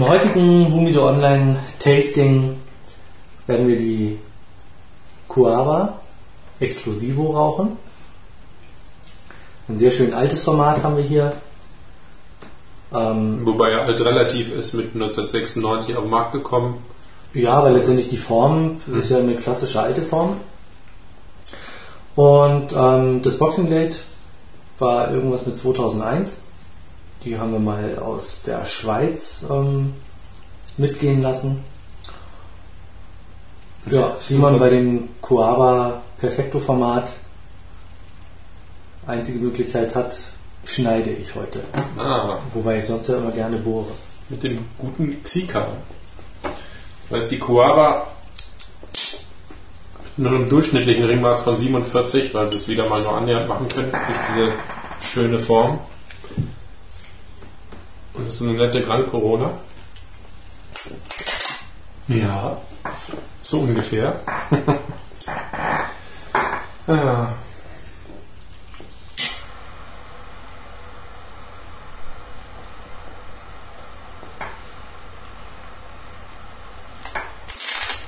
Im heutigen Humido Online Tasting werden wir die Cuava Exclusivo rauchen. Ein sehr schön altes Format haben wir hier. Ähm, Wobei er halt relativ ist, mit 1996 auf den Markt gekommen. Ja, weil letztendlich die Form hm. ist ja eine klassische alte Form. Und ähm, das Boxing Date war irgendwas mit 2001. Die haben wir mal aus der Schweiz ähm, mitgehen lassen. Ja, wie man bei dem Coava Perfecto Format einzige Möglichkeit hat, schneide ich heute. Ah. Wobei ich sonst ja immer gerne bohre. Mit dem guten Xika. Weil es die Coava nur einem durchschnittlichen Ringmaß von 47, weil sie es wieder mal nur annähernd machen können, durch diese schöne Form. Und das ist eine nette Gran Corona. Ja, so ungefähr. ja.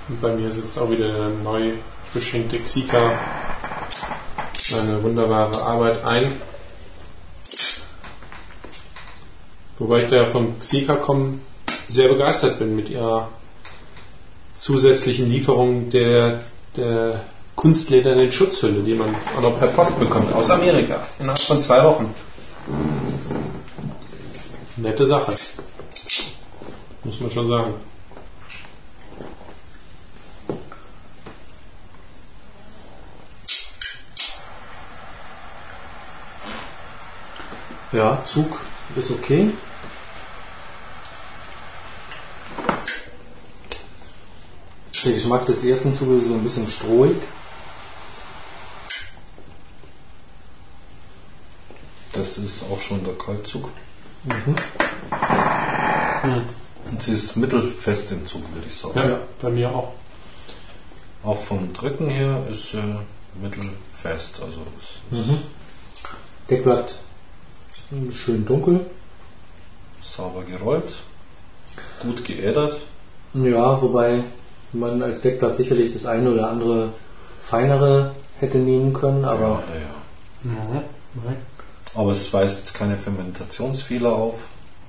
Und bei mir sitzt auch wieder eine neu beschenkte Xika eine wunderbare Arbeit ein. Wobei ich da von Xika kommen sehr begeistert bin mit ihrer zusätzlichen Lieferung der, der kunstledernen Schutzhülle, die man auch noch per Post bekommt, aus Amerika, innerhalb von zwei Wochen. Nette Sache. Muss man schon sagen. Ja, Zug ist okay. Der Geschmack des ersten Zuges ist so ein bisschen strohig. Das ist auch schon der Kaltzug. Mhm. Und sie ist mittelfest im Zug, würde ich sagen. Ja, ja, bei mir auch. Auch vom Drücken her ist sie mittelfest. Also mhm. Deckblatt schön dunkel. Sauber gerollt. Gut geädert. Ja, wobei man als Deckblatt sicherlich das eine oder andere feinere hätte nehmen können, aber. Ja, ja. Mhm. Aber es weist keine Fermentationsfehler auf.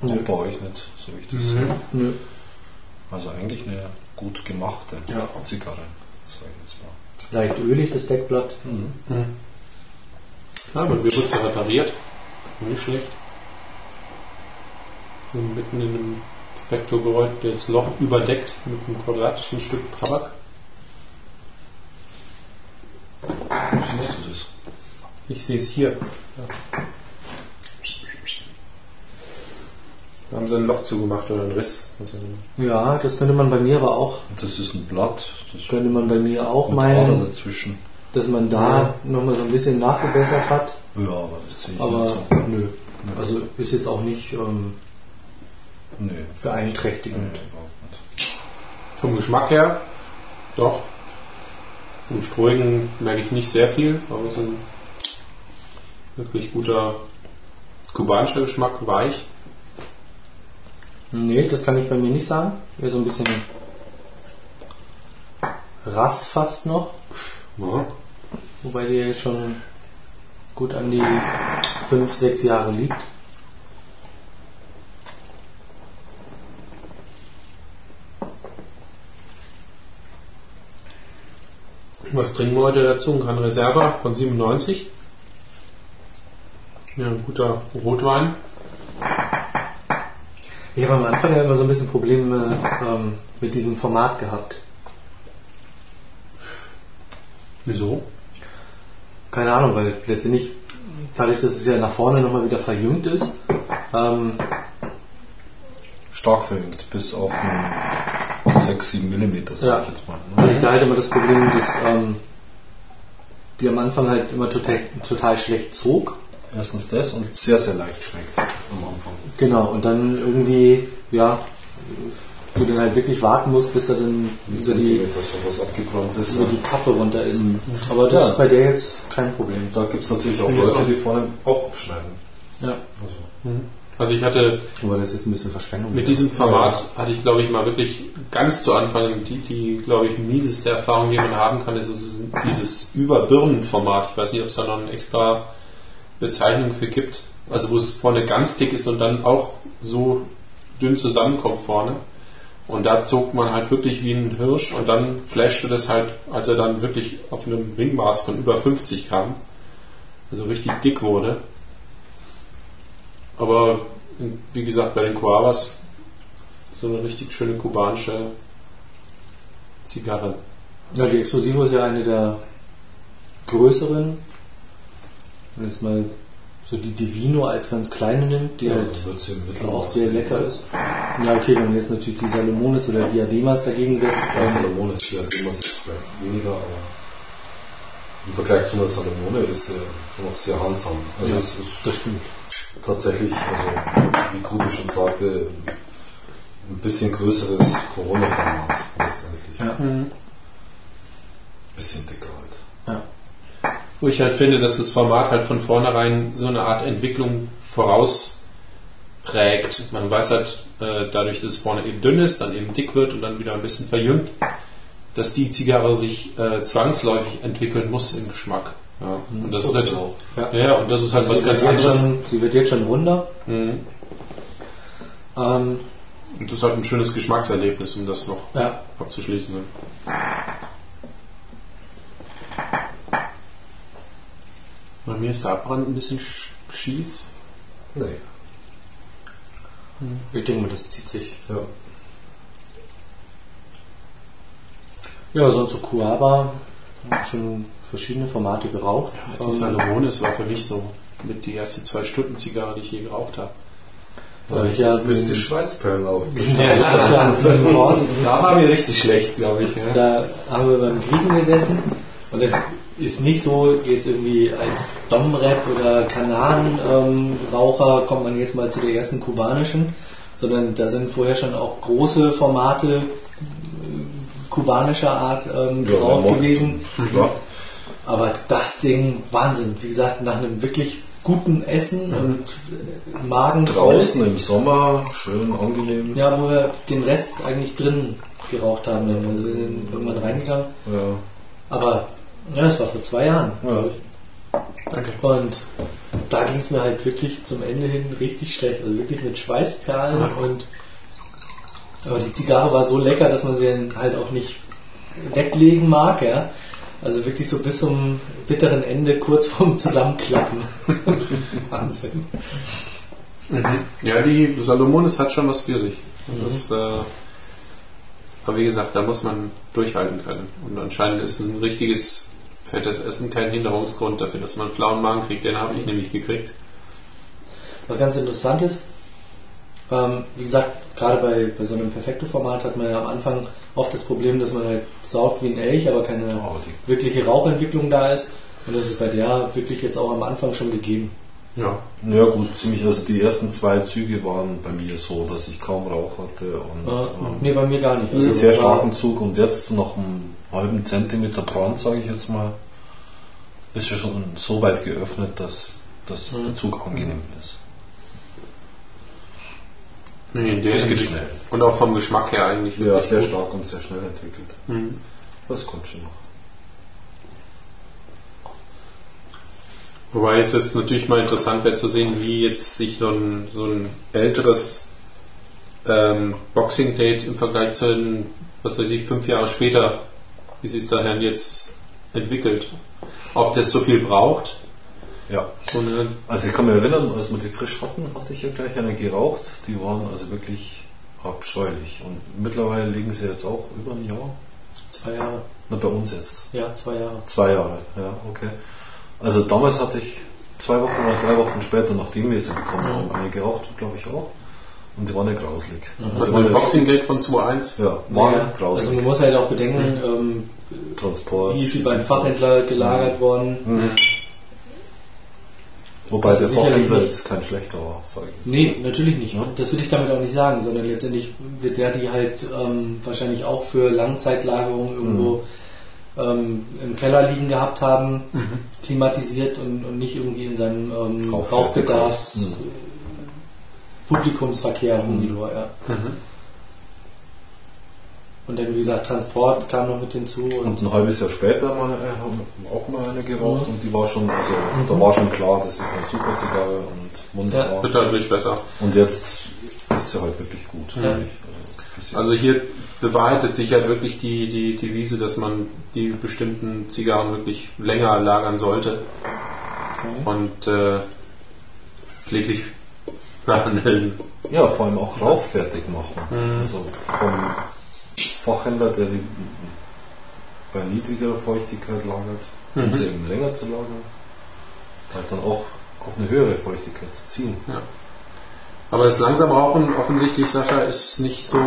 Nö. bei euch nicht, so wie ich das mhm. sehe. Nö. Also eigentlich eine gut gemachte ja. Zigarre, sage ich jetzt mal. Leicht ölig, das Deckblatt. Mhm. Mhm. Ja, aber wir wird repariert. Nicht schlecht. So mitten in einem Vektorgeräusch das Loch überdeckt mit einem quadratischen Stück Tabak. Wo siehst du das? Ich sehe es hier. Ja. Da haben sie ein Loch zugemacht oder einen Riss. Also ja, das könnte man bei mir aber auch. Das ist ein Blatt. Das könnte man bei mir auch meinen. dazwischen. Dass man da ja. nochmal so ein bisschen nachgebessert hat. Ja, aber das sehe ich aber, nicht so. Nö. Also ist jetzt auch nicht ähm, nee. beeinträchtigend. Nee, Vom Geschmack her, doch. Vom Strohigen merke ich nicht sehr viel, aber es ist ein wirklich guter kubanischer Geschmack, weich. Nee, das kann ich bei mir nicht sagen. Eher so ein bisschen Rass fast noch. Ja. Wobei die jetzt schon gut an die 5, 6 Jahre liegt. Was trinken wir heute dazu? Ein Gran Reserva von 97. Ja, ein guter Rotwein. Ich habe am Anfang ja immer so ein bisschen Probleme ähm, mit diesem Format gehabt. Wieso? Keine Ahnung, weil letztendlich, dadurch, dass es ja nach vorne nochmal wieder verjüngt ist, ähm, stark verjüngt, bis auf 6, 7 mm, sag ja. ich jetzt mal. Ne? Also ich da halt immer das Problem, dass ähm, die am Anfang halt immer total, total schlecht zog. Erstens das und sehr, sehr leicht schmeckt am Anfang. Genau, und dann irgendwie, ja, du dann halt wirklich warten musst, bis er dann über die, ist, über die Kappe runter ist. Mhm. Aber das ja. ist bei der jetzt kein Problem. Da gibt es natürlich auch Leute, die vorne auch abschneiden. Ja. Also. Mhm. Also ich hatte. Aber das ist ein bisschen Verschwendung. Mit diesem Format hatte ich, glaube ich, mal wirklich ganz zu Anfang die, die glaube ich, mieseste Erfahrung, die man haben kann, ist dieses Überbirnenformat. Ich weiß nicht, ob es da noch eine extra Bezeichnung für gibt. Also wo es vorne ganz dick ist und dann auch so dünn zusammenkommt vorne. Und da zog man halt wirklich wie ein Hirsch und dann flashte das halt, als er dann wirklich auf einem Ringmaß von über 50 kam. Also richtig dick wurde. Aber wie gesagt, bei den Coavas so eine richtig schöne kubanische Zigarre. Ja, die Exklusivo ist ja eine der größeren. Wenn jetzt mal so die Divino als ganz kleine nimmt, die ja, halt auch sehr lecker ist. Ja, okay, wenn man jetzt natürlich die Salomones oder Diademas dagegen setzt. Ja, Salomones, Diademas ist vielleicht weniger, aber im Vergleich zu einer Salomone ist sie schon noch sehr handsam. Also ja, das stimmt. Tatsächlich, also wie Kubi schon sagte, ein bisschen größeres Corona-Format letztendlich. Ja. Mhm. Bisschen dicker halt. Ja wo ich halt finde, dass das Format halt von vornherein so eine Art Entwicklung vorausprägt. Man weiß halt äh, dadurch, dass es vorne eben dünn ist, dann eben dick wird und dann wieder ein bisschen verjüngt, dass die Zigarre sich äh, zwangsläufig entwickeln muss im Geschmack. Ja, und das, ist halt, ja. ja. und das ist halt also was ganz anderes. Schon, sie wird jetzt schon runder. Mhm. Ähm, und das ist halt ein schönes Geschmackserlebnis, um das noch ja. abzuschließen. Ne? Bei mir ist der Abbrand ein bisschen schief. Nee. Hm. Ich denke mal, das zieht sich. Ja. Ja, sonst so Kuaba, schon verschiedene Formate geraucht. Ja, die Salomones war für mich so mit die erste zwei Stunden Zigarre, die ich je geraucht habe. Da ich ja bis die Schweißperlen auf. Ja, da, da war mir richtig schlecht, glaube ich. Ja. Da haben wir beim Griechen gesessen und es ist nicht so, jetzt irgendwie als Domrep oder Kanaren-Raucher ähm, kommt man jetzt mal zu der ersten kubanischen, sondern da sind vorher schon auch große Formate kubanischer Art ähm, geraucht ja, gewesen. Ja. Aber das Ding, Wahnsinn. Wie gesagt, nach einem wirklich guten Essen mhm. und äh, Magen Draußen im Sommer, schön angenehm. Ja, wo wir den Rest eigentlich drin geraucht haben. Dann also sind irgendwann reingegangen. Ja. Aber ja, das war vor zwei Jahren, glaube ich. Danke. Und da ging es mir halt wirklich zum Ende hin richtig schlecht. Also wirklich mit Schweißperlen ja. und aber die Zigarre war so lecker, dass man sie halt auch nicht weglegen mag, ja. Also wirklich so bis zum bitteren Ende, kurz vorm Zusammenklappen. Wahnsinn. Mhm. Ja, die Salomones hat schon was für sich. Mhm. Das, äh, aber wie gesagt, da muss man durchhalten können. Und anscheinend ist ein richtiges fettes Essen kein Hinderungsgrund dafür, dass man einen flauen Magen kriegt. Den habe ich nämlich gekriegt. Was ganz interessant ist, ähm, wie gesagt, gerade bei, bei so einem Perfekto-Format hat man ja am Anfang oft das Problem, dass man halt saugt wie ein Elch, aber keine oh, wirkliche Rauchentwicklung da ist. Und das ist bei der wirklich jetzt auch am Anfang schon gegeben. Ja. Ja gut, ziemlich. Also die ersten zwei Züge waren bei mir so, dass ich kaum Rauch hatte. Und, äh, ähm, nee, bei mir gar nicht. Also sehr starken Zug und jetzt noch einen halben Zentimeter Brand, sage ich jetzt mal ist ja schon so weit geöffnet, dass, dass mhm. der Zug angenehm ist. Nee, der ist schnell. Und auch vom Geschmack her eigentlich Ja, sehr gut. stark und sehr schnell entwickelt. Mhm. Das kommt schon noch. Wobei jetzt ist natürlich mal interessant wäre zu sehen, wie jetzt sich so ein, so ein älteres ähm, Boxing Date im Vergleich zu den, was weiß ich, fünf Jahre später, wie sich daher jetzt entwickelt ob das so viel braucht. Ja. So also ich kann mich erinnern, als wir die frisch hatten, hatte ich ja gleich eine geraucht. Die waren also wirklich abscheulich. Und mittlerweile liegen sie jetzt auch über ein Jahr. Zwei Jahre. Na, bei uns jetzt. Ja, zwei Jahre. Zwei Jahre, ja, okay. Also damals hatte ich zwei Wochen oder drei Wochen später, nachdem wir sie bekommen haben, eine geraucht, glaube ich auch. Und die waren ja grauslig. Mhm. Also das war ein Boxing Gate von 2.1? Ja, war ja, grauslig. Also man muss halt auch bedenken, mhm. ähm, Transport. Wie ist sie beim Fachhändler gelagert worden? Mhm. Wobei der Fachhändler ist kein schlechter, sage ich. Nee, natürlich nicht. Ja. Das will ich damit auch nicht sagen, sondern letztendlich wird der die halt ähm, wahrscheinlich auch für Langzeitlagerung irgendwo mhm. ähm, im Keller liegen gehabt haben, mhm. klimatisiert und, und, nicht irgendwie in seinem ähm, Rauchbedarfs Publikumsverkehr um die Uhr, ja. Und dann, wie gesagt, Transport kam noch mit hinzu. Und, und ein halbes Jahr später haben wir äh, auch mal eine geraucht mhm. und die war schon, also mhm. da war schon klar, das ist eine super Zigarre und wunderbar. Ja. Wird deutlich besser. Und jetzt ist sie halt wirklich gut. Ja. Also, also hier bewahrheitet sich halt wirklich die, die Devise, dass man die bestimmten Zigarren wirklich länger lagern sollte. Okay. Und äh, pfleglich behandeln. Ja, vor allem auch rauchfertig machen. Mhm. Also vom Fachhändler, der die bei niedrigerer Feuchtigkeit lagert, um mhm. sie eben länger zu lagern, halt dann auch auf eine höhere Feuchtigkeit zu ziehen. Ja. Aber das langsam Rauchen offensichtlich, Sascha, ist nicht so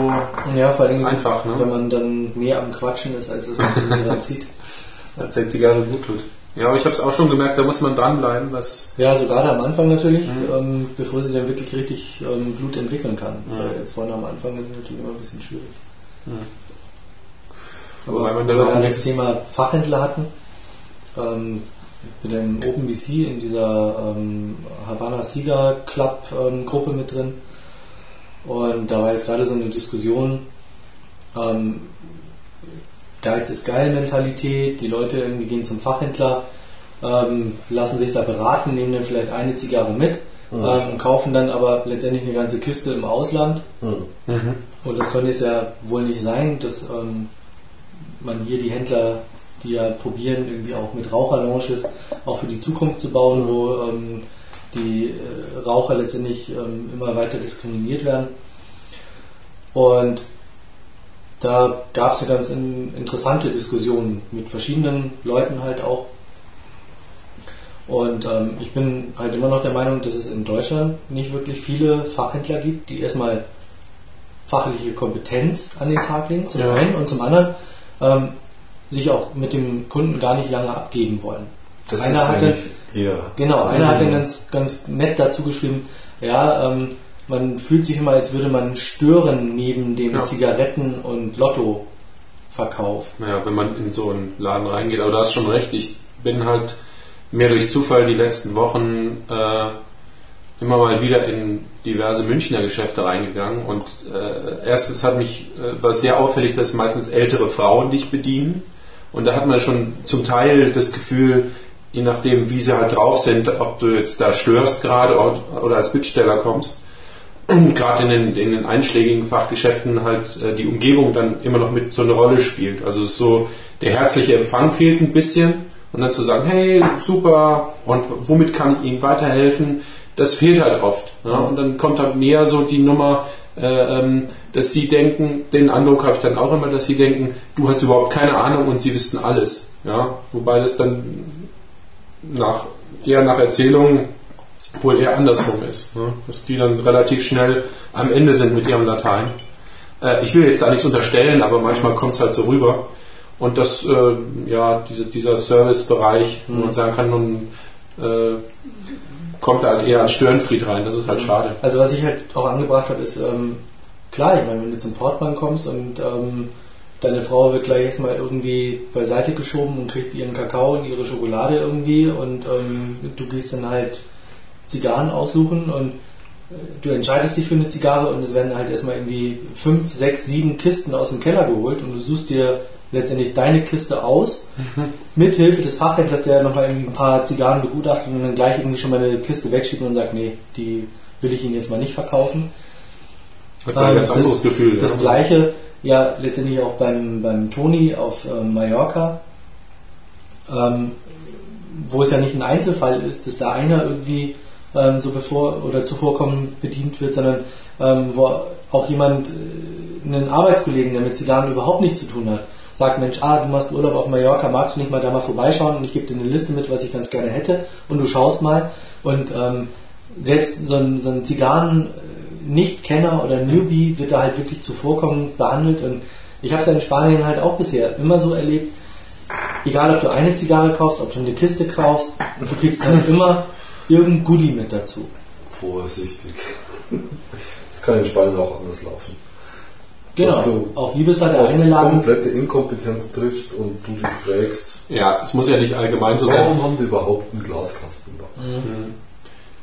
ja, vor allem, einfach, ne? wenn man dann mehr am Quatschen ist, als es man zieht. Als der Zigarre gut tut. Ja, aber ich habe es auch schon gemerkt, da muss man dranbleiben. Was ja, so gerade am Anfang natürlich, mhm. ähm, bevor sie dann wirklich richtig ähm, Blut entwickeln kann. Mhm. Weil jetzt vorne am Anfang ist es natürlich immer ein bisschen schwierig. Mhm. Aber weil man dann wir das Thema Fachhändler hatten, ähm, mit dem OpenBC in dieser ähm, Havana Cigar Club ähm, Gruppe mit drin. Und da war jetzt gerade so eine Diskussion, ähm, Geiz ist geil Mentalität, die Leute irgendwie gehen zum Fachhändler, ähm, lassen sich da beraten, nehmen dann vielleicht eine Zigarre mit mhm. ähm, und kaufen dann aber letztendlich eine ganze Kiste im Ausland. Mhm. Und das könnte es ja wohl nicht sein, dass ähm, man hier die Händler, die ja probieren, irgendwie auch mit Raucherlounges auch für die Zukunft zu bauen, wo ähm, die äh, Raucher letztendlich ähm, immer weiter diskriminiert werden. Und da gab es eine ganz in, interessante Diskussionen mit verschiedenen Leuten halt auch. Und ähm, ich bin halt immer noch der Meinung, dass es in Deutschland nicht wirklich viele Fachhändler gibt, die erstmal fachliche Kompetenz an den Tag legen, zum ja. einen, und zum anderen ähm, sich auch mit dem Kunden gar nicht lange abgeben wollen. Das einer hatte, genau, einer hat dann ganz, ganz nett dazu geschrieben, ja, ähm, man fühlt sich immer, als würde man stören neben dem ja. Zigaretten- und Lottoverkauf. Naja, wenn man in so einen Laden reingeht, aber du hast schon recht, ich bin halt mehr durch Zufall die letzten Wochen äh, immer mal wieder in diverse Münchner Geschäfte reingegangen und äh, erstens hat mich äh, war sehr auffällig, dass meistens ältere Frauen dich bedienen und da hat man schon zum Teil das Gefühl, je nachdem wie sie halt drauf sind, ob du jetzt da störst gerade oder als Bittsteller kommst, gerade in den, in den einschlägigen Fachgeschäften halt äh, die Umgebung dann immer noch mit so eine Rolle spielt. Also so der herzliche Empfang fehlt ein bisschen und dann zu sagen, hey, super und womit kann ich Ihnen weiterhelfen? Das fehlt halt oft. Ja? Und dann kommt halt mehr so die Nummer, äh, ähm, dass sie denken, den Eindruck habe ich dann auch immer, dass sie denken, du hast überhaupt keine Ahnung und sie wüssten alles. Ja? Wobei das dann nach, eher nach Erzählungen wohl eher andersrum ist. Ja? Dass die dann relativ schnell am Ende sind mit ihrem Latein. Äh, ich will jetzt da nichts unterstellen, aber manchmal kommt es halt so rüber. Und das, äh, ja, diese, dieser Servicebereich, wo man mhm. sagen kann, nun, äh, kommt da halt eher als Störenfried rein. Das ist halt schade. Also was ich halt auch angebracht habe, ist, ähm, klar, ich meine, wenn du zum Portmann kommst und ähm, deine Frau wird gleich erstmal irgendwie beiseite geschoben und kriegt ihren Kakao und ihre Schokolade irgendwie und ähm, du gehst dann halt Zigarren aussuchen und äh, du entscheidest dich für eine Zigarre und es werden halt erstmal irgendwie fünf, sechs, sieben Kisten aus dem Keller geholt und du suchst dir letztendlich deine Kiste aus, mhm. mit Hilfe des Fachhändlers, der nochmal ein paar Zigarren begutachtet und dann gleich irgendwie schon mal eine Kiste wegschickt und sagt, nee, die will ich Ihnen jetzt mal nicht verkaufen. Hat ein ähm, ganz anderes Gefühl. Das ja. gleiche, ja, letztendlich auch beim, beim Toni auf äh, Mallorca, ähm, wo es ja nicht ein Einzelfall ist, dass da einer irgendwie ähm, so bevor oder zuvorkommend bedient wird, sondern ähm, wo auch jemand, äh, einen Arbeitskollegen, der mit Zigarren überhaupt nichts zu tun hat, sagt, Mensch, ah, du machst Urlaub auf Mallorca, magst du nicht mal da mal vorbeischauen und ich gebe dir eine Liste mit, was ich ganz gerne hätte und du schaust mal und ähm, selbst so ein, so ein Zigarren-Nicht-Kenner oder Newbie wird da halt wirklich zuvorkommend behandelt und ich habe es ja in Spanien halt auch bisher immer so erlebt, egal ob du eine Zigarre kaufst, ob du eine Kiste kaufst, du kriegst halt immer irgendein Goodie mit dazu. Vorsichtig. Das kann in Spanien auch anders laufen. Genau. Auf Liebesseite auf eingeladen. komplette Inkompetenz triffst und du dich fragst. Ja, es muss ja nicht allgemein so sein. Warum haben die überhaupt einen Glaskasten da? Mhm.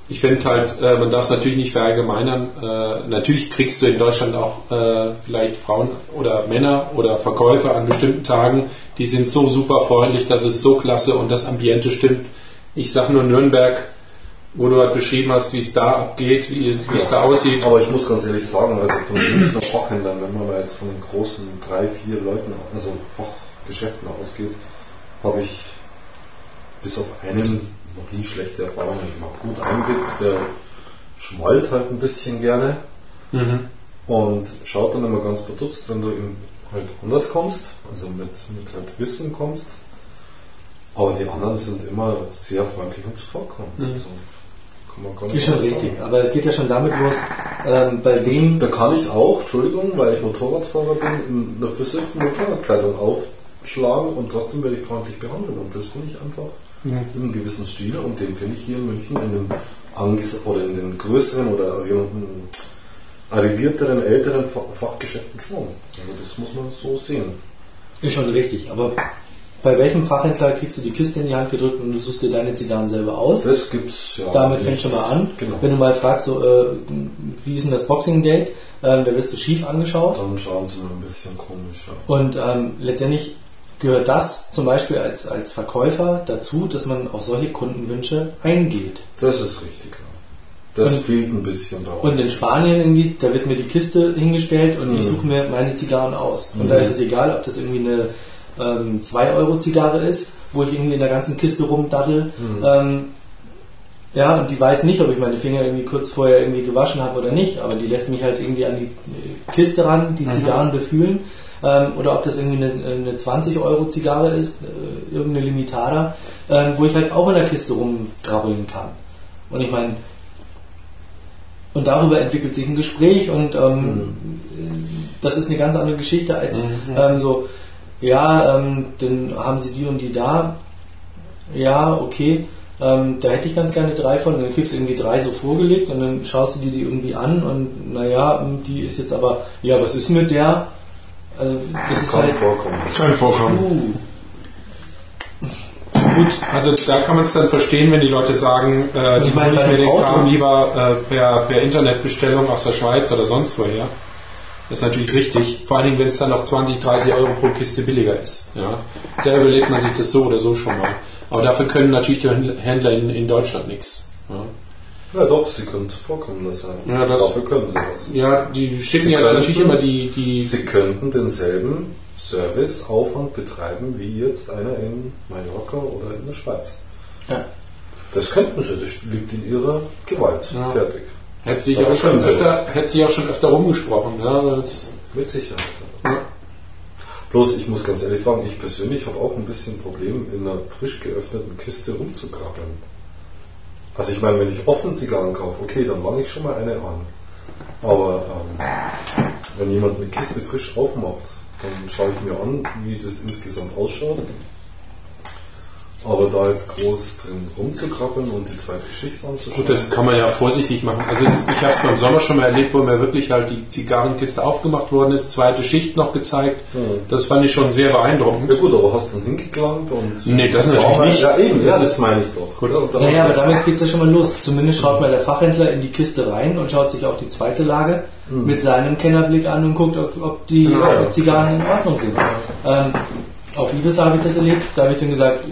ich finde halt, äh, man darf es natürlich nicht verallgemeinern. Äh, natürlich kriegst du in Deutschland auch äh, vielleicht Frauen oder Männer oder Verkäufer an bestimmten Tagen, die sind so super freundlich, das ist so klasse und das Ambiente stimmt. Ich sage nur Nürnberg, wo du halt beschrieben hast, wie es da abgeht, wie es da aussieht. Aber ich muss ganz ehrlich sagen, also von den Münchner Fachhändlern, wenn man mal jetzt von den großen drei, vier Leuten, also Fachgeschäften ausgeht, habe ich bis auf einen noch nie schlechte Erfahrungen gemacht. Gut, ein der schmollt halt ein bisschen gerne mhm. und schaut dann immer ganz verdutzt, wenn du ihm halt anders kommst, also mit, mit halt Wissen kommst. Aber die anderen sind immer sehr freundlich und zuvorkommend. Mhm. Also, ist schon richtig, sagen. aber es geht ja schon damit los, ähm, bei wem. Da kann ich auch, Entschuldigung, weil ich Motorradfahrer bin, in einer versifften Motorradkleidung aufschlagen und trotzdem werde ich freundlich behandelt. Und das finde ich einfach mhm. in einem gewissen Stil und den finde ich hier in München in den Anges oder in den größeren oder arrivierteren, älteren Fachgeschäften schon. Also das muss man so sehen. Ist schon richtig, aber bei welchem Fachhändler kriegst du die Kiste in die Hand gedrückt und du suchst dir deine Zigarren selber aus? Das gibt's ja. Damit fängt schon mal an. Genau. Wenn du mal fragst, so, äh, wie ist denn das Boxing Date, äh, da wirst du schief angeschaut. Dann schauen sie mal ein bisschen komisch. Ja. Und ähm, letztendlich gehört das zum Beispiel als, als Verkäufer dazu, dass man auf solche Kundenwünsche eingeht. Das ist richtig, ja. Das und, fehlt ein bisschen daraus. Und in Spanien irgendwie, da wird mir die Kiste hingestellt und mhm. ich suche mir meine Zigarren aus. Und mhm. da ist es egal, ob das irgendwie eine ähm, 2-Euro-Zigarre ist, wo ich irgendwie in der ganzen Kiste rumdaddel. Mhm. Ähm, ja, und die weiß nicht, ob ich meine Finger irgendwie kurz vorher irgendwie gewaschen habe oder nicht, aber die lässt mich halt irgendwie an die Kiste ran, die mhm. Zigarren befühlen ähm, oder ob das irgendwie eine, eine 20 Euro Zigarre ist, äh, irgendeine Limitada, äh, wo ich halt auch in der Kiste rumkrabbeln kann. Und ich meine, und darüber entwickelt sich ein Gespräch und ähm, mhm. das ist eine ganz andere Geschichte als mhm. ähm, so, ja, ähm, dann haben sie die und die da, ja, okay, ähm, da hätte ich ganz gerne drei von, dann kriegst du irgendwie drei so vorgelegt und dann schaust du dir die irgendwie an und naja, die ist jetzt aber, ja, was ist mit der? Also das ist kann halt vorkommen. Kann vorkommen. Uh. Gut, also da kann man es dann verstehen, wenn die Leute sagen, äh, ich meine, ich mir den Kram lieber äh, per, per Internetbestellung aus der Schweiz oder sonst woher. Das ist natürlich richtig, vor allen Dingen, wenn es dann noch 20, 30 Euro pro Kiste billiger ist. Ja. Da überlegt man sich das so oder so schon mal. Aber dafür können natürlich die Händler in, in Deutschland nichts. Ja. Ja, doch, sie können zuvorkommen lassen. Ja, das, Dafür können sie was. Ja, die schicken sie ja könnten, natürlich immer die, die. Sie könnten denselben Serviceaufwand betreiben wie jetzt einer in Mallorca oder in der Schweiz. Ja. Das könnten sie, das liegt in ihrer Gewalt. Ja. Fertig. Hätte sich, auch schon öfter, hätte sich auch schon öfter rumgesprochen. Ja, Mit Sicherheit. Ja. Bloß, ich muss ganz ehrlich sagen, ich persönlich habe auch ein bisschen Problem, in einer frisch geöffneten Kiste rumzukrabbeln. Also ich meine, wenn ich offen Zigarren kaufe, okay, dann mache ich schon mal eine an. Aber ähm, wenn jemand eine Kiste frisch aufmacht, dann schaue ich mir an, wie das insgesamt ausschaut aber da jetzt groß drin rumzukrabbeln und die zweite Geschichte anzuschauen. Gut, das kann man ja vorsichtig machen. Also es, ich habe es beim Sommer schon mal erlebt, wo mir wirklich halt die Zigarrenkiste aufgemacht worden ist, zweite Schicht noch gezeigt. Hm. Das fand ich schon sehr beeindruckend. Ja gut, aber hast du dann hingelangt und... Nee, das natürlich nicht. Ja eben, ja, das meine ich doch. Gut, ja, ja, aber damit geht es ja schon mal los. Zumindest schaut mal der Fachhändler in die Kiste rein und schaut sich auch die zweite Lage hm. mit seinem Kennerblick an und guckt, ob, ob die ja, Zigarren in Ordnung sind. Ähm, auf Ibis habe ich das erlebt, da habe ich dann gesagt,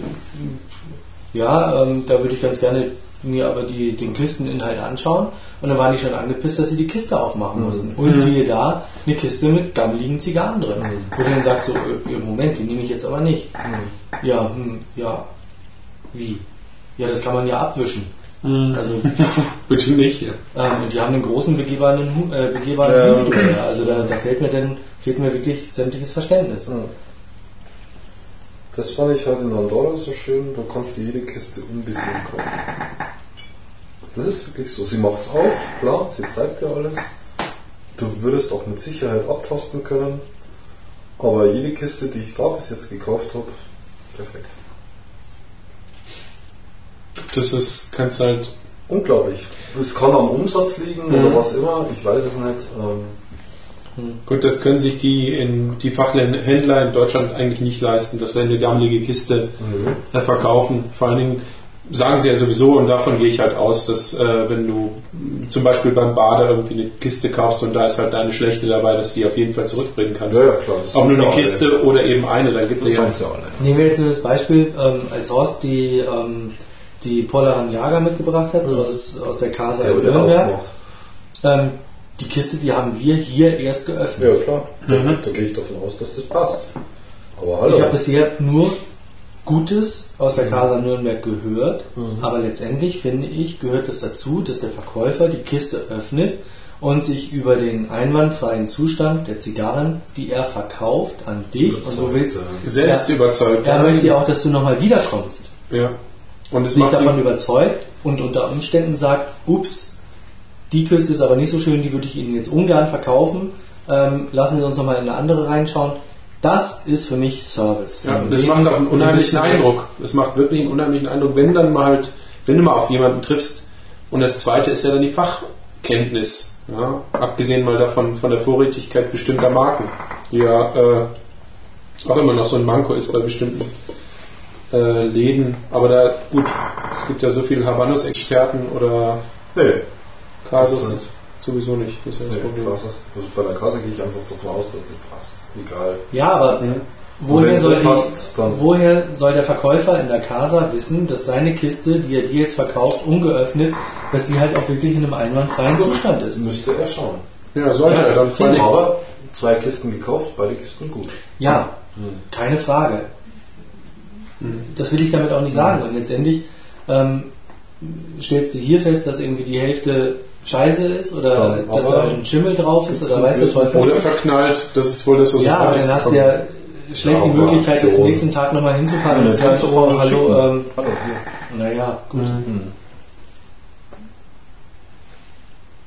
ja, ähm, da würde ich ganz gerne mir aber die, den Kisteninhalt anschauen. Und dann waren die schon angepisst, dass sie die Kiste aufmachen mhm. mussten. Und mhm. siehe da, eine Kiste mit gammeligen Zigarren drin. Mhm. Wo du dann sagst, so, äh, Moment, die nehme ich jetzt aber nicht. Mhm. Ja, hm, ja, wie? Ja, das kann man ja abwischen. Mhm. Also, Bitte nicht. Ja. Ähm, und die haben einen großen begehbaren, äh, begehbaren. Ja. Also da, da fehlt mir dann fehlt mir wirklich sämtliches Verständnis. Das fand ich halt in Andorra so schön, da kannst du jede Kiste unbesehen kaufen. Das ist wirklich so. Sie macht es auf, klar, sie zeigt dir alles. Du würdest auch mit Sicherheit abtasten können. Aber jede Kiste, die ich da bis jetzt gekauft habe, perfekt. Das ist, kannst halt. Unglaublich. Es kann am Umsatz liegen mhm. oder was immer, ich weiß es nicht. Ähm, Gut, das können sich die, in, die Fachhändler in Deutschland eigentlich nicht leisten, dass sie eine gammelige Kiste mhm. verkaufen. Vor allen Dingen, sagen sie ja sowieso und davon gehe ich halt aus, dass äh, wenn du zum Beispiel beim Bader irgendwie eine Kiste kaufst und da ist halt eine schlechte dabei, dass die auf jeden Fall zurückbringen kannst. Ja, ja klar. Ob nur eine Kiste alle. oder eben eine, dann gibt es ja. Nehmen wir jetzt nur das Beispiel, ähm, als Horst die, ähm, die Polaran Jager mitgebracht hat mhm. aus, aus der Casa in Nürnberg. Ähm, die Kiste, die haben wir hier erst geöffnet. Ja klar, mhm. da gehe ich davon aus, dass das passt. Aber hallo. Ich habe bisher nur Gutes aus der Casa Nürnberg gehört, mhm. aber letztendlich finde ich, gehört es dazu, dass der Verkäufer die Kiste öffnet und sich über den einwandfreien Zustand der Zigarren, die er verkauft, an dich überzeugt, und du willst selbst er, überzeugt. Er möchte ja auch, dass du nochmal wiederkommst. Ja. Und es sich davon überzeugt und unter Umständen sagt, ups, die Kiste ist aber nicht so schön, die würde ich Ihnen jetzt ungern verkaufen. Ähm, lassen Sie uns nochmal in eine andere reinschauen das ist für mich Service. Ja, das macht auch einen unheimlichen Eindruck. Das macht wirklich einen unheimlichen Eindruck, wenn dann mal halt, wenn du mal auf jemanden triffst. Und das zweite ist ja dann die Fachkenntnis. Ja? Abgesehen mal davon von der Vorrätigkeit bestimmter Marken, die ja äh, auch immer noch so ein Manko ist bei bestimmten äh, Läden. Aber da, gut, es gibt ja so viele Habanos-Experten oder nee, Kasus sowieso nicht. Das ist ja das nee, Problem. Also bei der Kasse gehe ich einfach davon aus, dass das passt egal. Ja, aber mhm. woher, soll die, passt, woher soll der Verkäufer in der Casa wissen, dass seine Kiste, die er dir jetzt verkauft, ungeöffnet, dass die halt auch wirklich in einem einwandfreien also, Zustand ist? Müsste er schauen. Ja, sollte ja, er dann. Vor aber zwei Kisten gekauft, beide Kisten gut. Ja, mhm. keine Frage. Mhm. Das will ich damit auch nicht sagen. Und letztendlich ähm, stellst du hier fest, dass irgendwie die Hälfte scheiße ist oder Dann, dass da ein Schimmel drauf ist oder weiß der Teufel. Oder verknallt, das ist wohl das, was Ja, aber dann hast du ja schlecht ja, die Möglichkeit, jetzt nächsten Tag nochmal hinzufahren und zu sagen, oh, hallo, ähm, hallo, hier. Naja, gut. Mhm.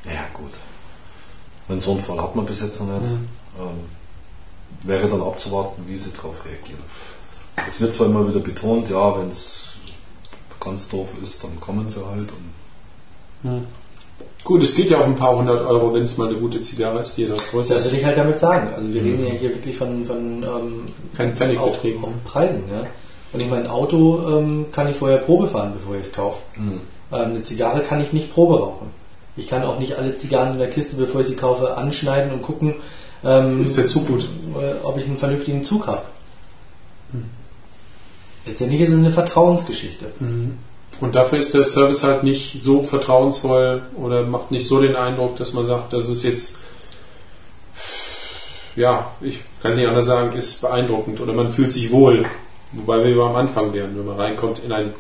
Ja, gut. Wenn so einen Fall hat man bis jetzt noch nicht. Mhm. Ähm, wäre dann abzuwarten, wie sie darauf reagieren. Es wird zwar immer wieder betont, ja, wenn es ganz doof ist, dann kommen sie halt. Und mhm. Gut, es geht ja auch ein paar hundert Euro, wenn es mal eine gute Zigarre ist, die etwas größer ist. Das will ich halt damit sagen. Also wir mhm. reden ja hier wirklich von, von ähm, Kein Pfennigbeträgen. Auch, auch Preisen. Ja? Und ich mein Auto ähm, kann ich vorher Probe fahren, bevor ich es kaufe. Mhm. Ähm, eine Zigarre kann ich nicht Probe rauchen. Ich kann auch nicht alle Zigarren in der Kiste, bevor ich sie kaufe, anschneiden und gucken, ähm, ist der Zug gut? Äh, ob ich einen vernünftigen Zug habe. Mhm. Letztendlich ist es eine Vertrauensgeschichte. Mhm. Und dafür ist der Service halt nicht so vertrauensvoll oder macht nicht so den Eindruck, dass man sagt, das ist jetzt, ja, ich kann es nicht anders sagen, ist beeindruckend oder man fühlt sich wohl. Wobei wir am Anfang wären, wenn man reinkommt in ein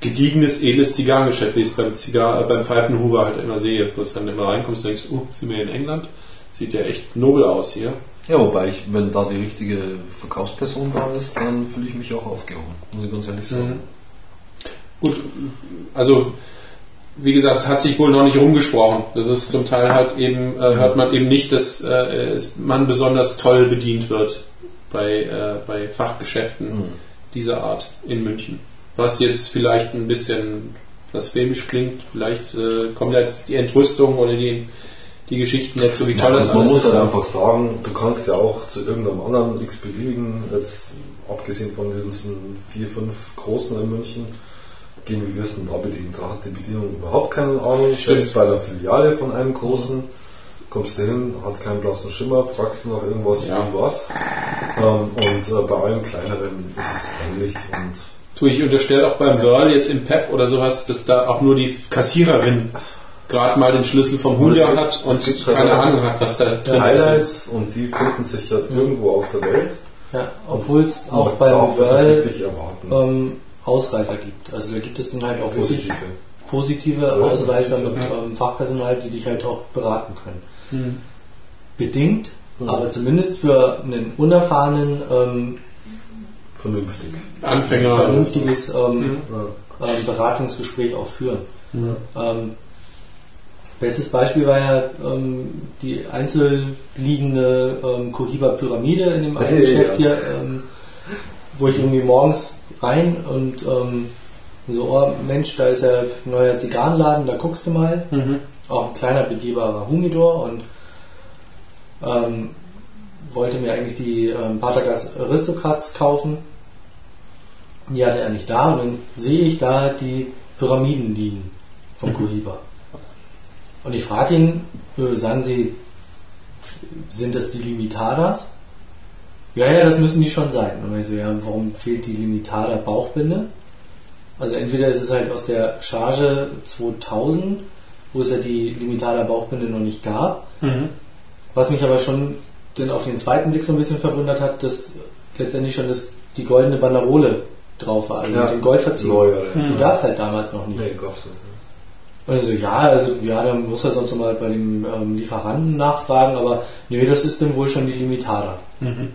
gediegenes, edles Zigarrengeschäft, wie ich es beim, Zigar äh, beim Pfeifenhuber halt immer sehe. Du dann immer reinkommst und denkst, uh, sind wir in England? Sieht ja echt nobel aus hier. Ja, wobei ich, wenn da die richtige Verkaufsperson da ist, dann fühle ich mich auch aufgehoben, muss ich ganz ehrlich sagen. Mhm. Gut, also wie gesagt, es hat sich wohl noch nicht rumgesprochen. Das ist zum Teil halt eben, äh, hört man eben nicht, dass äh, man besonders toll bedient wird bei, äh, bei Fachgeschäften mhm. dieser Art in München. Was jetzt vielleicht ein bisschen blasphemisch klingt, vielleicht äh, kommt ja jetzt die Entrüstung oder die, die Geschichten nicht so, wie toll ja, das Man muss halt einfach sagen, du kannst ja auch zu irgendeinem anderen x-beliebigen, abgesehen von diesen vier, fünf großen in München, gehen wie wir es da hat die Bedienung überhaupt keine Ahnung. Selbst bei der Filiale von einem großen kommst du hin, hat keinen blassen Schimmer, fragst du nach irgendwas, ja. was. Ähm, und äh, bei allen kleineren ist es ähnlich. Und du, ich unterstelle auch beim Girl jetzt im Pep oder sowas, dass da auch nur die Kassiererin gerade mal den Schlüssel vom Julia hat und keine halt Ahnung hat, was da drin Highlights ist. und die finden sich ja irgendwo auf der Welt. Ja, obwohl es auch beim Girl ähm, Ausreißer gibt. Also da gibt es dann halt auch positive, positive ja, Ausreißer mit ähm, Fachpersonal, die dich halt auch beraten können. Mhm. Bedingt, mhm. aber zumindest für einen unerfahrenen ähm, vernünftig. Anfänger vernünftiges ähm, mhm. ähm, Beratungsgespräch auch führen. Mhm. Ähm, bestes Beispiel war ja ähm, die einzelliegende ähm, Cohiba Pyramide in dem einen Geschäft ja. hier, ähm, wo ich irgendwie morgens rein und ähm, so, oh Mensch, da ist ja ein neuer Zigarrenladen, da guckst du mal. Mhm. Auch ein kleiner begehbarer Humidor und ähm, wollte mir eigentlich die ähm, Patagas Aristocrats kaufen. Die hatte er nicht da und dann sehe ich da die Pyramiden liegen von Cohiba. Mhm. Und ich frage ihn, äh, sagen Sie, sind das die Limitadas? Ja, ja, das müssen die schon sein. Und ich so, ja, warum fehlt die Limitada Bauchbinde? Also entweder ist es halt aus der Charge 2000, wo es ja die Limitada Bauchbinde noch nicht gab. Mhm. Was mich aber schon denn auf den zweiten Blick so ein bisschen verwundert hat, dass letztendlich schon das, die goldene Banderole drauf war, also ja. mit den Goldverziehen. Die mhm. gab es halt damals noch nicht. Nee, gab's nicht. Und so, ja, also ja, dann muss er sonst mal bei dem ähm, Lieferanten nachfragen, aber nee, das ist dann wohl schon die Limitada. Mhm.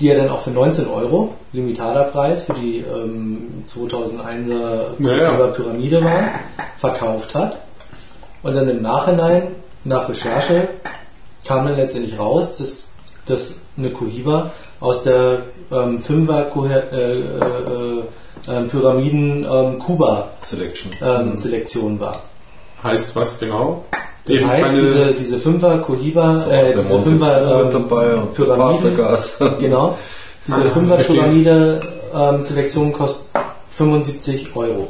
Die er dann auch für 19 Euro, Limitada-Preis für die ähm, 2001er ja, Pyramide war, verkauft hat. Und dann im Nachhinein, nach Recherche, kam dann letztendlich raus, dass, dass eine Cohiba aus der ähm, 5er äh, äh, äh, Pyramiden ähm, Kuba Selection. Ähm, mhm. Selektion war. Heißt was genau? Das Eben heißt, diese, diese Fünfer Cohiba, äh, diese Fünfer ähm, Pyramiden, genau, diese Fünfer Pyramide ähm, Selektion kostet 75 Euro.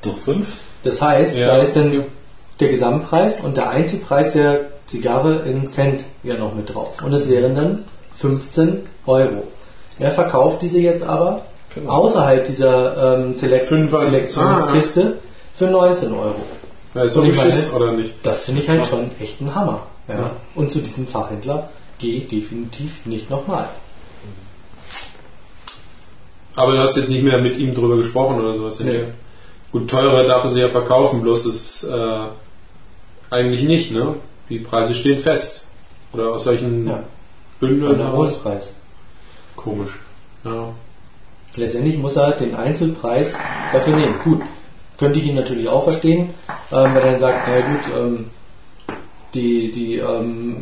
Durch fünf? Das heißt, ja. da ist dann der Gesamtpreis und der Einzelpreis der Zigarre in Cent ja noch mit drauf. Und es wären dann 15 Euro. Er verkauft diese jetzt aber genau. außerhalb dieser ähm, Selekt Selektionskiste ah. für 19 Euro. Ja, so ein Schiss oder nicht? Das finde ich halt schon echt ein Hammer. Ja. ja. Und zu diesem Fachhändler gehe ich definitiv nicht nochmal. Aber du hast jetzt nicht mehr mit ihm drüber gesprochen oder sowas. Nee. Gut, teurer darf er sie ja verkaufen, bloß ist äh, eigentlich nicht, ne? Die Preise stehen fest. Oder aus solchen ja. Bündeln. Der Großpreis. Komisch. Ja. Letztendlich muss er den Einzelpreis dafür nehmen. Gut, könnte ich ihn natürlich auch verstehen, ähm, wenn er dann sagt, na gut, ähm, die, die ähm,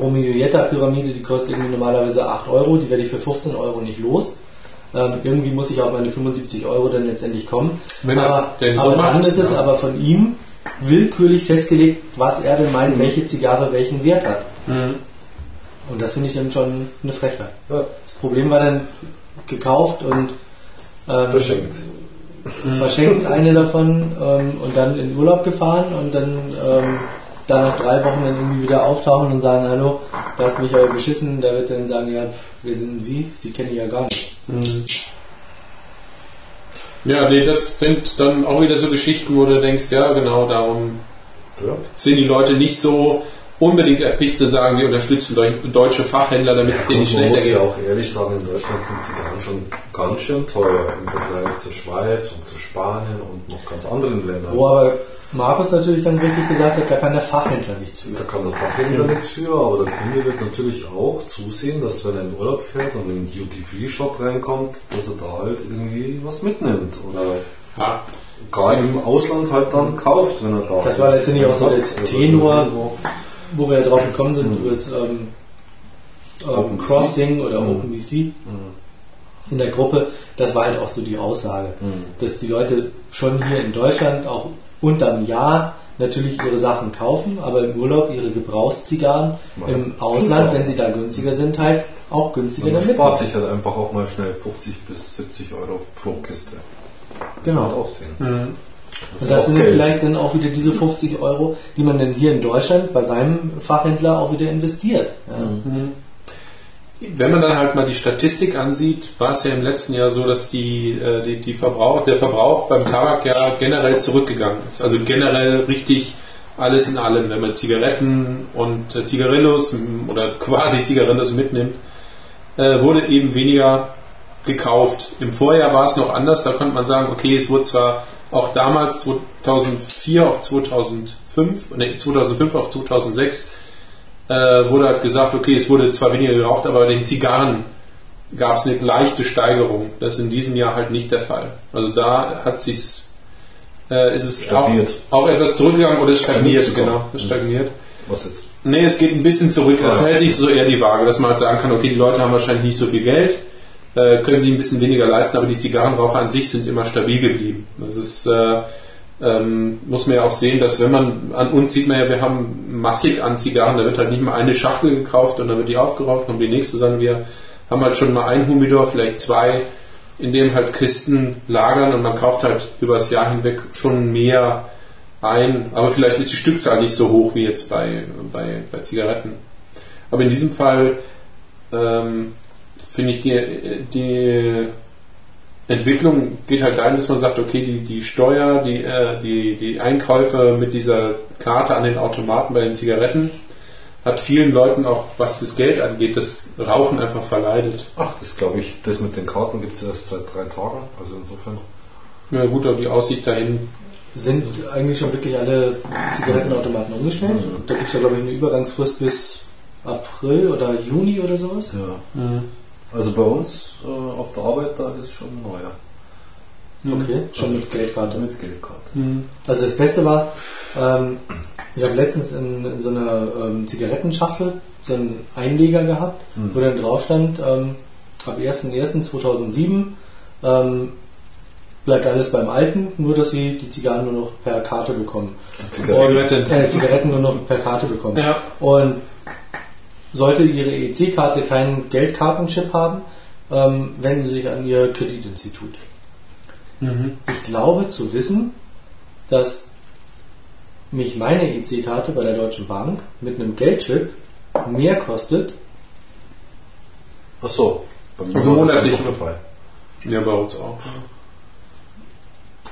Romeo-Jetta-Pyramide, die kostet irgendwie normalerweise 8 Euro, die werde ich für 15 Euro nicht los. Ähm, irgendwie muss ich auf meine 75 Euro dann letztendlich kommen. Wenn aber, denn so aber macht, dann ist es ja. aber von ihm willkürlich festgelegt, was er denn meint, mhm. welche Zigarre welchen Wert hat. Mhm. Und das finde ich dann schon eine Frechheit. Ja. Das Problem war dann gekauft und ähm, verschenkt. Verschenkt eine davon ähm, und dann in Urlaub gefahren und dann ähm, da nach drei Wochen dann irgendwie wieder auftauchen und sagen, hallo, da hast mich aber beschissen, da wird dann sagen, ja, wer sind Sie? Sie kennen die ja gar nicht. Mhm. Ja, nee, das sind dann auch wieder so Geschichten, wo du denkst, ja, genau darum ja. sind die Leute nicht so unbedingt erpicht zu sagen, wir unterstützen deutsche Fachhändler, damit es denen nicht schlechter geht. Man muss ja auch ehrlich sagen, in Deutschland sind Zigarren schon ganz schön teuer im Vergleich zur Schweiz und zu Spanien und noch ganz anderen Ländern. Wo aber Markus natürlich ganz richtig gesagt hat, da kann der Fachhändler nichts für. Da kann der Fachhändler nichts für, aber der Kunde wird natürlich auch zusehen, dass wenn er in Urlaub fährt und in einen Duty-Free-Shop reinkommt, dass er da halt irgendwie was mitnimmt. Oder ja. gar im Ausland halt dann kauft, wenn er da das ist. Das war letztendlich auch so der Tenor, wo wir ja drauf gekommen sind, mhm. über das ähm, ähm, Crossing oder mhm. OpenVC mhm. in der Gruppe, das war halt auch so die Aussage, mhm. dass die Leute schon hier in Deutschland auch unterm Jahr natürlich ihre Sachen kaufen, aber im Urlaub ihre Gebrauchszigarren im Ausland, wenn sie da günstiger sind, halt auch günstiger Man spart sich halt einfach auch mal schnell 50 bis 70 Euro pro Kiste. Genau. Auch sehen. Mhm. Das und das sind Geld. vielleicht dann auch wieder diese 50 Euro, die man dann hier in Deutschland bei seinem Fachhändler auch wieder investiert. Ja. Mhm. Wenn man dann halt mal die Statistik ansieht, war es ja im letzten Jahr so, dass die, äh, die, die Verbrauch, der Verbrauch beim Tabak ja generell zurückgegangen ist. Also generell richtig alles in allem. Wenn man Zigaretten und äh, Zigarillos oder quasi Zigarillos mitnimmt, äh, wurde eben weniger gekauft. Im Vorjahr war es noch anders, da konnte man sagen, okay, es wurde zwar auch damals 2004 auf 2005, nee, 2005 auf 2006 äh, wurde halt gesagt, okay, es wurde zwar weniger geraucht, aber bei den Zigarren gab es eine leichte Steigerung. Das ist in diesem Jahr halt nicht der Fall. Also da hat sich's, äh, ist es auch, auch, etwas zurückgegangen oder es stagniert, genau, es stagniert. Was jetzt? Nee, es geht ein bisschen zurück. Das ah, hält sich so eher die Waage, dass man halt sagen kann, okay, die Leute haben wahrscheinlich nicht so viel Geld äh, können sie ein bisschen weniger leisten, aber die Zigarrenraucher an sich sind immer stabil geblieben. Das ist, äh, ähm, muss man ja auch sehen, dass wenn man, an uns sieht man ja, wir haben massig an Zigarren, da wird halt nicht mal eine Schachtel gekauft und dann wird die aufgeraucht und die nächste, sondern wir haben halt schon mal ein Humidor, vielleicht zwei in dem halt Kisten lagern und man kauft halt über das Jahr hinweg schon mehr ein. Aber vielleicht ist die Stückzahl nicht so hoch wie jetzt bei, bei, bei Zigaretten. Aber in diesem Fall ähm, finde ich die, die Entwicklung geht halt dahin, dass man sagt, okay, die, die Steuer, die, äh, die, die Einkäufe mit dieser Karte an den Automaten bei den Zigaretten hat vielen Leuten auch, was das Geld angeht, das Rauchen einfach verleidet. Ach, das glaube ich, das mit den Karten gibt es erst seit drei Tagen, also insofern. Ja gut, aber die Aussicht dahin. Sind eigentlich schon wirklich alle Zigarettenautomaten umgestellt? Mhm. Da gibt es ja glaube ich eine Übergangsfrist bis April oder Juni oder sowas. Ja. Mhm. Also bei uns äh, auf der Arbeit, da ist schon neuer. Okay, schon mit Geldkarte. Mit Geldkarte. Mhm. Also das Beste war, ähm, ich habe letztens in, in, so einer ähm, Zigarettenschachtel so einen Einleger gehabt, mhm. wo dann drauf stand, ähm, ab 1.1.2007 ähm, bleibt alles beim Alten, nur dass sie die Zigarren nur noch per Karte bekommen. Zigaretten. Und, äh, Zigaretten nur noch per Karte bekommen. Ja. Und sollte Ihre EC-Karte keinen Geldkartenchip haben, ähm, wenden Sie sich an Ihr Kreditinstitut. Mhm. Ich glaube zu wissen, dass mich meine EC-Karte bei der Deutschen Bank mit einem Geldchip mehr kostet. Ach so, bei mir also monatlich dabei. Ja, bei uns auch.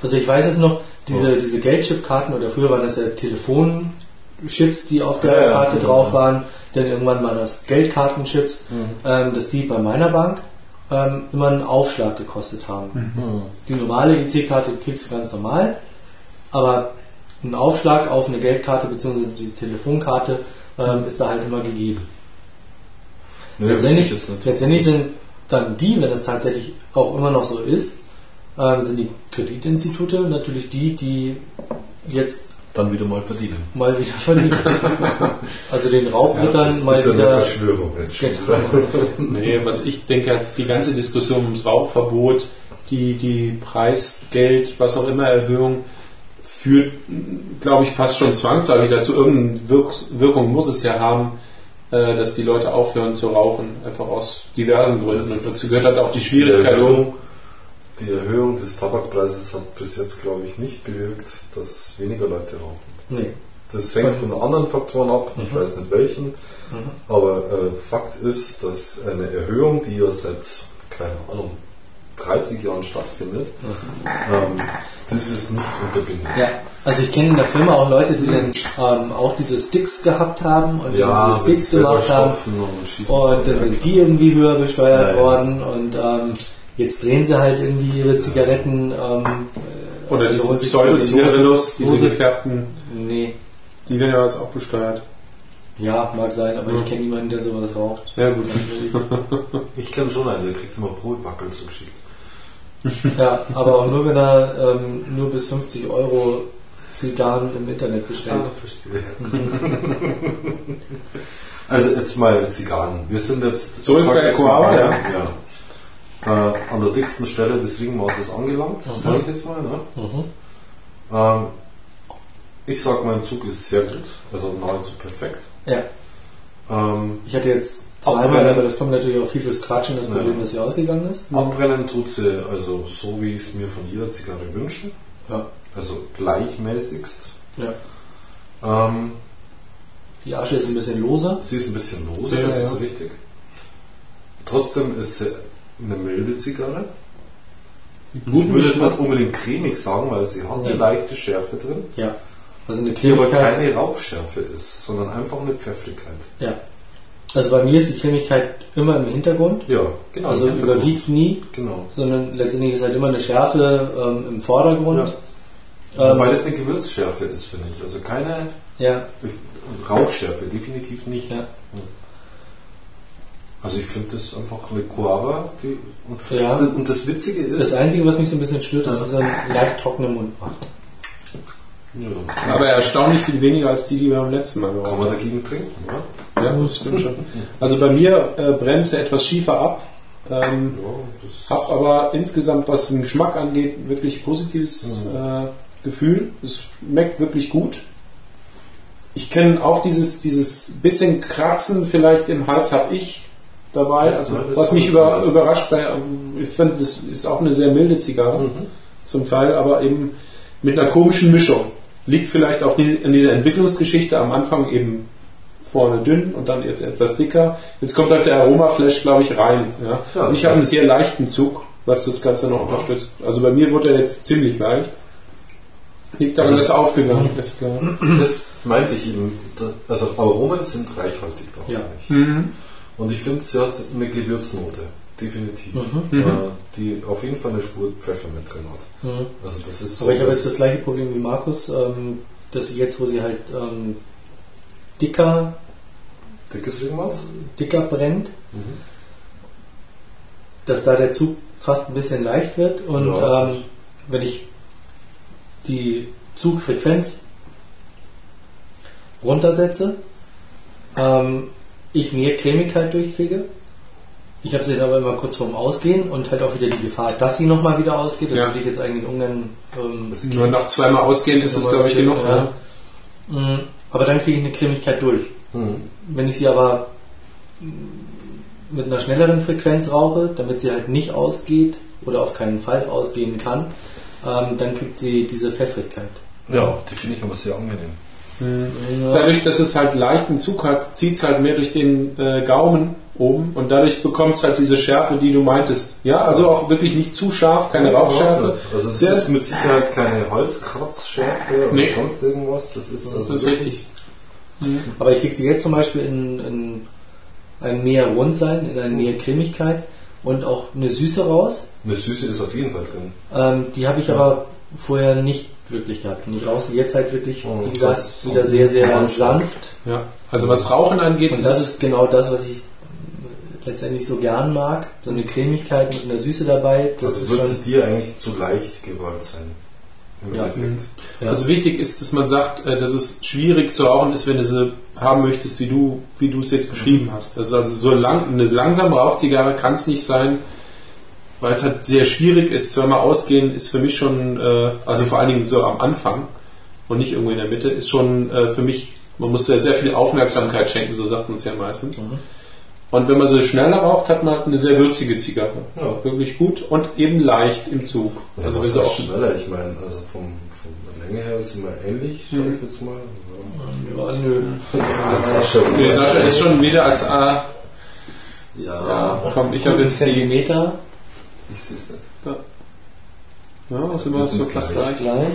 Also ich weiß es noch, diese, diese Geldchip-Karten oder früher waren das ja Telefonchips, die auf der ja, Karte ja, drauf waren, denn irgendwann waren das Geldkartenchips, mhm. ähm, dass die bei meiner Bank ähm, immer einen Aufschlag gekostet haben. Mhm. Die normale EC-Karte kriegst du ganz normal, aber ein Aufschlag auf eine Geldkarte bzw. diese Telefonkarte ähm, ist da halt immer gegeben. Nee, letztendlich, letztendlich sind dann die, wenn es tatsächlich auch immer noch so ist, ähm, sind die Kreditinstitute natürlich die, die jetzt dann wieder mal verdienen. Mal wieder verdienen. also den Raubrittern ja, mal ist wieder. Eine Verschwörung jetzt schon. nee, was ich denke, die ganze Diskussion ums Rauchverbot, die, die Preisgeld, was auch immer Erhöhung, führt, glaube ich, fast schon zwangsläufig dazu. Irgendeine Wirkung muss es ja haben, äh, dass die Leute aufhören zu rauchen, einfach aus diversen Gründen. Und dazu gehört halt auch die Schwierigkeit. Die Erhöhung, die Erhöhung des Tabakpreises hat bis jetzt, glaube ich, nicht bewirkt, dass weniger Leute rauchen. Nee. Das hängt von anderen Faktoren ab, ich mhm. weiß nicht welchen, mhm. aber äh, Fakt ist, dass eine Erhöhung, die ja seit, keine Ahnung, 30 Jahren stattfindet, mhm. ähm, das ist nicht unterbinden. Ja, also ich kenne in der Firma auch Leute, die dann ähm, auch diese Sticks gehabt haben und ja, diese Sticks gemacht haben und, und dann sind die irgendwie höher besteuert ja, worden und ähm, jetzt drehen sie halt irgendwie ihre Zigaretten ähm, oder also diese Pseudo-Zigarillos, diese gefärbten. Nee. Die werden ja jetzt auch besteuert. Ja, mag sein, aber ich kenne niemanden, der sowas raucht. Ja, gut. ich kenne schon einen, der kriegt immer Brotbackel zugeschickt. Ja, aber auch nur, wenn er ähm, nur bis 50 Euro Zigarren im Internet bestellt. Ah, verstehe. also jetzt mal Zigarren. Wir sind jetzt so ist bei Koala, ja. ja. Äh, an der dicksten Stelle des Ringmaßes angelangt, mhm. sage ich jetzt mal. Ne? Mhm. Ähm, ich sage, mein Zug ist sehr gut, also nahezu perfekt. Ja. Ähm, ich hatte jetzt Zweimal, aber das kommt natürlich auch viel durchs Quatschen, das Problem, ja. dass sie ausgegangen ist. Abbrennen tut sie also so, wie ich es mir von jeder Zigarre wünsche. Ja. Also gleichmäßigst. Ja. Ähm, die Asche ist ein bisschen loser. Sie ist ein bisschen loser, Sehr, das ja. ist richtig. Trotzdem ist sie eine milde Zigarre. Ich würde jetzt nicht unbedingt cremig sagen, weil sie hat eine leichte Schärfe drin. Ja. Also eine die aber keine Rauchschärfe ist, sondern einfach eine Pfeffrigkeit. Ja. Also bei mir ist die Cremigkeit immer im Hintergrund. Ja, genau. Also überwiegt nie. Genau. Sondern letztendlich ist halt immer eine Schärfe ähm, im Vordergrund. Ja. Ähm, Weil das eine Gewürzschärfe ist, finde ich. Also keine ja. Rauchschärfe, definitiv nicht. Ja. Also ich finde das einfach eine Coava. Die, und, ja. und das Witzige ist... Das Einzige, was mich so ein bisschen stört, ist, dass es einen leicht trockenen Mund macht. Ja, aber erstaunlich viel weniger als die, die wir beim letzten Mal geraucht haben. Kann man dagegen trinken, oder? Ja, das stimmt schon. Also bei mir äh, brennt sie etwas schiefer ab. Ähm, ja, hab aber insgesamt, was den Geschmack angeht, wirklich positives mhm. äh, Gefühl. Es schmeckt wirklich gut. Ich kenne auch dieses, dieses bisschen Kratzen vielleicht im Hals habe ich dabei. Also, was mich über, überrascht bei, ich finde, das ist auch eine sehr milde Zigarre mhm. zum Teil, aber eben mit einer komischen Mischung. Liegt vielleicht auch in dieser Entwicklungsgeschichte am Anfang eben vorne dünn und dann jetzt etwas dicker. Jetzt kommt halt der Aromaflash, glaube ich, rein. Ja? ja und ich habe einen sehr leichten Zug, was das Ganze noch unterstützt. Also bei mir wurde er jetzt ziemlich leicht. Liegt daran, also dass er aufgegangen ist, klar. Das meinte ich eben. Also Aromen sind reichhaltig drauf. Ja. Mhm. Und ich finde, sie hat eine Gewürznote. Definitiv. Mhm. Äh, die auf jeden Fall eine Spur Pfeffer mit drin hat. Mhm. Also das ist so Aber ich habe jetzt das gleiche Problem wie Markus, ähm, dass sie jetzt, wo sie halt ähm, dicker Dickes irgendwas? dicker brennt, mhm. dass da der Zug fast ein bisschen leicht wird und ja. ähm, wenn ich die Zugfrequenz runtersetze, ähm, ich mehr Cremigkeit durchkriege. Ich habe sie dann aber immer kurz vorm Ausgehen und halt auch wieder die Gefahr, dass sie nochmal wieder ausgeht. Das ja. würde ich jetzt eigentlich ungern. Ähm, Nur nach zweimal ausgehen ist es, glaube ich, genug. Ja. Ja. Mhm. Aber dann kriege ich eine Cremigkeit durch. Mhm. Wenn ich sie aber mit einer schnelleren Frequenz rauche, damit sie halt nicht ausgeht oder auf keinen Fall ausgehen kann, ähm, dann kriegt sie diese Pfeffrigkeit. Ja, die finde ich aber sehr angenehm. Mhm. Dadurch, dass es halt leichten Zug hat, zieht es halt mehr durch den äh, Gaumen oben und dadurch bekommt es halt diese Schärfe, die du meintest. Ja, also auch wirklich nicht zu scharf, keine Rauchschärfe. Also es ist mit Sicherheit keine Holzkratzschärfe oder nee. sonst irgendwas. Das ist, also das ist richtig. Mhm. Aber ich kriege sie jetzt zum Beispiel in, in ein mehr Rundsein, in eine mehr Cremigkeit und auch eine Süße raus. Eine Süße ist auf jeden Fall drin. Ähm, die habe ich ja. aber vorher nicht wirklich gehabt. Und ich rauche jetzt halt wirklich, oh, wie gesagt, wieder sehr, sehr sanft. Ja, also was Rauchen angeht. Und das ist genau das, was ich letztendlich so gern mag. So eine Cremigkeit mit einer Süße dabei. Das also wird dir eigentlich zu leicht gewollt sein. Ja. ja. Also wichtig ist, dass man sagt, äh, dass es schwierig zu rauchen ist, wenn du sie haben möchtest, wie du, wie du es jetzt beschrieben hast. Also, also so lang, eine langsame Rauchzigarre kann es nicht sein, weil es halt sehr schwierig ist. Zweimal ausgehen ist für mich schon, äh, also vor allen Dingen so am Anfang und nicht irgendwo in der Mitte, ist schon äh, für mich, man muss sehr, sehr viel Aufmerksamkeit schenken, so sagt man es ja meistens. Mhm. Und wenn man sie schneller raucht, hat man halt eine sehr würzige Zigarre. Ja. Wirklich gut und eben leicht im Zug. Ja, also wenn sie auch schneller, ich meine, also vom, von der Länge her ist immer ähnlich, schaue mhm. ich jetzt mal. Ja, nö. Sascha, nee, Sascha ist schon wieder als A. Ja, ja komm, ich habe jetzt Zentimeter. Ich sehe es nicht. Ja. Ja, sind wir so fast gleich. gleich.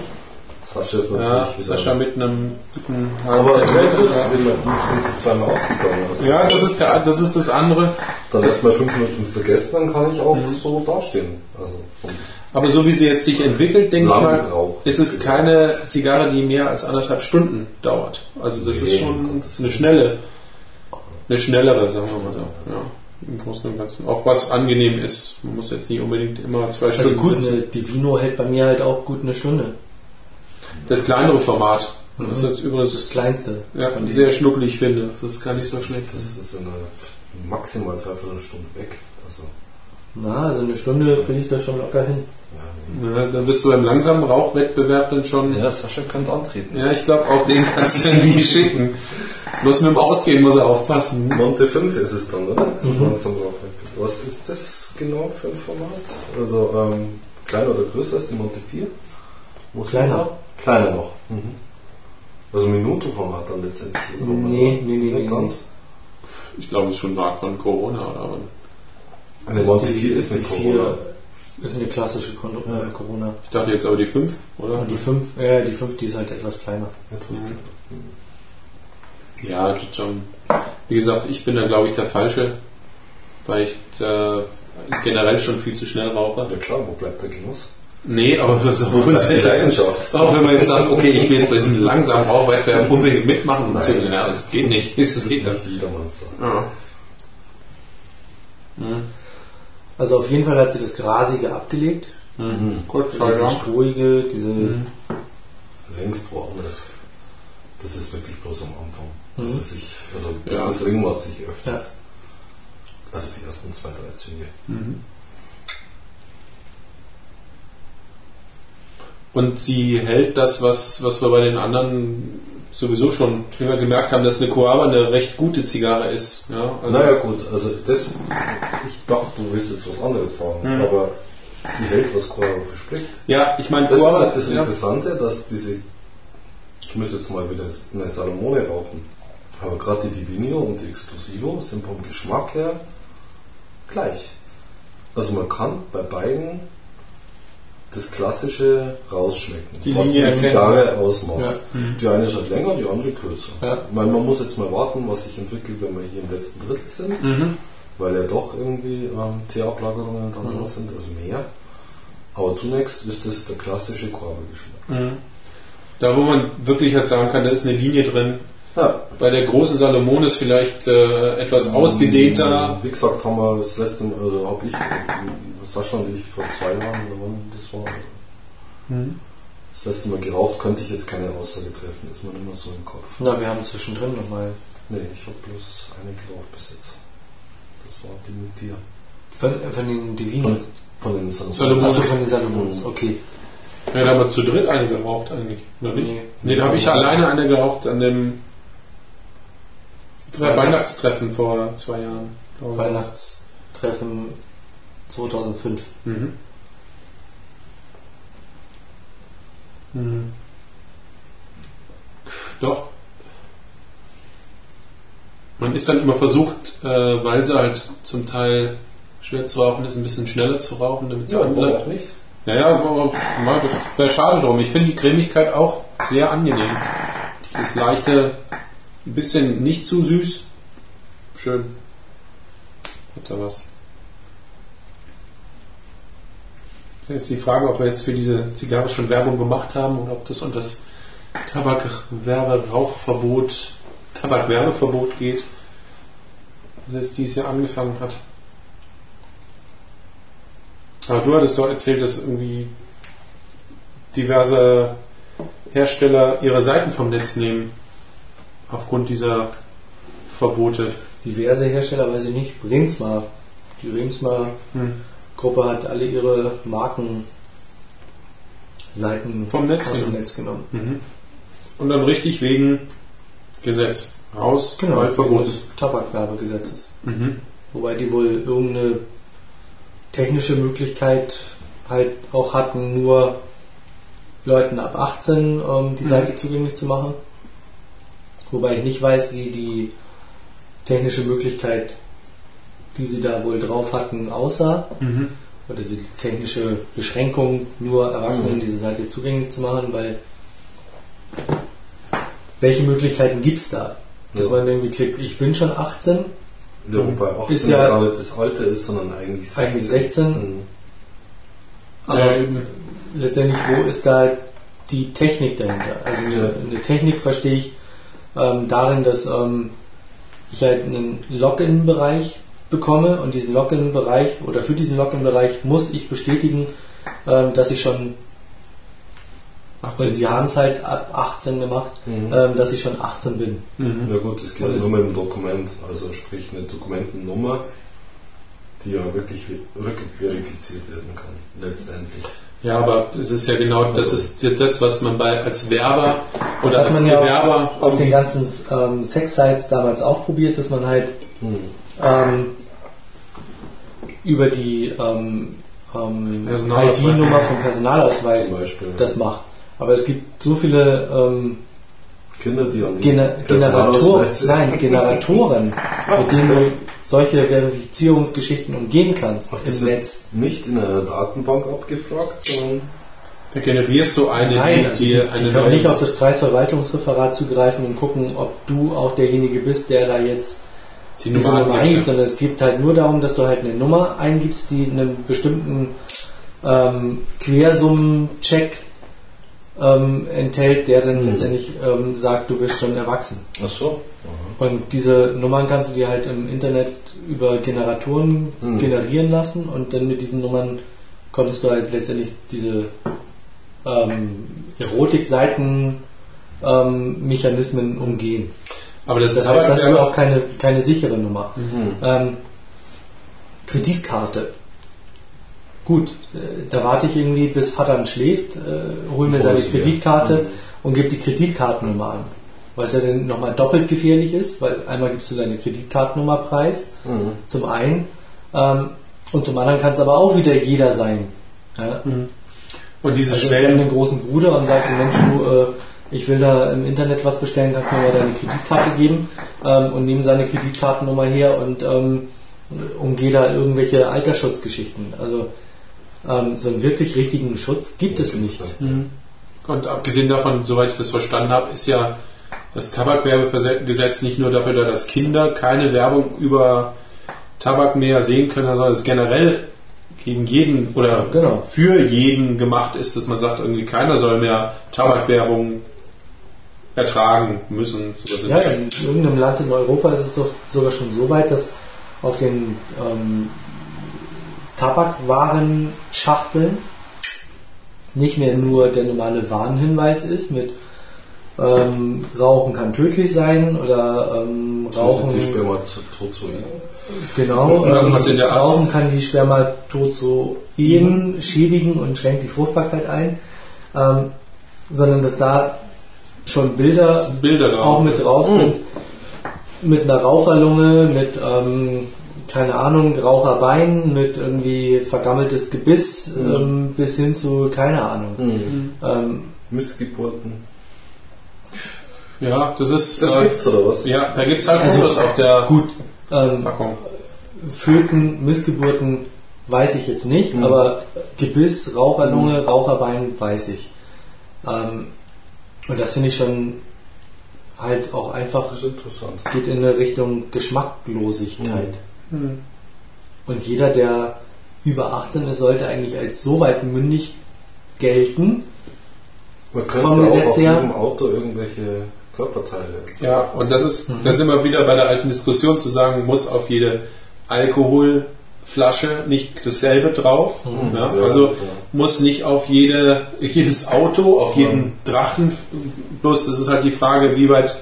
Sascha ist natürlich. Ja, Sascha mit einem guten Aber sind sie zweimal ausgegangen. Also ja, das ist, der, das ist das andere. Dann ist mal fünf Minuten vergessen, dann kann ich auch mhm. so dastehen. Also aber so wie sie jetzt sich entwickelt, denke ich mal, ist es keine Zigarre, die mehr als anderthalb Stunden dauert. Also das nee, ist schon eine schnelle, eine schnellere, sagen wir mal so. Ja im Großen und Ganzen. Auch was angenehm ist. Man muss jetzt nicht unbedingt immer zwei also Stunden. Gut, eine Divino hält bei mir halt auch gut eine Stunde. Das kleinere Format. Mhm. Das ist jetzt übrigens das kleinste. Ja, von sehr schnuckelig finde. Das ist gar nicht so schlecht. Das ist eine maximal dreiviertel Stunde weg. Also Na, also eine Stunde kriege ich da schon locker hin. Ja, dann bist du beim langsamen Rauchwettbewerb dann schon. Ja, Sascha könnte antreten. Ja, ich glaube auch den kannst du irgendwie schicken. Bloß mit dem Ausgehen muss er aufpassen. Monte 5 ist es dann, oder? Mhm. Was ist das genau für ein Format? Also ähm, kleiner oder größer als die Monte 4? Wo kleiner. Kleiner noch. Mhm. Also Minuto-Format dann letztendlich. Nee, nee, nee, nee, ganz. Ich glaube, es ist schon arg von Corona, oder? Eine Monte 4 ist eine Corona. Das ist eine klassische äh, Corona. Ich dachte jetzt aber die 5, oder? Und die 5, äh, die 5, die ist halt etwas kleiner. Etwas kleiner. Ja. Wie gesagt, ich bin da glaube ich der Falsche, weil ich äh, generell schon viel zu schnell rauche. Ja klar, wo bleibt der Genuss? Nee, aber so die Leidenschaft. Auch wenn man jetzt sagt, okay, ich will jetzt bei diesem langsamen Rauchwettbewerb unbedingt mitmachen, Nein, so, ja, das geht nicht. Das, das geht nicht jedermanns. Ja. Mhm. Also auf jeden Fall hat sie das Grasige abgelegt. Mhm. Gut, diese Struhige, diese. Mhm. Längst woanders. Das ist wirklich bloß am Anfang. Mhm. Dass es sich, also bis ja. das irgendwas sich öffnet. Ja. Also die ersten zwei, drei Züge. Mhm. Und sie hält das, was, was wir bei den anderen sowieso schon immer gemerkt haben, dass eine Coaba eine recht gute Zigarre ist. Ja, also naja gut, also das, ich dachte, du willst jetzt was anderes sagen, mhm. aber sie hält, was Coaba verspricht. Ja, ich meine, das Coaba, ist halt das Interessante, ja. dass diese, ich muss jetzt mal wieder eine Salomone rauchen, aber gerade die Divinio und die Exclusivo sind vom Geschmack her gleich. Also man kann bei beiden das klassische rausschmecken, die was Linie die Zigarre ausmacht. Ja. Mhm. Die eine ist halt länger, die andere kürzer. Ja. Ich meine, man muss jetzt mal warten, was sich entwickelt, wenn wir hier im letzten Drittel sind, mhm. weil ja doch irgendwie ähm, Teeablagerungen dann mhm. da sind, also mehr. Aber zunächst ist das der klassische Korbe-Geschmack. Da, wo man wirklich halt sagen kann, da ist eine Linie drin, ja. Bei der großen Salomon ist vielleicht äh, etwas ausgedehnter. Wie gesagt, haben wir das letzte, also habe ich, Sascha und ich vor zwei Jahren, das war mhm. das letzte Mal geraucht, könnte ich jetzt keine Aussage treffen, ist mir immer so im Kopf. Na, wir haben zwischendrin nochmal. Nee, ich habe bloß eine geraucht bis jetzt. Das war die mit dir. Von, von den Divinos? Von, von den Salomons. Achso, von den Salomons, okay. Ja, da haben wir zu dritt eine geraucht eigentlich, oder nicht? Nee, nee da habe ich alleine eine geraucht an dem Weihnachtstreffen vor zwei Jahren. Weihnachtstreffen 2005. Mhm. Mhm. Doch. Man ist dann immer versucht, äh, weil sie halt zum Teil schwer zu rauchen ist, ein bisschen schneller zu rauchen, damit ja, andere. nicht. Naja, das wäre schade drum. Ich finde die Cremigkeit auch sehr angenehm. Das leichte ein bisschen nicht zu süß. Schön. Hat da was. Das ist die Frage, ob wir jetzt für diese Zigarre schon Werbung gemacht haben oder ob das unter das Tabakwerbe-Rauchverbot, Tabakwerbeverbot geht, das jetzt dieses Jahr angefangen hat. Aber du hattest doch erzählt, dass irgendwie diverse Hersteller ihre Seiten vom Netz nehmen aufgrund dieser Verbote. Diverse Hersteller, weiß ich nicht, Ringsma. Die Ringsma-Gruppe hm. hat alle ihre Markenseiten vom Netz aus dem Netz genommen. Mhm. Und dann richtig wegen Gesetz raus, genau, weil Verbot des Tabakwerbegesetzes. Mhm. Wobei die wohl irgendeine technische Möglichkeit halt auch hatten, nur Leuten ab 18 ähm, die mhm. Seite zugänglich zu machen. Wobei ich nicht weiß, wie die technische Möglichkeit, die sie da wohl drauf hatten, aussah. Mhm. Oder die technische Beschränkung, nur Erwachsenen mhm. diese Seite zugänglich zu machen, weil welche Möglichkeiten gibt es da? Dass ja. man irgendwie klickt, ich bin schon 18. Ja, wobei 18 ist ja gar nicht das Alter ist, sondern eigentlich 16. Eigentlich 16. Mhm. Aber ja. letztendlich, wo ist da die Technik dahinter? Also eine, eine Technik verstehe ich ähm, darin, dass ähm, ich halt einen Login-Bereich bekomme und diesen Login-Bereich oder für diesen Login-Bereich muss ich bestätigen, ähm, dass ich schon 18. Sie haben es halt ab 18 gemacht, mhm. ähm, dass ich schon 18 bin. Mhm. Ja gut, das geht ja nur mit dem Dokument, also sprich eine Dokumentennummer, die ja wirklich rückverifiziert werden kann, letztendlich. Ja, aber es ist ja genau das ist das, was man bei als Werber das oder als ja Bewerber auf, auf den ganzen ähm, Sex-Sites damals auch probiert, dass man halt hm. ähm, über die ähm, ähm ID-Nummer vom Personalausweis das macht. Aber es gibt so viele ähm, Kinder, die an die Gener Generatoren, nein, Generatoren, mit denen du solche Verifizierungsgeschichten umgehen kannst Ach, im Netz. Nicht in einer Datenbank abgefragt, sondern. Da generierst du eine, Nein, also die, die, die können nicht auf das Kreisverwaltungsreferat zugreifen und gucken, ob du auch derjenige bist, der da jetzt die diese Nummer, Nummer eingibt, sondern es geht halt nur darum, dass du halt eine Nummer eingibst, die einen bestimmten ähm, Quersummencheck ähm, enthält, der dann mhm. letztendlich ähm, sagt, du bist schon erwachsen. Ach so. Und diese Nummern kannst du dir halt im Internet über Generatoren mhm. generieren lassen und dann mit diesen Nummern konntest du halt letztendlich diese ähm, Erotikseiten-Mechanismen ähm, umgehen. Aber das, das heißt, das ist auch keine, keine sichere Nummer. Mhm. Ähm, Kreditkarte. Gut, äh, da warte ich irgendwie, bis Vater schläft, äh, hole mir seine Kreditkarte mhm. und gebe die Kreditkartennummer an. was ja dann nochmal doppelt gefährlich ist, weil einmal gibst du deine Kreditkartennummer preis, mhm. zum einen, ähm, und zum anderen kann es aber auch wieder jeder sein. Ja? Mhm. Und diese also Schwellen. einen großen Bruder und sagst, Mensch, du, äh, ich will da im Internet was bestellen, kannst du mir mal deine Kreditkarte geben ähm, und nehme seine Kreditkartennummer her und ähm, umgehe da irgendwelche Altersschutzgeschichten. Also ähm, so einen wirklich richtigen Schutz gibt es nicht. Mhm. Und abgesehen davon, soweit ich das verstanden habe, ist ja das Tabakwerbegesetz nicht nur dafür da, dass Kinder keine Werbung über Tabak mehr sehen können, sondern es generell gegen jeden oder genau. für jeden gemacht ist, dass man sagt, irgendwie keiner soll mehr Tabakwerbung ertragen müssen. Ja, in irgendeinem Land in Europa ist es doch sogar schon so weit, dass auf den ähm, Tabakwarenschachteln nicht mehr nur der normale Warnhinweis ist mit ähm, Rauchen kann tödlich sein oder ähm, Rauchen. Die Spermatozoiden. Genau, ähm, Rauchen kann die Spermatozoiden mhm. schädigen und schränkt die Fruchtbarkeit ein, ähm, sondern dass da schon Bilder, Bilder auch mit drauf mhm. sind, mit einer Raucherlunge, mit ähm, keine Ahnung, Raucherbein, mit irgendwie vergammeltes Gebiss mhm. ähm, bis hin zu keine Ahnung. Mhm. Ähm, Missgeburten. Ja, das ist. Das äh, gibt's oder was? Ja, da gibt es halt also, Fotos auf der gut, ähm, Packung. Föten, Missgeburten weiß ich jetzt nicht, mhm. aber Gebiss, Raucherlunge, mhm. Raucherbein weiß ich. Ähm, und das finde ich schon halt auch einfach geht in eine Richtung Geschmacklosigkeit. Mhm. mhm. Und jeder, der über 18 ist, sollte eigentlich als so weit mündig gelten. Man könnte vom Gesetz auch auf her. jedem Auto irgendwelche Körperteile. Ja, und das ist, mhm. da sind wir wieder bei der alten Diskussion zu sagen, muss auf jede Alkoholflasche nicht dasselbe drauf. Mhm. Ja, also ja. muss nicht auf jede, jedes Auto, auf jeden Drachen, bloß das ist halt die Frage, wie weit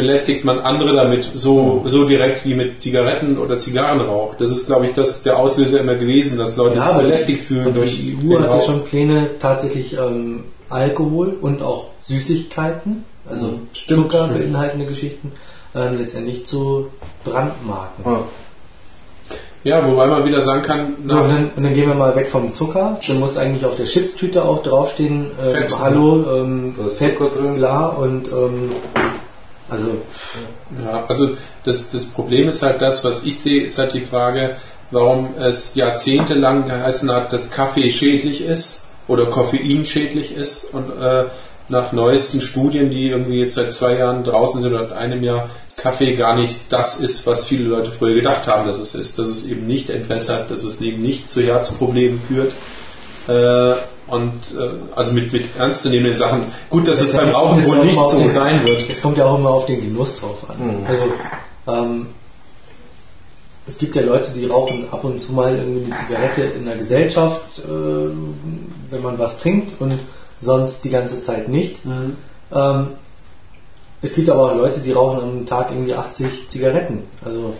belästigt man andere damit so, so direkt wie mit Zigaretten oder Zigarrenrauch. Das ist, glaube ich, das, der Auslöser immer gewesen, dass Leute ja, sich belästigt fühlen. durch die EU hatte Rauch. schon Pläne, tatsächlich ähm, Alkohol und auch Süßigkeiten also mhm. Stimmt, Zucker beinhaltende Geschichten, äh, letztendlich zu Brandmarken. Ja. Ja, wobei man wieder sagen kann. So, und dann, und dann, gehen wir mal weg vom Zucker. Dann muss eigentlich auf der Chipstüte auch draufstehen, äh, Fett, Hallo, ähm, Fett, Zucker drin. bla und ähm, also. Ja, also das, das Problem ist halt das, was ich sehe, ist halt die Frage, warum es jahrzehntelang geheißen hat, dass Kaffee schädlich ist oder Koffein schädlich ist und äh, nach neuesten Studien, die irgendwie jetzt seit zwei Jahren draußen sind oder einem Jahr, Kaffee gar nicht das ist, was viele Leute früher gedacht haben, dass es ist. Dass es eben nicht entwässert, dass es eben nicht zu Herzproblemen führt. Äh, und äh, also mit, mit ernstzunehmenden Sachen. Gut, dass das es beim Rauchen wohl nicht so den, sein wird. Es kommt ja auch immer auf den Genuss drauf an. Mhm. Also ähm, es gibt ja Leute, die rauchen ab und zu mal irgendwie eine Zigarette in der Gesellschaft, äh, wenn man was trinkt und sonst die ganze Zeit nicht. Mhm. Ähm, es gibt aber auch Leute, die rauchen am Tag irgendwie 80 Zigaretten. Also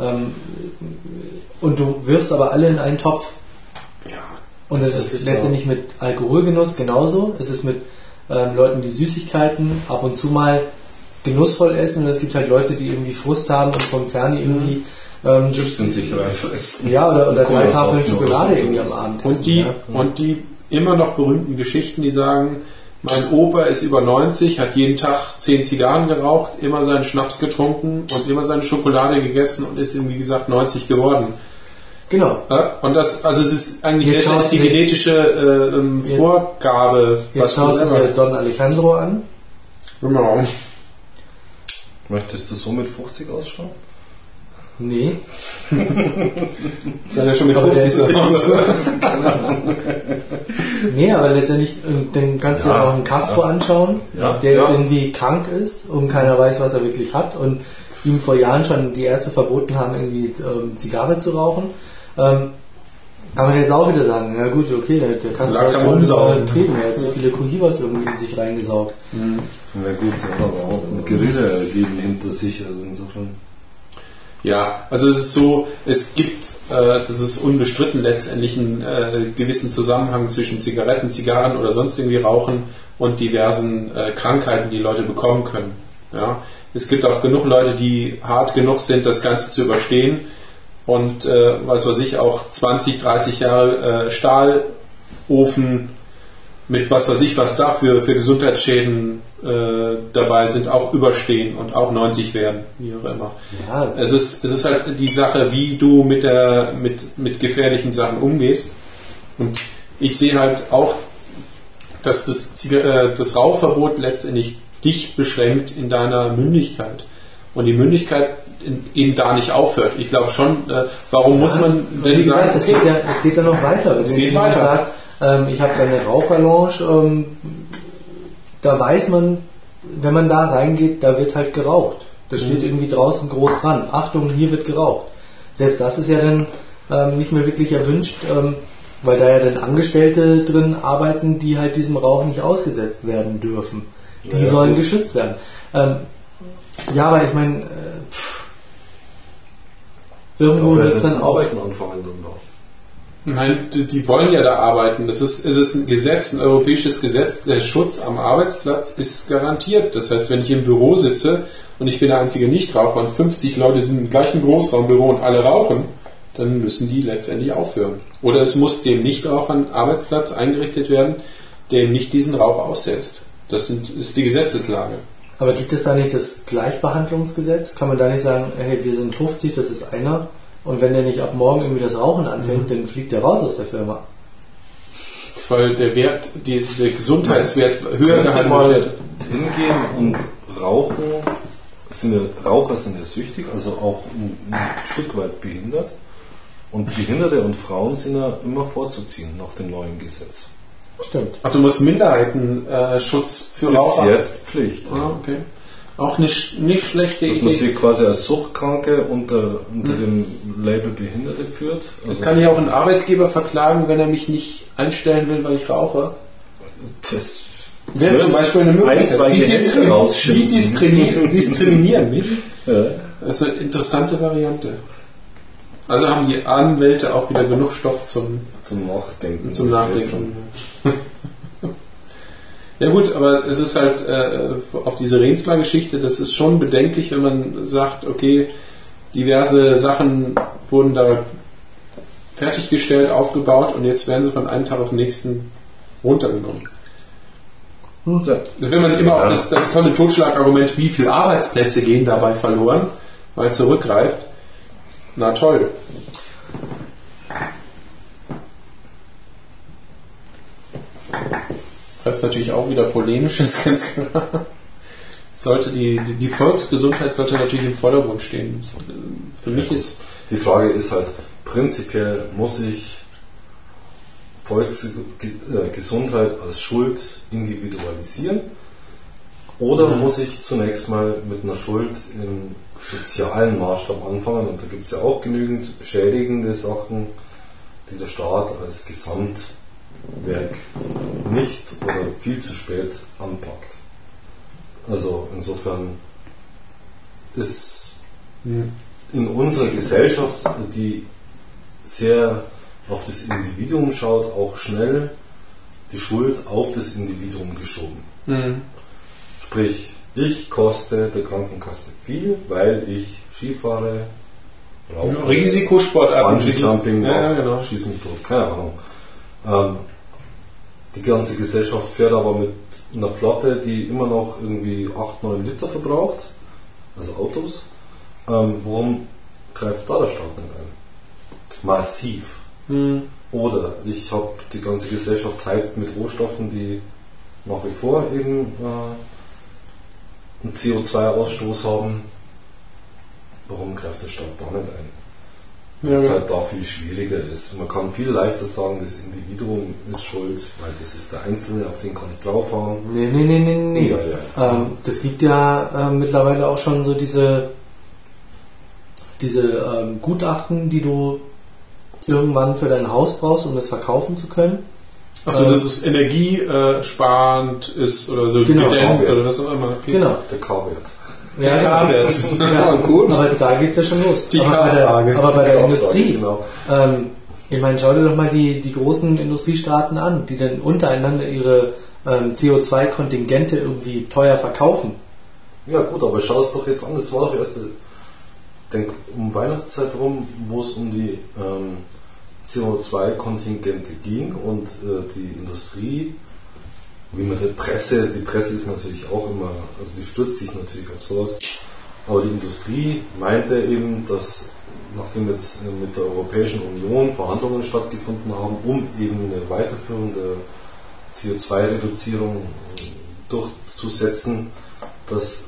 ähm, und du wirfst aber alle in einen Topf. Und es ist, letztendlich mit Alkoholgenuss genauso. Es ist mit ähm, Leuten, die Süßigkeiten ab und zu mal genussvoll essen. Und es gibt halt Leute, die irgendwie Frust haben und vom Ferne irgendwie ähm, Chips sind sich reinfressen. Ja, oder, oder drei Tafeln Schokolade irgendwie am Abend essen. Und die, ja. und die immer noch berühmten Geschichten, die sagen, mein Opa ist über 90, hat jeden Tag 10 Zigarren geraucht, immer seinen Schnaps getrunken und immer seine Schokolade gegessen und ist, wie gesagt, 90 geworden. Genau. Ja, und das, also es ist eigentlich jetzt letztendlich die genetische äh, ähm, jetzt, Vorgabe. Jetzt was schaust du dir Don Alejandro an. Genau. Möchtest du so mit 50 ausschauen? Nee. Sei ja schon mit 50 so Nee, aber letztendlich, äh, dann kannst du ja auch einen Castro ja. anschauen, ja. der jetzt irgendwie krank ist und keiner weiß, was er wirklich hat und ihm vor Jahren schon die Ärzte verboten haben, irgendwie ähm, Zigarre zu rauchen. Ähm, kann man jetzt auch wieder sagen, ja gut, okay, der, der Castro hat schon getreten, er hat so viele Cohibas irgendwie in sich reingesaugt. Mhm. Ja gut, er hat aber auch ein Guerilla-Leben hinter sich, also insofern. Ja, also es ist so, es gibt, äh, das ist unbestritten letztendlich einen äh, gewissen Zusammenhang zwischen Zigaretten, Zigarren oder sonst irgendwie Rauchen und diversen äh, Krankheiten, die Leute bekommen können. Ja? Es gibt auch genug Leute, die hart genug sind, das Ganze zu überstehen und äh, was weiß ich, auch 20, 30 Jahre äh, Stahlofen mit was weiß ich, was da für, für Gesundheitsschäden äh, dabei sind, auch überstehen und auch 90 werden, wie auch immer. Ja. Es, ist, es ist halt die Sache, wie du mit, der, mit, mit gefährlichen Sachen umgehst. Und ich sehe halt auch, dass das, äh, das Rauchverbot letztendlich dich beschränkt in deiner Mündigkeit. Und die Mündigkeit eben da nicht aufhört. Ich glaube schon, äh, warum muss man denn wie gesagt, sagen, es, geht ja, es geht ja noch weiter. Es geht weiter. Sagt, ähm, ich habe da eine Raucherlounge, ähm, da weiß man, wenn man da reingeht, da wird halt geraucht. Da steht mhm. irgendwie draußen groß dran. Achtung, hier wird geraucht. Selbst das ist ja dann ähm, nicht mehr wirklich erwünscht, ähm, weil da ja dann Angestellte drin arbeiten, die halt diesem Rauch nicht ausgesetzt werden dürfen. Die ja, sollen gut. geschützt werden. Ähm, ja, aber ich meine, äh, irgendwo wird es dann arbeiten anfangen dann da. Nein, die, die, wollen ja da arbeiten. Das ist, es ist ein Gesetz, ein europäisches Gesetz. Der Schutz am Arbeitsplatz ist garantiert. Das heißt, wenn ich im Büro sitze und ich bin der einzige Nichtraucher und 50 Leute sind im gleichen Großraumbüro und alle rauchen, dann müssen die letztendlich aufhören. Oder es muss dem Nichtrauchern Arbeitsplatz eingerichtet werden, der ihm nicht diesen Rauch aussetzt. Das sind, ist die Gesetzeslage. Aber gibt es da nicht das Gleichbehandlungsgesetz? Kann man da nicht sagen, hey, wir sind 50, das ist einer, und wenn der nicht ab morgen irgendwie das Rauchen anfängt, mhm. dann fliegt der raus aus der Firma. Weil der Wert, die, der Gesundheitswert höher gehalten wird. Hingehen und rauchen, sind ja, Raucher sind ja süchtig, also auch ein, ein Stück weit behindert. Und Behinderte und Frauen sind ja immer vorzuziehen nach dem neuen Gesetz. Stimmt. Ach, du musst Minderheitenschutz äh, für Raucher. Ist jetzt Pflicht. Ah, okay. Auch nicht, nicht schlechte Dass Idee. Dass man sie quasi als Suchtkranke unter, unter hm. dem Label Behinderte führt. Also kann ich auch einen Arbeitgeber verklagen, wenn er mich nicht einstellen will, weil ich rauche? Das wäre zum Beispiel eine Möglichkeit. Sie, diskriminieren, sie diskriminieren, diskriminieren mich. Ja. Das ist eine interessante Variante. Also haben die Anwälte auch wieder genug Stoff zum, zum Nachdenken. Zum Nachdenken. Ja gut, aber es ist halt äh, auf diese Rensler-Geschichte, das ist schon bedenklich, wenn man sagt, okay, diverse Sachen wurden da fertiggestellt, aufgebaut und jetzt werden sie von einem Tag auf den nächsten runtergenommen. Hm. Wenn man immer auf das, das tolle Totschlagargument, wie viele Arbeitsplätze gehen dabei verloren, mal zurückgreift, na toll. was natürlich auch wieder polemisch ist, ganz klar. Sollte die, die, die, Volksgesundheit sollte natürlich im Vordergrund stehen. Für mich ist. Die Frage ist halt, prinzipiell muss ich Volksgesundheit als Schuld individualisieren oder mhm. muss ich zunächst mal mit einer Schuld im sozialen Maßstab anfangen? Und da gibt es ja auch genügend schädigende Sachen, die der Staat als Gesamt Werk nicht oder viel zu spät anpackt. Also insofern ist in unserer Gesellschaft, die sehr auf das Individuum schaut, auch schnell die Schuld auf das Individuum geschoben. Mhm. Sprich, ich koste der Krankenkasse viel, weil ich Skifahre, Rauche, Risikosportarten, Bungee Jumping, ja, ja, genau. schieß mich tot, keine Ahnung. Ähm, die ganze Gesellschaft fährt aber mit einer Flotte, die immer noch irgendwie 8, 9 Liter verbraucht, also Autos. Ähm, warum greift da der Staat nicht ein? Massiv. Mhm. Oder ich habe die ganze Gesellschaft heizt mit Rohstoffen, die nach wie vor eben äh, einen CO2-Ausstoß haben. Warum greift der Staat da nicht ein? weil es halt da viel schwieriger ist. Man kann viel leichter sagen, das Individuum ist schuld, weil das ist der Einzelne, auf den kann ich draufhauen. Nee, nee, nee, nee, nee. Ja, ja. Ähm, das gibt ja äh, mittlerweile auch schon so diese, diese ähm, Gutachten, die du irgendwann für dein Haus brauchst, um das verkaufen zu können. Achso, ähm, dass es energiesparend ist oder so genau, gedämmt oder was auch immer. Okay. Genau. Der K-Wert. Ja, K-Wert. ja, gut. Aber da geht es ja schon los. Die aber, bei der, aber bei der Industrie. Genau. Ähm, ich meine, schau dir doch mal die, die großen Industriestaaten an, die dann untereinander ihre ähm, CO2-Kontingente irgendwie teuer verkaufen. Ja gut, aber schau es doch jetzt an, das war doch erst denk, um Weihnachtszeit rum, wo es um die ähm, CO2-Kontingente ging und äh, die Industrie, wie man sagt, Presse, die Presse ist natürlich auch immer, also die stürzt sich natürlich auf sowas, aber die Industrie meinte eben, dass nachdem jetzt mit der Europäischen Union Verhandlungen stattgefunden haben, um eben eine Weiterführung der CO2-Reduzierung durchzusetzen, dass,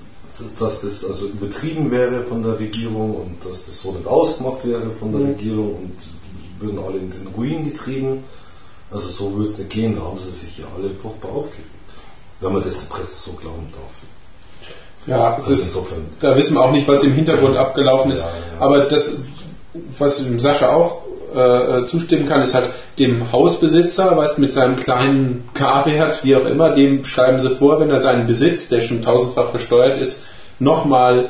dass das also übertrieben wäre von der Regierung und dass das so nicht ausgemacht wäre von der mhm. Regierung und würden alle in den Ruin getrieben. Also so würde es nicht gehen, da haben sie sich ja alle furchtbar aufgeregt, wenn man das der Presse so glauben darf. Ja, also ist, da wissen wir auch nicht, was im Hintergrund abgelaufen ist. Ja, ja. Aber das, was Sascha auch äh, zustimmen kann, ist halt dem Hausbesitzer, weißt mit seinem kleinen K-Wert, wie auch immer, dem schreiben sie vor, wenn er seinen Besitz, der schon tausendfach versteuert ist, nochmal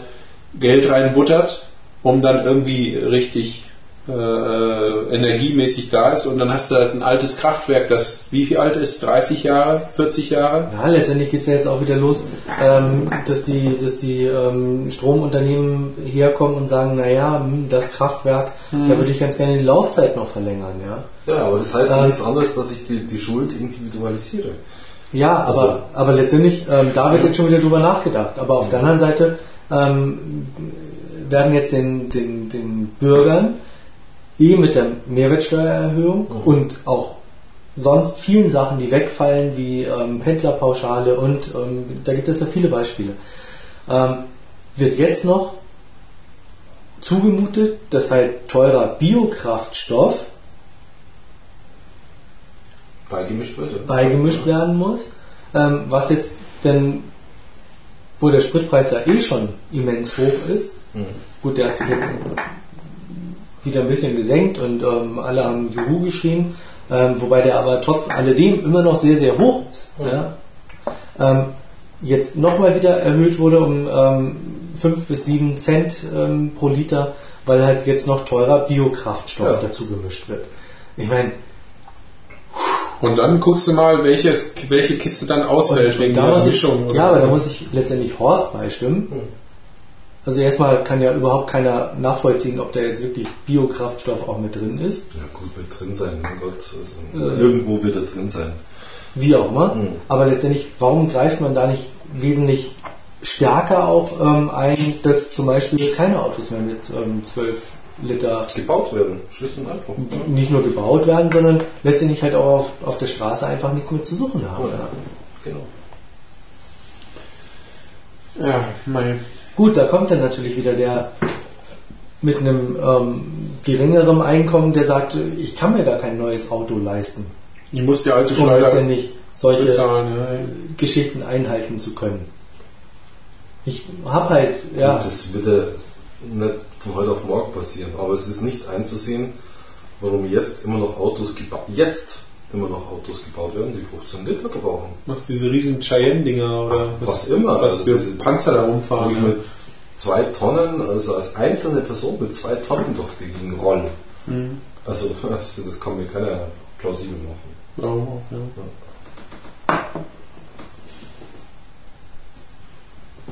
Geld reinbuttert, um dann irgendwie richtig äh, energiemäßig da ist und dann hast du halt ein altes Kraftwerk, das wie viel alt ist? 30 Jahre, 40 Jahre? Ja, letztendlich geht es ja jetzt auch wieder los, ähm, dass die, dass die ähm, Stromunternehmen herkommen und sagen, naja, hm, das Kraftwerk, hm. da würde ich ganz gerne die Laufzeit noch verlängern. Ja, ja aber das heißt ja ähm, nichts anderes, dass ich die, die Schuld individualisiere. Ja, also, aber, aber letztendlich, ähm, da wird jetzt schon wieder drüber nachgedacht. Aber auf der anderen Seite ähm, werden jetzt den, den, den Bürgern eh mit der Mehrwertsteuererhöhung mhm. und auch sonst vielen Sachen, die wegfallen, wie ähm, Pendlerpauschale und ähm, da gibt es ja viele Beispiele, ähm, wird jetzt noch zugemutet, dass halt teurer Biokraftstoff beigemischt, wird, beigemischt werden muss, ähm, was jetzt denn, wo der Spritpreis ja eh schon immens hoch ist, mhm. gut, der hat sich jetzt wieder ein bisschen gesenkt und ähm, alle haben Juhu geschrien, ähm, wobei der aber trotz alledem immer noch sehr, sehr hoch ist. Ja. Ähm, jetzt nochmal wieder erhöht wurde um ähm, 5 bis 7 Cent ähm, pro Liter, weil halt jetzt noch teurer Biokraftstoff ja. dazu gemischt wird. Ich meine, und dann guckst du mal, welche, welche Kiste dann ausfällt wegen der Mischung. Ich, ja, aber da muss ich letztendlich Horst beistimmen. Hm. Also erstmal kann ja überhaupt keiner nachvollziehen, ob da jetzt wirklich Biokraftstoff auch mit drin ist. Ja gut, wird drin sein, mein Gott. Also äh, irgendwo wird er drin sein. Wie auch immer. Mhm. Aber letztendlich, warum greift man da nicht wesentlich stärker auch ähm, ein, dass zum Beispiel keine Autos mehr mit ähm, 12 Liter gebaut werden, schlicht und einfach. Nicht nur gebaut werden, sondern letztendlich halt auch auf, auf der Straße einfach nichts mehr zu suchen haben. Ja, genau. Ja, mein Gut, da kommt dann natürlich wieder der mit einem ähm, geringeren Einkommen, der sagt, ich kann mir gar kein neues Auto leisten. Ich muss die alte um letztendlich solche bezahlen, ja. Geschichten einhalten zu können. Ich habe halt, ja. Und das wird ja nicht von heute auf morgen passieren, aber es ist nicht einzusehen, warum jetzt immer noch Autos gebaut jetzt immer noch Autos gebaut werden, die 15 Liter brauchen. Was, diese riesen Cheyenne-Dinger oder was, was immer? Was also für Panzer da rumfahren. Ja. Mit zwei Tonnen, also als einzelne Person mit zwei Tonnen durch die Gegend rollen. Mhm. Also das kann mir keiner plausibel machen. Oh, ja. Ja.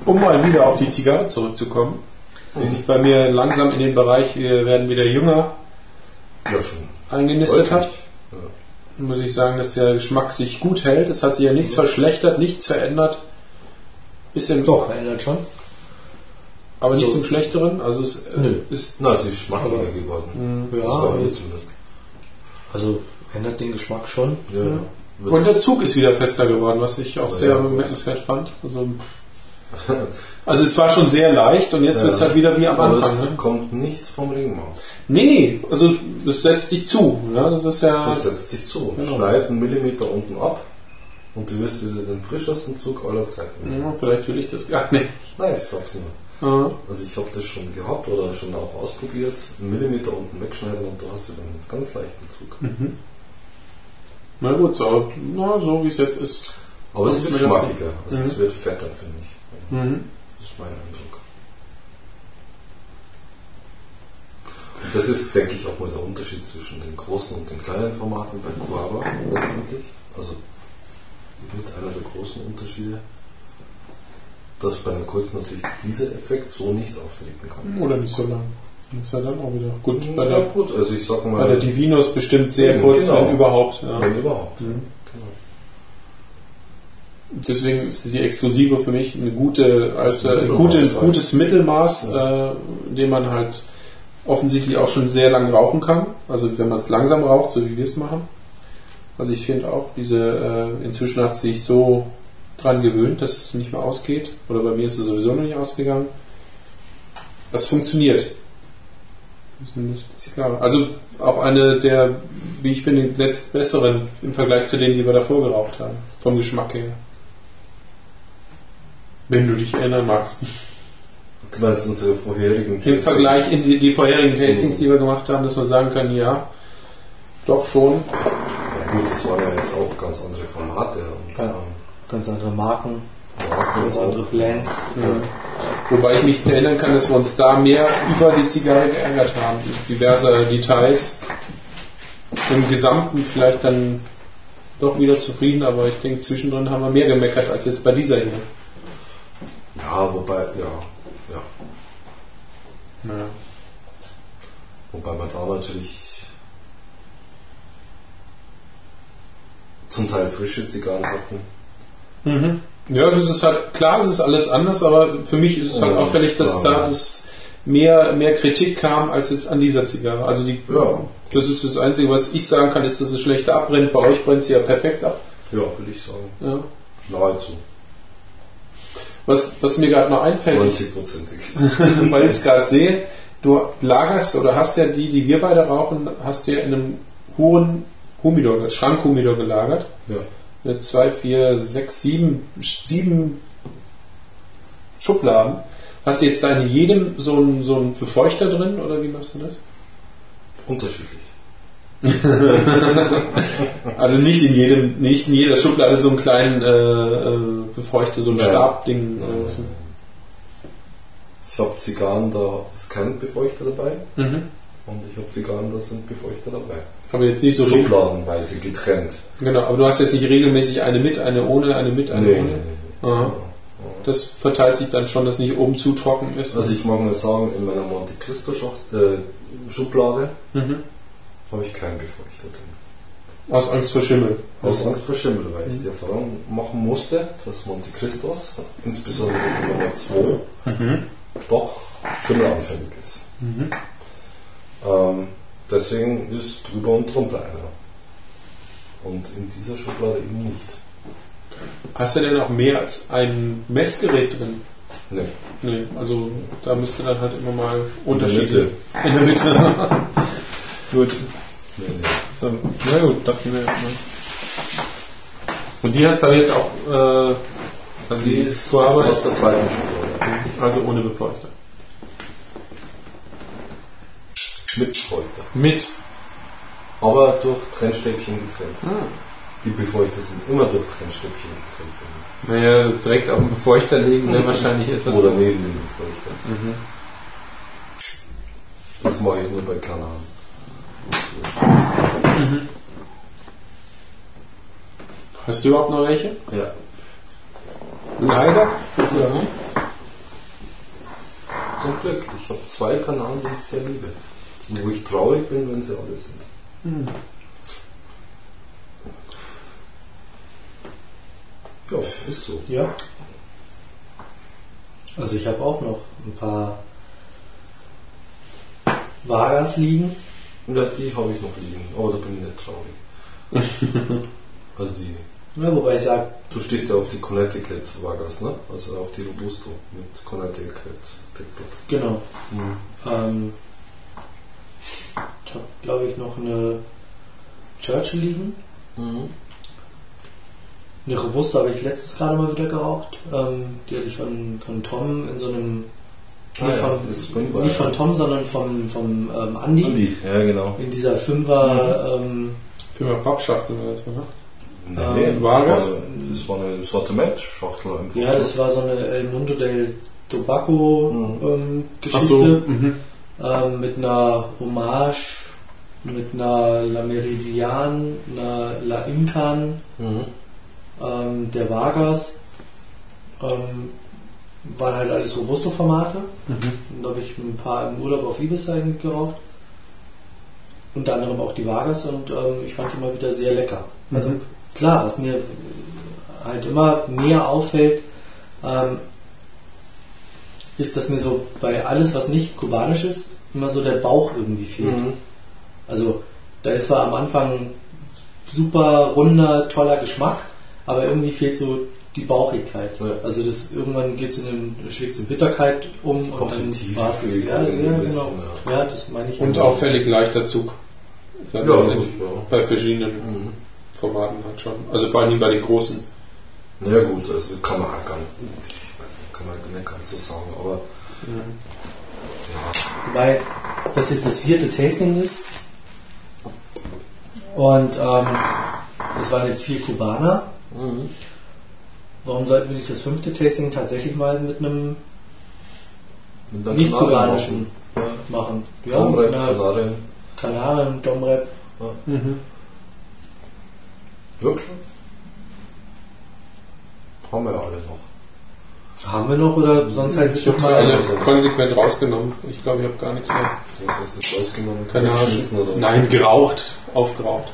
Um mal wieder auf die Zigarre zurückzukommen, die sich bei mir langsam in den Bereich, wir werden wieder jünger, ja, schon. eingenistet hat muss ich sagen, dass der Geschmack sich gut hält. Es hat sich ja nichts verschlechtert, nichts verändert. Bisschen doch verändert schon. Aber nicht so. zum Schlechteren. Also es äh, Nö. ist. Na, es ist schmacklicher geworden. Ja, das war mir zumindest. Also ändert den Geschmack schon. Ja. ja. Und der Zug ist wieder fester geworden, was ich auch ja, sehr bemerkenswert fand. Also Also es war schon sehr leicht und jetzt ja, wird es halt wieder wie am aber Anfang. Es ne? kommt nicht vom Ringmaß. Nee, nee, also es setzt sich zu. Ne? Das ist ja. Es setzt sich zu. Genau. Schneid einen Millimeter unten ab und du wirst wieder den frischesten Zug aller Zeiten. Ja, vielleicht will ich das gar nicht. Nein, ich sag's nur. Ja. Also ich habe das schon gehabt oder schon auch ausprobiert. Einen Millimeter unten wegschneiden und du hast wieder einen ganz leichten Zug. Mhm. Na gut, so, na, so wie es jetzt ist. Aber es wird schmackiger. Also mhm. Es wird fetter, finde ich. Mhm. Das ist mein Eindruck. Und das ist, denke ich, auch mal der Unterschied zwischen den großen und den kleinen Formaten bei Coava letztendlich. Also mit einer der großen Unterschiede. dass bei einem Kurz natürlich dieser Effekt so nicht auftreten kann. Oder nicht so lang. Das ist ja dann auch wieder gut. Bei ja, der, gut, also ich sag mal. Bei der Divinos bestimmt sehr kurz, genau. wenn überhaupt. Ja. Wenn überhaupt. Mhm. Genau. Deswegen ist die Exklusive für mich eine gute, alte, ein gute, gutes Mittelmaß, äh, in dem man halt offensichtlich auch schon sehr lang rauchen kann. Also wenn man es langsam raucht, so wie wir es machen. Also ich finde auch, diese äh, inzwischen hat sich so dran gewöhnt, dass es nicht mehr ausgeht. Oder bei mir ist es sowieso noch nicht ausgegangen. Das funktioniert. Also auch eine der, wie ich finde, letzt besseren im Vergleich zu denen, die wir davor geraucht haben. Vom Geschmack her. Wenn du dich erinnern magst. Du meinst unsere vorherigen Im Vergleich in die, die vorherigen Tastings, die wir gemacht haben, dass man sagen kann, ja, doch schon. Ja gut, das waren ja jetzt auch ganz andere Formate. Und, ja, ganz andere Marken, Marken ganz andere Blends. Ja. Wobei ich mich erinnern kann, dass wir uns da mehr über die Zigarre geärgert haben. Diverse Details. Im Gesamten vielleicht dann doch wieder zufrieden, aber ich denke, zwischendrin haben wir mehr gemeckert als jetzt bei dieser hier. Ja, wobei, ja, ja. ja. Wobei wir da natürlich zum Teil frische Zigarren hatten. Mhm. Ja, das ist halt klar, das ist alles anders, aber für mich ist es halt auffällig, dass da das mehr, mehr Kritik kam als jetzt an dieser Zigarre. Also die, ja. das ist das Einzige, was ich sagen kann, ist, dass es schlechter abbrennt. Bei euch brennt sie ja perfekt ab. Ja, würde ich sagen. Ja. Nahezu. Was, was mir gerade noch einfällt, 90-prozentig. weil ich es gerade sehe, du lagerst oder hast ja die, die wir beide rauchen, hast du ja in einem hohen Humidor, Schrankhumidor gelagert. Ja mit zwei, vier, sechs, sieben, sieben Schubladen. Hast du jetzt da in jedem so einen, so einen Befeuchter drin oder wie machst du das? Unterschiedlich. also nicht in jedem, nicht in jeder Schublade so einen kleinen äh, äh Befeuchter, so ein ja. Stabding. Äh, ich habe Zigarren, da ist kein Befeuchter dabei. Mhm. Und ich habe Zigarren, da sind Befeuchter dabei. Aber jetzt nicht so Schubladenweise getrennt. Genau, aber du hast jetzt nicht regelmäßig eine mit, eine ohne, eine mit, eine nee, ohne. Nee, nee. Das verteilt sich dann schon, dass nicht oben zu trocken ist. Also ich mag nur sagen, in meiner Monte Cristo äh, Schublade mhm. Habe ich keinen Befeuchter drin. Aus Angst vor Schimmel. Aus Angst vor Schimmel, weil mhm. ich die Erfahrung machen musste, dass Monte Cristos, insbesondere die Nummer 2, mhm. doch schimmelanfällig ist. Mhm. Ähm, deswegen ist drüber und drunter einer. Und in dieser Schublade eben nicht. Hast du denn auch mehr als ein Messgerät drin? Nee. Nee, also da müsste dann halt immer mal Unterschiede. In der Mitte. In der Mitte. gut. Nee, nee. So, na gut, dachte ich mir jetzt mal. Und die hast du dann jetzt auch, äh, also die, die ist aus der zweiten Schublade. Also ohne Befeuchter. Mit Befeuchter. Mit. Aber durch Trennstäbchen getrennt. Ah. Die Befeuchter sind immer durch Trennstäbchen getrennt. Naja, direkt auf dem Befeuchter legen wäre wahrscheinlich etwas. Oder neben dem Befeuchter. Mhm. Das mache ich nur bei Kanaren. Mhm. Hast du überhaupt noch welche? Ja. Leider? Ja. Zum Glück. Ich habe zwei Kanaren, die ich sehr liebe. Und wo ich traurig bin, wenn sie alle sind. Hm. Ja, ist so. Ja. Also ich habe auch noch ein paar Vagas liegen. Ja, die habe ich noch liegen, aber da bin ich nicht traurig. also die. Ja, wobei ich sage. Du stehst ja auf die Connecticut Vagas, ne? Also auf die Robusto mit Connecticut Deckblatt. Genau. Mhm. Ähm, ich habe, glaube ich, noch eine Churchill liegen. Mhm. Eine Robusta habe ich letztes gerade mal wieder geraucht. Ähm, die hatte ich von, von Tom in so einem. Ah, nicht, ja, von, nicht von Tom, sondern vom, vom ähm, Andi. Andi, ja genau. In dieser Fünfer. Mhm. Ähm, Fünfer Pappschachtel oder so, ne? Nee, ähm, war das? Das war eine Sortimentschachtel einfach. Ja, das war so eine El Mundo del Tobacco mhm. ähm, Geschichte. So, mhm. ähm, mit einer Hommage mit einer La Meridian, einer La Incan, mhm. ähm, der Vargas. Waren halt alles Robusto-Formate. Mhm. Da habe ich ein paar im Urlaub auf Ibiza geraucht. Unter anderem auch die Vargas und ähm, ich fand die mal wieder sehr lecker. Mhm. Also klar, was mir halt immer mehr auffällt, ähm, ist, dass mir so bei alles, was nicht kubanisch ist, immer so der Bauch irgendwie fehlt. Mhm. Also da ist zwar am Anfang super runder, toller Geschmack, aber irgendwie fehlt so die Bauchigkeit. Ja. Also das irgendwann geht es in den, schlägt in Bitterkeit um und auch dann war es ja, ja, genau. Bisschen, ja. ja. das meine ich. Und auffällig leichter Zug. Ja, bei verschiedenen mhm. Formaten halt schon. Also vor allem bei den großen. Na ja gut, also kann man nicht, ich weiß nicht, kann man nicht ganz so sagen, aber mhm. ja. Weil das jetzt das vierte Tasting ist und ähm, es waren jetzt vier Kubaner. Mhm. Warum sollten wir nicht das fünfte Tasting tatsächlich mal mit einem nicht kubanischen machen? Ja, Domrep, Kanarien. Kanarien, Domrep. Ja. Mhm. Wirklich? Haben wir ja alle noch. Haben wir noch oder sonst halt Ich habe sie alle konsequent rausgenommen. Ich glaube, ich habe gar nichts mehr. Was hast du rausgenommen? Keine Ahnung. Nein, geraucht. Aufgeraucht.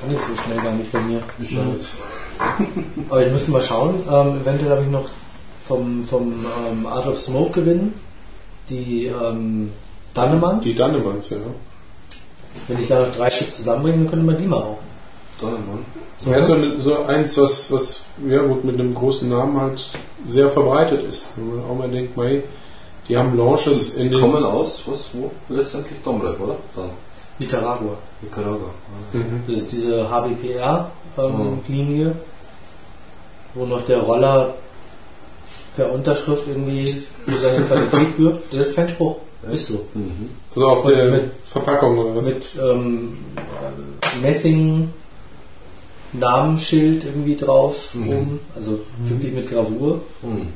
Kann ich so schnell gar nicht bei mir. Ich ja. nicht. Aber ich müsste mal schauen. Ähm, eventuell habe ich noch vom, vom ähm, Art of Smoke gewinnen. Die ähm, Dannemans. Die Dannemans, ja. Wenn ich da noch drei Stück zusammenbringe, dann könnte man die mal rauchen. Dannemann. Ja, so, so eins, was, was ja gut mit einem großen Namen halt sehr verbreitet ist. Wenn man auch mal denkt, mei, die haben Launches die in die kommen aus, was, wo? Letztendlich Domrep, oder? Dann. Nicaragua. Nicaragua. Mhm. Das ist diese HBPR-Linie, ähm, mhm. wo noch der Roller per Unterschrift irgendwie für seine Qualität wirbt. Das ist kein Spruch. Ist so. Mhm. Also auf Und der mit, Verpackung oder was? Mit ähm, Messing Namensschild irgendwie drauf mhm. oben, also wirklich mit Gravur. Mhm.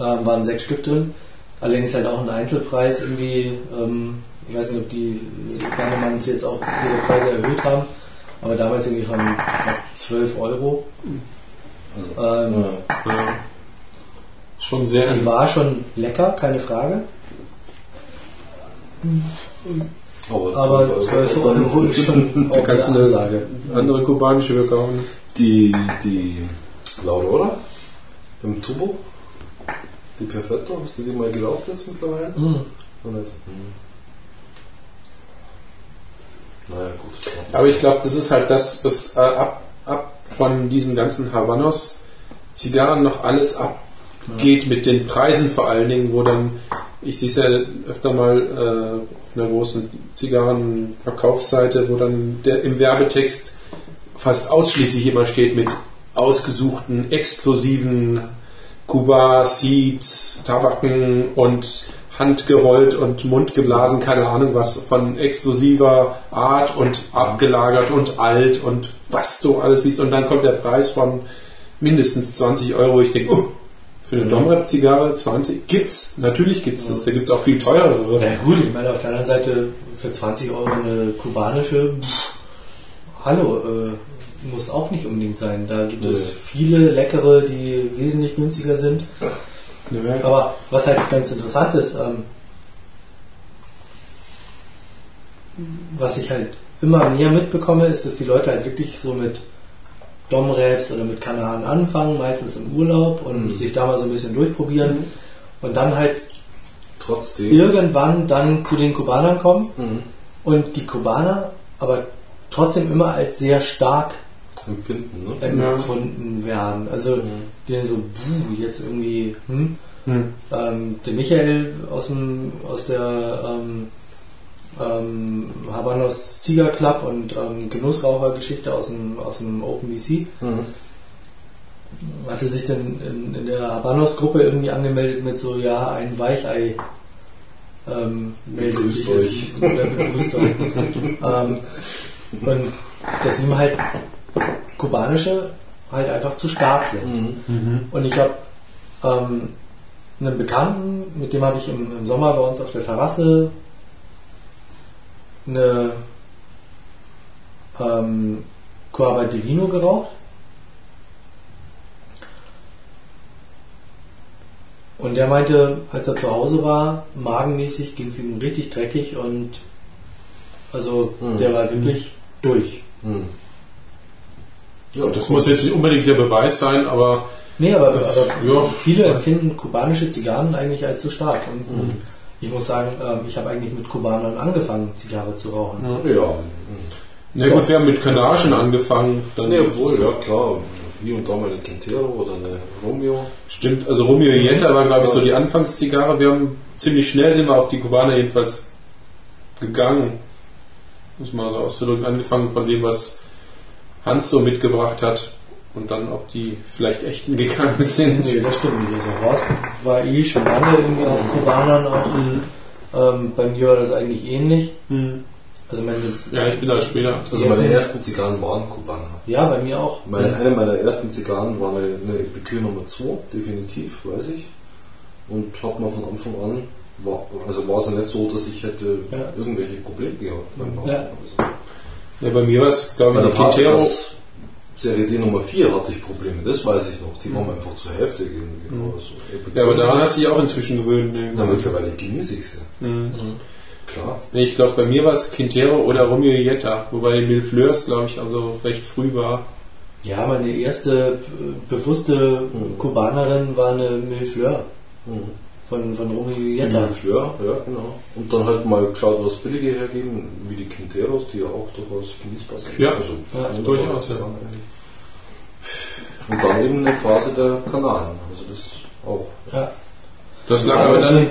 Ähm, waren sechs Stück drin. Allerdings halt auch ein Einzelpreis irgendwie. Ähm, ich weiß nicht, ob die Garnemanns jetzt auch ihre Preise erhöht haben, aber damals irgendwie von ich glaub, 12 Euro. Also, ähm, ja, ja. Schon sehr. Die war schon lecker, keine Frage. Aber 12, aber 12 Euro, ist schon auch kannst eine Ansage. andere kubanische bekaufen. Die, die Laurora im Tubo, die Perfetto, hast du die mal geraucht jetzt mittlerweile? Mhm. Mhm. Naja, gut. Aber ich glaube, das ist halt das, was äh, ab, ab von diesen ganzen Havanos Zigarren noch alles abgeht ja. mit den Preisen vor allen Dingen, wo dann, ich sehe es ja öfter mal äh, auf einer großen Zigarrenverkaufsseite, wo dann der im Werbetext fast ausschließlich immer steht mit ausgesuchten, exklusiven Kuba, Seeds, Tabaken und handgerollt und mundgeblasen, keine Ahnung was, von exklusiver Art und abgelagert und alt und was du alles siehst. Und dann kommt der Preis von mindestens 20 Euro. Ich denke, uh, für eine mhm. Domrep-Zigarre 20 gibt's, natürlich gibt's das. Da gibt's auch viel teurere. Na gut, ich meine auf der anderen Seite für 20 Euro eine kubanische, hallo, äh, muss auch nicht unbedingt sein. Da gibt nee. es viele leckere, die wesentlich günstiger sind. Ja. Aber was halt ganz interessant ist, ähm, was ich halt immer mehr mitbekomme, ist, dass die Leute halt wirklich so mit Domraps oder mit Kanaren anfangen, meistens im Urlaub und mhm. sich da mal so ein bisschen durchprobieren mhm. und dann halt Trotzdem. irgendwann dann zu den Kubanern kommen mhm. und die Kubaner aber trotzdem immer als sehr stark empfinden, ne? empfunden werden. Also mhm. die so, buh, jetzt irgendwie, hm? Mhm. Ähm, der Michael aus, dem, aus der ähm, ähm, Habanos Cigar Club und ähm, Genussrauchergeschichte aus dem, aus dem OpenBC mhm. hatte sich dann in, in der Habanos-Gruppe irgendwie angemeldet mit so, ja, ein Weichei ähm, meldet sich euch. Jetzt, äh, begrüßt euch. ähm, und dass ihm halt kubanische halt einfach zu stark sind. Mhm. Mhm. Und ich habe ähm, einen Bekannten, mit dem habe ich im, im, Sommer bei uns auf der Terrasse eine ähm, Coaba Divino geraucht. Und der meinte, als er zu Hause war, magenmäßig ging es ihm richtig dreckig und also mhm. der war wirklich durch. Mhm. Ja, das muss jetzt nicht unbedingt der Beweis sein, aber. Nee, aber, das, aber ja. viele empfinden kubanische Zigarren eigentlich als zu stark. Und mhm. ich muss sagen, ähm, ich habe eigentlich mit Kubanern angefangen, Zigarre zu rauchen. Ja. Na ja, gut, wir haben mit Kanarischen angefangen. Dann ja, obwohl, ja klar. Hier und da mal eine Quintero oder eine Romeo. Stimmt, also Romeo Jetta war, glaube ich, so die Anfangszigarre. Wir haben ziemlich schnell sind wir auf die Kubaner jedenfalls gegangen. Muss man so auszudrücken, angefangen von dem, was Hans so mitgebracht hat und dann auf die vielleicht echten gegangen sind. Nee, das stimmt nicht. Also Horst war eh schon lange irgendwie auf Kubanern auch. Mhm. Ähm, bei mir war das eigentlich ähnlich. Mhm. Also meine, ja, ich bin da später. Also meine ersten Zigarren waren Kubaner. Ja, bei mir auch. Meine, eine meiner ersten Zigarren war eine, eine Epicure Nummer 2, definitiv, weiß ich. Und hat man von Anfang an, war, also war es ja nicht so, dass ich hätte ja. irgendwelche Probleme gehabt beim Rauchen. Ja. Also. Ja, bei mir war es, glaube ich, Quintero. Serie D Nummer 4 hatte ich Probleme, das weiß ich noch. Die waren mir einfach zur Hälfte gegeben. Genau mhm. so. Ja, aber daran hast du dich auch inzwischen gewöhnt. Ne? Na, mittlerweile genieße ich sie. Mhm. Mhm. Klar. Ich glaube, bei mir war es Quintero oder Romeo Jetta, wobei Milfleurs, glaube ich, also recht früh war. Ja, meine erste bewusste mhm. Kubanerin war eine Milfleur. Mhm. Von, von Romeo Jetta. Milfleur, ja, genau. Und dann halt mal geschaut, was billige hergeben, wie die Quinteros, die ja auch durchaus genießbar sind. Ja, also, ja durchaus, ja. Und dann eben eine Phase der Kanalen, also das auch. Ja. Das lag aber dann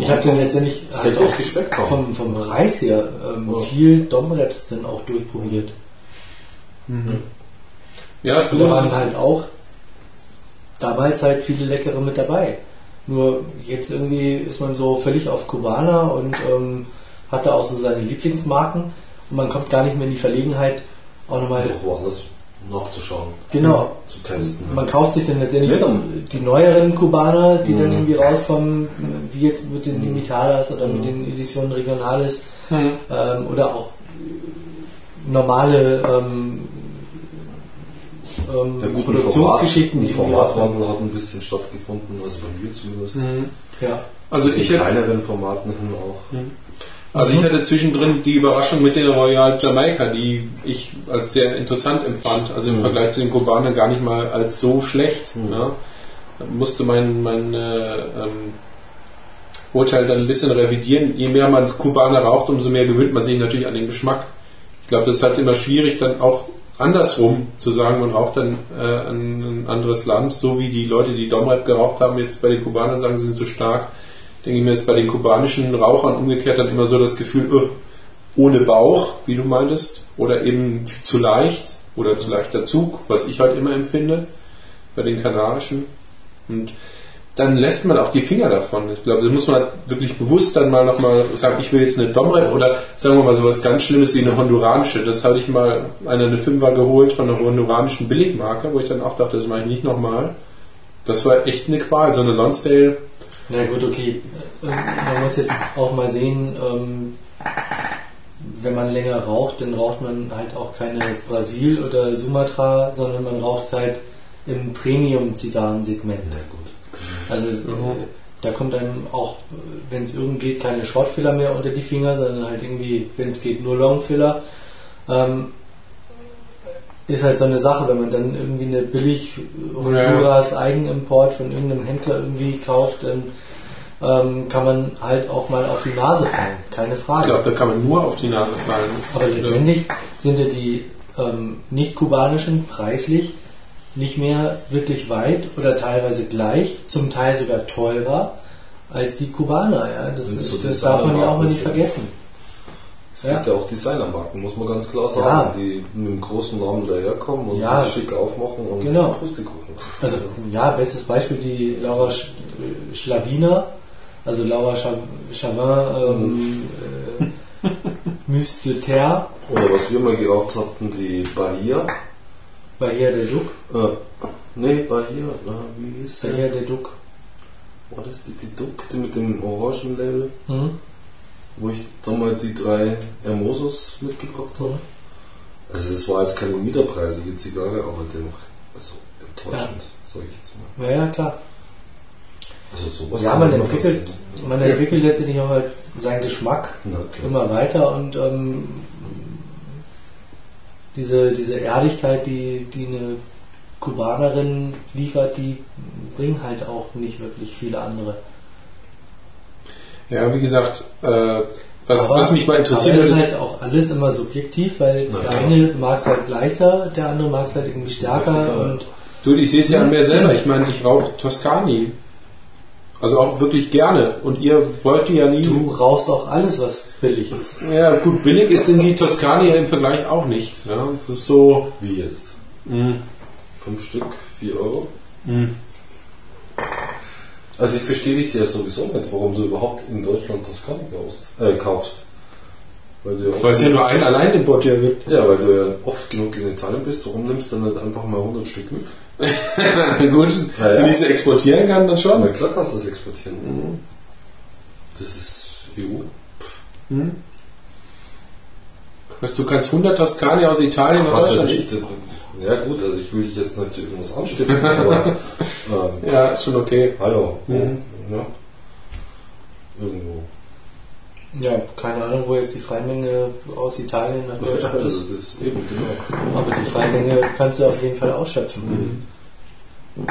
ich habe dann letztendlich halt auch vom, vom Preis her ähm, ja. viel Domreps dann auch durchprobiert. Mhm. Ja, du da waren halt auch damals halt viele leckere mit dabei. Nur jetzt irgendwie ist man so völlig auf Kubaner und ähm, hat da auch so seine Lieblingsmarken und man kommt gar nicht mehr in die Verlegenheit, auch nochmal woanders nachzuschauen. Genau. Zu testen. Man kauft sich dann letztendlich ja, die neueren Kubaner, die mhm. dann irgendwie rauskommen, wie jetzt mit den Limitadas oder mhm. mit den Editionen Regionales mhm. ähm, oder auch normale ähm, ähm, Produktionsgeschichten. Die Formatwandel hat ein bisschen stattgefunden, also bei mir zumindest. Mhm. Ja. Also ich kleineren Formaten hin auch. Mhm. Also ich mhm. hatte zwischendrin die Überraschung mit der Royal Jamaika, die ich als sehr interessant empfand, also im mhm. Vergleich zu den Kubanern gar nicht mal als so schlecht. Mhm. Ne? musste mein, mein äh, ähm, Urteil dann ein bisschen revidieren. Je mehr man Kubaner raucht, umso mehr gewöhnt man sich natürlich an den Geschmack. Ich glaube, das ist halt immer schwierig, dann auch andersrum zu sagen, man raucht dann äh, ein anderes Land, so wie die Leute, die Domrep geraucht haben, jetzt bei den Kubanern sagen, sie sind zu stark denke ich mir, ist bei den kubanischen Rauchern umgekehrt dann immer so das Gefühl, öh, ohne Bauch, wie du meintest, oder eben zu leicht oder zu leichter Zug, was ich halt immer empfinde bei den kanarischen. Und dann lässt man auch die Finger davon. Ich glaube, da muss man halt wirklich bewusst dann mal nochmal sagen, ich will jetzt eine Domrep oder sagen wir mal so was ganz Schlimmes wie eine honduranische. Das hatte ich mal eine, eine Fünfer geholt von einer honduranischen Billigmarke, wo ich dann auch dachte, das mache ich nicht nochmal. Das war echt eine Qual. So eine Lonsdale na gut, okay. Man muss jetzt auch mal sehen, ähm, wenn man länger raucht, dann raucht man halt auch keine Brasil oder Sumatra, sondern man raucht halt im Premium-Zigarrensegment. Na gut. Also mhm. da kommt einem auch, wenn es irgend geht, keine Shortfiller mehr unter die Finger, sondern halt irgendwie, wenn es geht, nur Longfiller. Ähm, ist halt so eine Sache, wenn man dann irgendwie eine billig Honduras Eigenimport von irgendeinem Händler irgendwie kauft, dann ähm, kann man halt auch mal auf die Nase fallen, keine Frage. Ich glaube, da kann man nur auf die Nase fallen. Aber letztendlich sind ja die ähm, nicht-kubanischen preislich nicht mehr wirklich weit oder teilweise gleich, zum Teil sogar teurer als die Kubaner. Ja? Das, ist, so das darf man ja auch mal nicht vergessen. Es ja. gibt ja auch Designermarken, muss man ganz klar sagen, ja. die mit einem großen Namen daherkommen und ja. sich schick aufmachen und genau. Pustekuchen. Also ja, bestes Beispiel die Laura Sch Schlawiner, also Laura Chavin ähm, äh, Myste Terre. Oder was wir mal geraucht hatten, die Bahia. Bahia de Duc? Äh, nee, Bahia, äh, wie sie? Bahia de Duc. War das die, die Duc, die mit dem orangen Label? Mhm wo ich da mal die drei Hermosos mitgebracht habe. Also es war jetzt keine niederpreisige Zigarre, aber dennoch also enttäuschend, ja. sage ich jetzt mal. Ja, ja, klar. Also sowas ja, man entwickelt, man entwickelt letztendlich auch halt seinen Geschmack immer weiter und ähm, diese, diese Ehrlichkeit, die, die eine Kubanerin liefert, die bringen halt auch nicht wirklich viele andere. Ja, wie gesagt, äh, was, aber, was mich mal interessiert. Aber ist halt auch alles immer subjektiv, weil Na, der eine mag es halt leichter, der andere mag es halt irgendwie stärker. Und du, ich sehe es ja an mir selber. Ich meine, ich rauche Toskani. Also auch wirklich gerne. Und ihr wollt ja nie. Du rauchst auch alles, was billig ist. Ja, gut, billig ist in die Toskani im Vergleich auch nicht. Ja, das ist so. Wie jetzt? Mh. Fünf Stück, vier Euro. Mh. Also ich verstehe dich ja sowieso nicht, warum du überhaupt in Deutschland Toskana kaufst. Äh, kaufst. Weil, du ja es ja nur einen allein importiert wird. Ja, weil du ja oft genug in Italien bist. Warum nimmst du dann nicht einfach mal 100 Stück mit? Gut, ja, wenn ich sie exportieren kann, dann schon. Na klar kannst du das exportieren. Mhm. Das ist EU. Mhm. Weißt du, kannst 100 Toskani aus Italien Ach, was weiß ich, ja gut, also ich will dich jetzt nicht zu irgendwas anstiften, aber ähm, ja, ist schon okay. Hallo. Mhm. Ja. Irgendwo. Ja, keine Ahnung, wo jetzt die Freimenge aus Italien nach Deutschland ist. Also das ist eben, genau. Aber die Freimenge kannst du auf jeden Fall ausschöpfen. Mhm.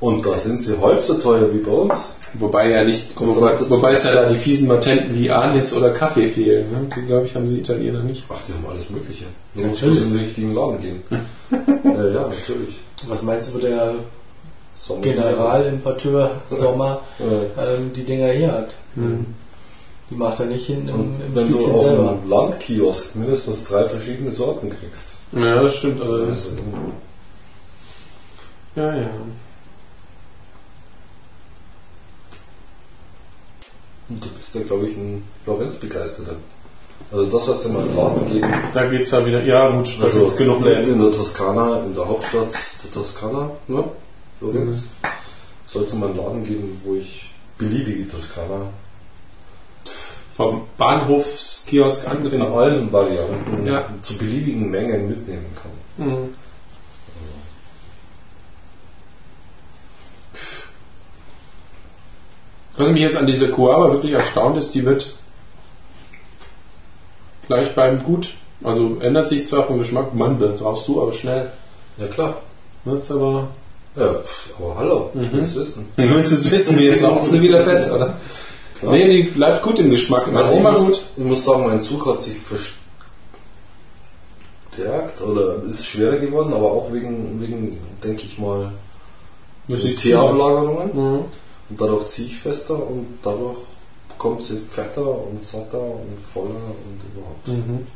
Und da sind sie halb so teuer wie bei uns. Wobei ja nicht, wobei, wobei es ja da die fiesen Matenten wie Anis oder Kaffee fehlen. Ne? Die, glaube ich, haben sie Italiener nicht. Ach, die haben alles Mögliche. Du ja, musst bloß in den richtigen Laden gehen. ja, ja, natürlich. Was meinst du, wo der Generalimporteur Sommer ähm, die Dinger hier hat? Mhm. Die macht er nicht hinten im, im Wenn Stückchen du auf selber. einem Landkiosk mindestens drei verschiedene Sorten kriegst. Ja, das stimmt allerdings. Also, ja, ja. Und du bist ja, glaube ich, ein Florenz-Begeisterter. Also das hat es mal einen Laden geben. Da geht es ja wieder, ja gut, da also es genug Läden. In der Toskana, in der Hauptstadt der Toskana, ne? Florenz, mhm. soll es mal einen Laden geben, wo ich beliebige Toskana vom Bahnhofskiosk angefangen. In allen Varianten ja. zu beliebigen Mengen mitnehmen kann. Mhm. Was mich jetzt an dieser Coava wirklich erstaunt ist, die wird gleich beim Gut. Also ändert sich zwar vom Geschmack, Mann, brauchst du aber schnell. Ja klar. Das aber. Ja, pff, aber hallo, mhm. du willst wissen. Du willst es wissen, wie jetzt auch du wieder fett, oder? Klar. Nee, die bleibt gut im Geschmack. Im also ich muss, gut. Ich muss sagen, mein Zug hat sich verstärkt oder ist schwerer geworden, aber auch wegen, wegen denke ich mal, Teeablagerungen. Mhm. Und dadurch ziehe ich fester und dadurch kommt sie fetter und satter und voller und überhaupt. Mhm.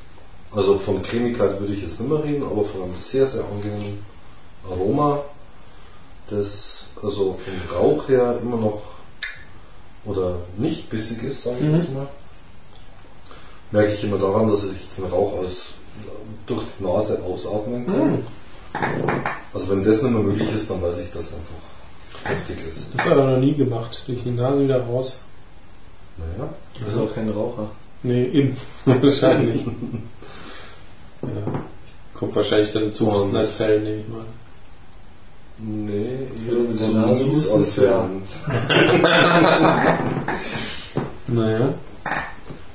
Also von Cremigkeit würde ich jetzt nicht mehr reden, aber von einem sehr, sehr angenehmen Aroma, das also vom Rauch her immer noch oder nicht bissig ist, sage ich mhm. jetzt mal. Merke ich immer daran, dass ich den Rauch aus, durch die Nase ausatmen kann. Mhm. Also wenn das nicht mehr möglich ist, dann weiß ich das einfach heftig ist. Das hat er noch nie gemacht. Durch die Nase wieder raus. Naja. Du bist auch kein Raucher. Nee, eben. wahrscheinlich. ja. Kommt wahrscheinlich dann zu Hustenanfällen, nehme ich mal. Nee, eher mit der Nase Hustenanfällen. naja.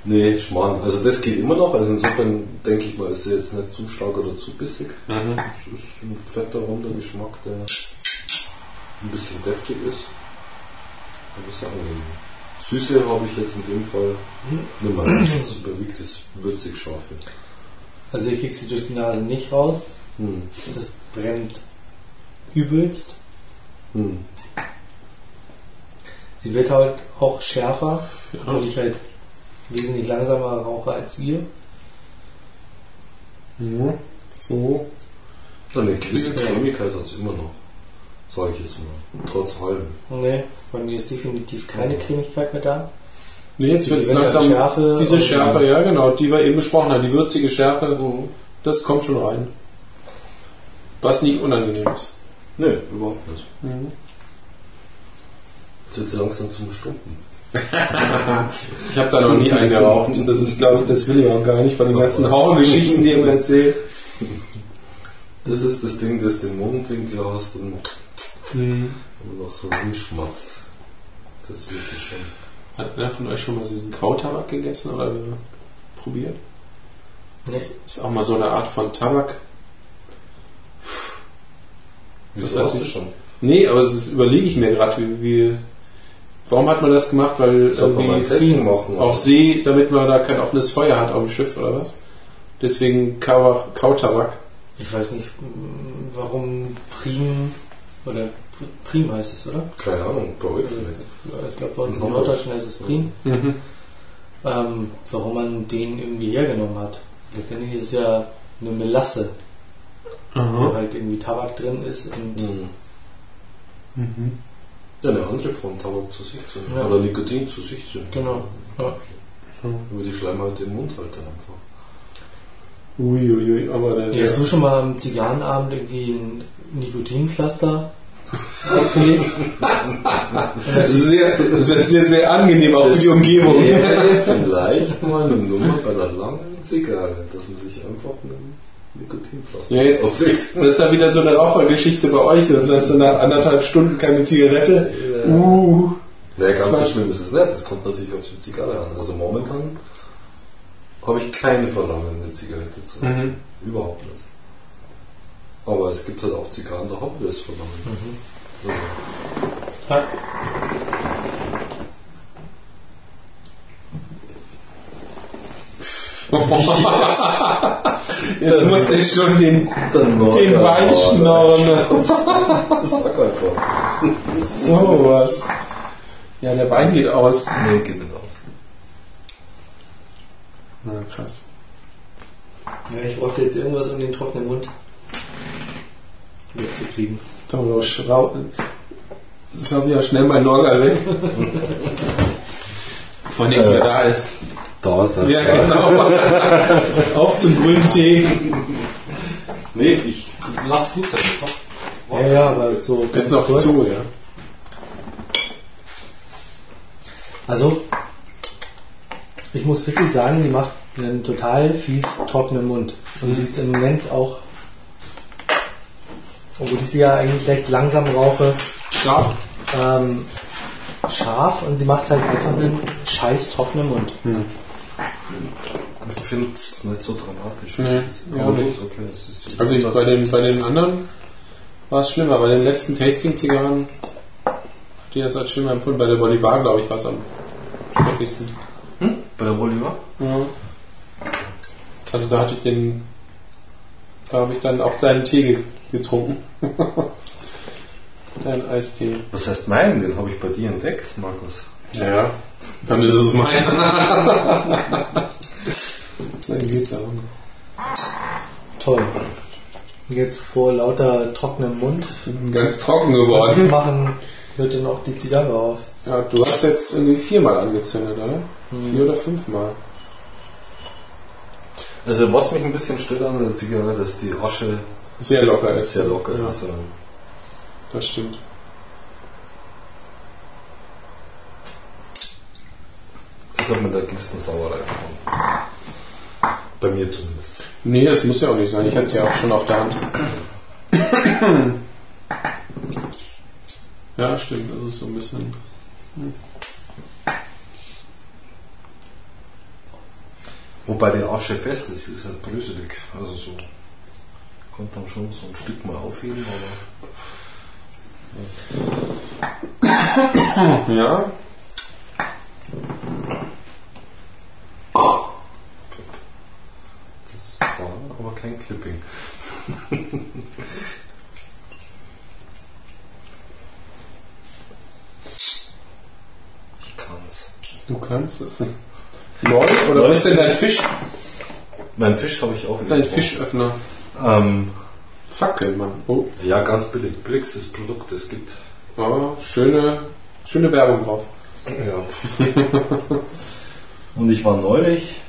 Nee, Schmarrn. Also das geht immer noch. Also insofern denke ich mal, ist er jetzt nicht zu stark oder zu bissig. Mhm. Es ist ein fetter, runder Geschmack, der ein bisschen deftig ist. Aber ist angenehm. Süße habe ich jetzt in dem Fall nicht mehr. Das überwiegt das würzig scharfe. Also ich krieg sie durch die Nase nicht raus. Hm. Das brennt übelst. Hm. Sie wird halt auch schärfer, ja. weil ich halt wesentlich langsamer rauche als ihr. Ja, so. Eine gewisse Cremigkeit hat es immer noch sage ich jetzt mal. Trotz allem. Nee, bei mir ist definitiv keine Cremigkeit mehr da. Nee, jetzt wird es langsam. Schärfe diese Schärfe, ja genau, die wir eben besprochen haben, die würzige Schärfe, das kommt schon rein. Was nicht unangenehm ist. Nee, überhaupt nicht. Mhm. Jetzt wird sie langsam zum Stumpen. ich habe da noch nie eingeraucht und das ist, glaube ich, das will ich auch gar nicht von den Doch, ganzen Hauengeschichten, die ihr mir erzählt. Das ist das Ding, das den Mundwinkel hast und Mhm. Und noch so hinschmatzt. Das ist wirklich schon. Hat einer von euch schon mal diesen Kautabak gegessen oder probiert? Nicht. Ist auch mal so eine Art von Tabak. Wieso hast du schon? Nee, aber das überlege ich mir gerade, wie, wie, Warum hat man das gemacht? Weil irgendwie machen, auf See, damit man da kein offenes Feuer hat auf dem Schiff oder was? Deswegen Kau Kautabak. Ich weiß nicht, warum Prim oder Prim heißt es, oder? Keine Ahnung, bei euch vielleicht. Ich glaube, bei uns in Norddeutschen heißt es Prim. Mhm. Ähm, warum man den irgendwie hergenommen hat. Letztendlich ist es ja eine Melasse, Aha. wo halt irgendwie Tabak drin ist und. Mhm. Mhm. Ja, eine andere Form Tabak zu sich zu nehmen. Ja. Oder Nikotin zu sich zu nehmen. Genau. Ja. Über die Schleimhaut im Mund halt dann einfach. Uiuiui, aber das ja. Hast du schon mal am Zigarrenabend irgendwie ein Nikotinpflaster aufgelegt? das, ist sehr, das ist sehr, sehr angenehm auch für die Umgebung. Vielleicht mal eine Nummer bei der langen Zigarre, dass man sich einfach einen Nikotinpflaster Ja, jetzt das ist ja wieder so eine Rauchergeschichte bei euch. Das heißt, nach anderthalb Stunden keine Zigarette. Ja. Uh. Naja, ganz so schlimm ist es nicht. Das kommt natürlich auf die Zigarre an. Also momentan habe ich keine Verlangen, eine Zigarette zu nehmen. Mhm. Überhaupt nicht. Aber es gibt halt auch Zigarren, da haben wir das Verlangen. Mhm. Also. Jetzt muss ich schon den, den Wein schnorren. So was. Ja, der Wein geht aus. Nee, geht nicht aus. Na krass. Ja, ich brauche jetzt irgendwas, um den trockenen Mund wegzukriegen. Das haben wir ja schnell bei Norgal weg. Bevor nichts äh, mehr da ist. Da ist er. Ja, genau. Auf zum grünen Tee. Nee, ich lass gut sein. Ja, ja, aber so. Ist noch kurz. zu, ja. Also, ich muss wirklich sagen, die macht einen total fies trockenen Mund. Und mhm. sie ist im Moment auch, obwohl ich sie ja eigentlich recht langsam rauche, scharf. Ähm, scharf und sie macht halt einfach einen scheiß trockenen Mund. Mhm. Ich finde es nicht so dramatisch. Nee, ja, nicht. Okay, also ich, bei, den, bei den anderen war es schlimmer. Bei den letzten Tasting-Zigarren, die das als schlimmer empfunden. Bei der Bolivar, glaube ich, war es am schrecklichsten. Hm? Bei der Bolivar? Ja. Also da hatte ich den, da habe ich dann auch deinen Tee getrunken. Dein Eistee. Was heißt meinen? Den habe ich bei dir entdeckt, Markus. Ja, dann ist es mein. dann geht's auch. Toll. Jetzt vor lauter trockenem Mund. Ganz trocken geworden. machen wird dann auch die Zigarre auf. Ja, du hast jetzt irgendwie viermal angezündet, oder? Mhm. Vier oder fünfmal. Also was mich ein bisschen stört an der Zigarre, dass die Asche sehr locker ist. Sehr locker ja. ist. Das stimmt. Das hat mit einer gewissen Sauerei verbunden. Bei mir zumindest. Nee, das muss ja auch nicht sein. Ich hatte sie ja auch schon auf der Hand. ja, stimmt. Das ist so ein bisschen. Hm. Wobei der Asche fest ist, ist halt bröselig. Also so. Konnte dann schon so ein Stück mal aufheben, aber. ja. Das war aber kein Clipping. ich kann's. Du kannst es. Neu? Oder was ist denn dein Fisch? Mein Fisch habe ich auch. Dein Fischöffner. Ähm, Fackel, Mann. Oh. Ja, ganz billig. Billigstes Produkt, das es gibt. Oh, schöne, schöne Werbung drauf. Ja. und ich war neulich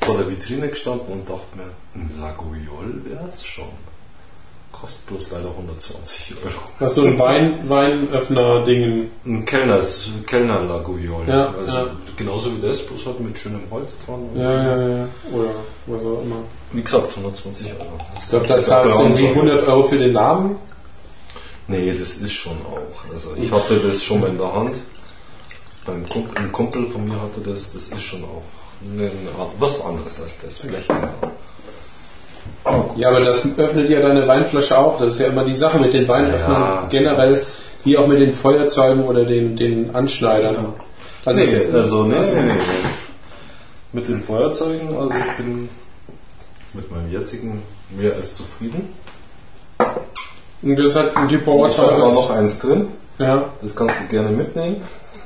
vor der Vitrine gestanden und dachte mir, ein Laguiol wäre es schon. Kostet bloß leider 120 Euro. Was so ein Wein, Weinöffner-Ding? Ein Kellner, Kellner Laguiol. Ja, also ja. genauso wie das, bloß halt mit schönem Holz dran. Ja, ja, ja. Oder was auch immer. Wie gesagt, 120 Euro. Ich glaube, da zahlst du irgendwie 100 Euro für den Namen. Nee, das ist schon auch. Also ich hatte das schon mal in der Hand. Ein Kumpel, ein Kumpel von mir hatte das, das ist schon auch eine Art, was anderes als das. Vielleicht ja. Oh, ja, aber das öffnet ja deine Weinflasche auch. Das ist ja immer die Sache mit den Weinöffnern ja, generell, wie auch mit den Feuerzeugen oder den, den Anschneidern. Genau. Also, nee, also nee, nee, nee, Mit den Feuerzeugen, also ich bin mit meinem jetzigen mehr als zufrieden. Und das hat ein Dupont Ich habe da noch eins drin. Ja. Das kannst du gerne mitnehmen.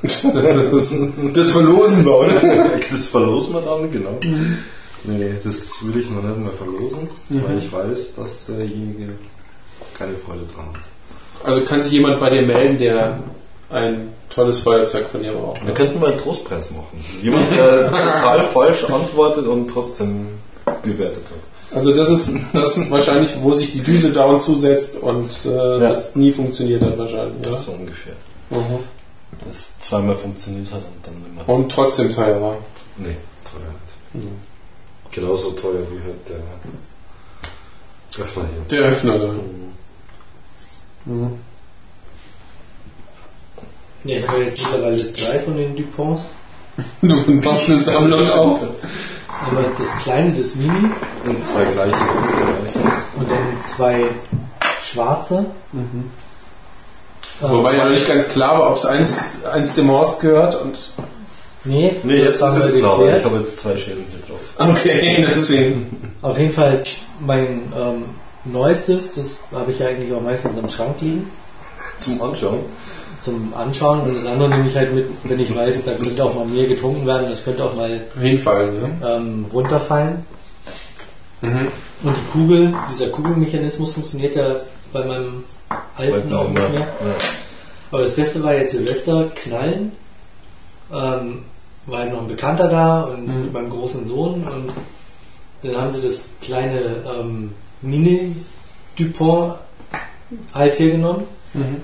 Das, das verlosen wir, oder? Das verlosen wir dann, genau. Mhm. Nee, das will ich noch nicht mehr verlosen, mhm. weil ich weiß, dass derjenige keine Freude dran hat. Also kann sich jemand bei dir melden, der ein tolles Feuerzeug von dir braucht. Wir könnten mal einen Trostpreis machen. Jemand, der total falsch antwortet und trotzdem bewertet hat. Also das ist das ist wahrscheinlich, wo sich die Düse dauernd zusetzt und äh, ja. das nie funktioniert hat wahrscheinlich. Ja? So ungefähr. Mhm. Das zweimal funktioniert hat und dann immer. Und trotzdem teuer war. Nee, teuer nicht. Mhm. Genauso teuer wie halt der Öffner hier. Der Öffner da. Mhm. Mhm. Ja, ich habe jetzt mittlerweile drei von den Duponts. du machst eine Sammlung auf. Aber das kleine, das Mini. Und zwei gleiche. Und dann zwei schwarze. Mhm. Wobei ja noch nicht ganz klar war, ob es eins, eins dem Horst gehört und. Nee, nee jetzt ist es klar, ich habe jetzt zwei Schäden hier drauf. Okay, deswegen. Auf jeden Fall mein ähm, neuestes, das habe ich ja eigentlich auch meistens im Schrank liegen. Zum Anschauen? Zum Anschauen und das andere nehme ich halt mit, wenn ich weiß, da könnte auch mal mehr getrunken werden, das könnte auch mal hinfallen, ne? ähm, runterfallen. Mhm. Und die Kugel, dieser Kugelmechanismus funktioniert ja bei meinem alten auch nicht mehr. Aber das Beste war jetzt Silvester, Knallen. Ähm, war halt noch ein Bekannter da und mhm. mit meinem großen Sohn und dann haben sie das kleine ähm, Mini Dupont halt hier genommen mhm.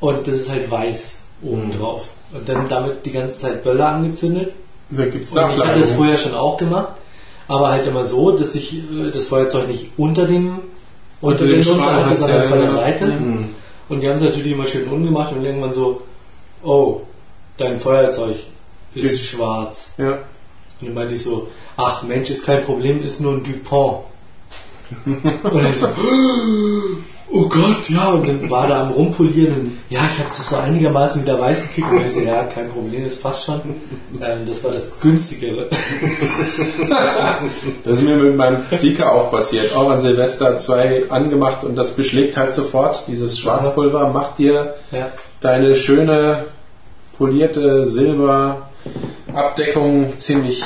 und das ist halt weiß oben mhm. drauf. Und dann damit die ganze Zeit Böller angezündet. Da gibt's und ich hatte das vorher schon auch gemacht, aber halt immer so, dass sich äh, das Feuerzeug nicht unter dem unter dem Schrank, sondern von der Seite. Mhm. Und die haben es natürlich immer schön ungemacht und irgendwann so, oh, dein Feuerzeug ist, ist schwarz. Ja. Und dann meinte ich so, ach Mensch, ist kein Problem, ist nur ein Dupont. und dann so, oh Gott, ja, und dann war da am Rumpolieren und ja, ich habe es so einigermaßen wieder weiß gekriegt und ich so, ja, kein Problem, das passt schon. Ähm, das war das günstigere. das ist mir mit meinem Sika auch passiert. Auch an Silvester zwei angemacht und das beschlägt halt sofort. Dieses Schwarzpulver macht dir ja. deine schöne polierte Silberabdeckung ziemlich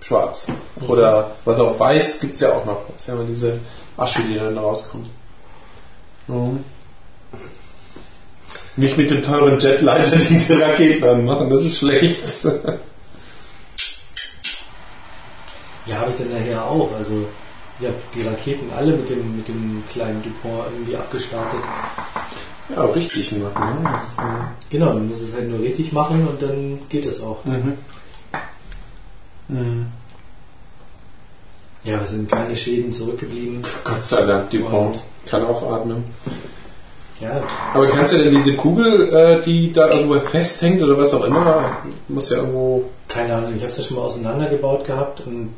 schwarz. Oder was auch weiß gibt es ja auch noch. Das ist ja immer diese Asche, die dann rauskommt. Mhm. Nicht mit dem teuren Jetleiter diese Raketen anmachen, das ist schlecht. ja, habe ich dann nachher auch. Also ich habe die Raketen alle mit dem, mit dem kleinen Dupont irgendwie abgestartet. Ja, richtig machen. Ne? Ist, äh genau, man muss es halt nur richtig machen und dann geht es auch. Mhm. Mhm. Ja, es sind keine Schäden zurückgeblieben. Gott sei Dank, Dupont kann aufatmen. Ja. Aber kannst du denn diese Kugel, äh, die da irgendwo festhängt oder was auch immer, muss ja irgendwo. Keine Ahnung, ich habe es ja schon mal auseinandergebaut gehabt und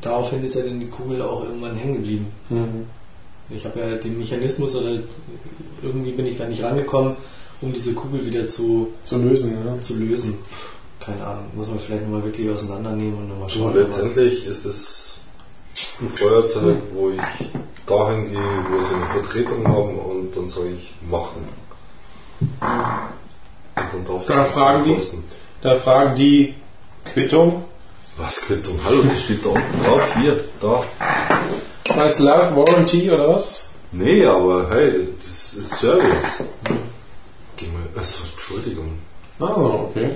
daraufhin ist ja dann die Kugel auch irgendwann hängen geblieben. Mhm. Ich habe ja den Mechanismus oder irgendwie bin ich da nicht rangekommen, um diese Kugel wieder zu, zu lösen. Ja. Zu lösen. Keine Ahnung, muss man vielleicht nochmal wirklich auseinandernehmen und nochmal schauen. Und letztendlich ist es ein Feuerzeug, wo ich dahin gehe, wo sie eine Vertretung haben und dann soll ich machen. Und dann darf da fragen die, Da fragen die Quittung. Was Quittung? Hallo, das steht da unten drauf. Hier, da. Heißt Love Warranty oder was? Nee, aber hey, das ist Service. Geh mal, also, Entschuldigung. Ah, okay.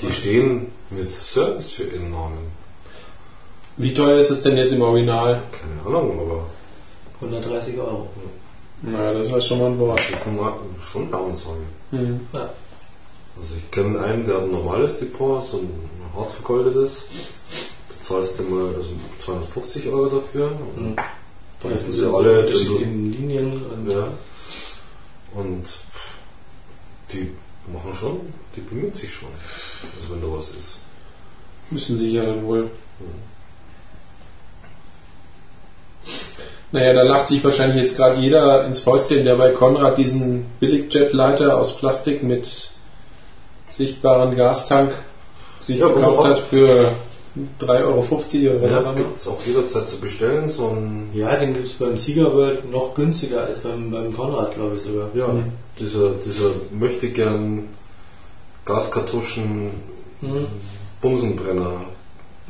Die stehen mit Service für ihren Namen. Wie teuer ist es denn jetzt im Original? Keine Ahnung, aber. 130 Euro. Naja, das war schon mal ein Wort. Das ist schon eine Ansage. Mhm. Ja. Also ich kenne einen, der hat ein normales Depot, so ein hart vergoldetes. Da zahlst du mal also 250 Euro dafür. Und Mhm. dann Ja, sind sie alle. unterschiedlichen Linien und ja. Und die machen schon, die bemühen sich schon. Also wenn da was ist. Müssen sie ja dann wohl. Naja, da lacht sich wahrscheinlich jetzt gerade jeder ins Fäustchen, der bei Konrad diesen Billigjetleiter aus Plastik mit sichtbaren Gastank sich Ja, gekauft hat für 3,50 Euro oder was Ja, auch immer. gibt es auch jederzeit zu bestellen. So ein, ja, den gibt es beim Sieger World noch günstiger als beim, beim Konrad, glaube ich sogar. ja, Mhm. Dieser, dieser möchte gern Gaskartuschen Mhm. Bumsenbrenner.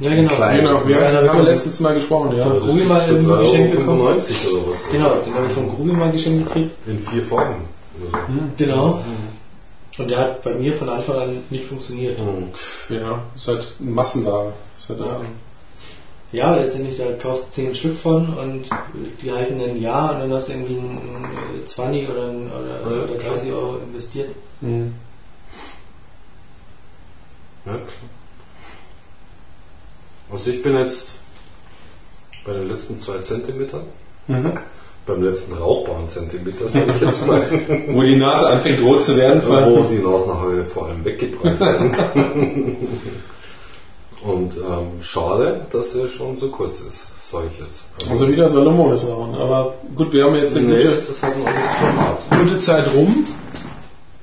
Ja, genau. Genau, wir Ja, da haben wir kommt- letztens mal gesprochen, ja. Von Grubi gibt's mal 3,95 Geschenk bekommen. oder was. Genau, den habe ich von Grubi mal geschenkt gekriegt. In vier Farben. Oder so. Genau. Und der hat bei mir von Anfang an nicht funktioniert. Mhm. Ja, ist halt Massenware. Ist halt das Ja. Ja, letztendlich, da kaufst du 10 Stück von und die halten ein Jahr und dann hast du irgendwie ein, ein 20 oder, ein, oder, Ja, oder klar. 30 Euro investiert. Mhm. Ja, klar. Also ich bin jetzt bei den letzten zwei Zentimetern, Mhm. beim letzten rauchbaren Zentimeter, sage ich jetzt mal, Wo die Nase anfängt rot zu werden. wo die Nasenhaare vor allem weggebrannt werden. Und ähm, schade, dass er schon so kurz ist, sage ich jetzt. Also wieder Salomones rauen. Aber gut, wir haben jetzt eine nee, gute, das ist halt Format. gute Zeit rum.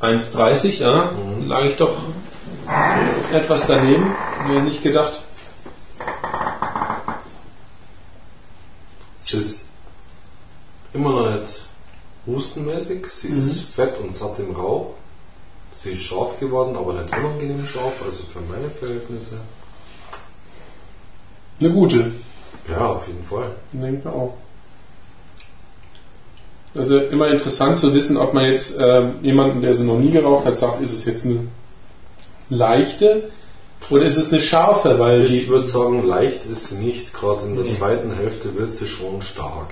1,30, ja. Mhm. Lag ich doch etwas daneben. Mir nicht gedacht. Sie ist immer noch nicht hustenmäßig, sie ist fett und satt im Rauch. Sie ist scharf geworden, aber nicht unangenehm scharf, also für meine Verhältnisse. Eine gute. Ja, auf jeden Fall. Denke ich auch. Also immer interessant zu wissen, ob man jetzt ähm, jemanden, der sie noch nie geraucht hat, sagt, ist es jetzt eine leichte oder ist es eine scharfe, weil Ich würde sagen, leicht ist sie nicht, gerade in der Nee. zweiten Hälfte wird sie schon stark.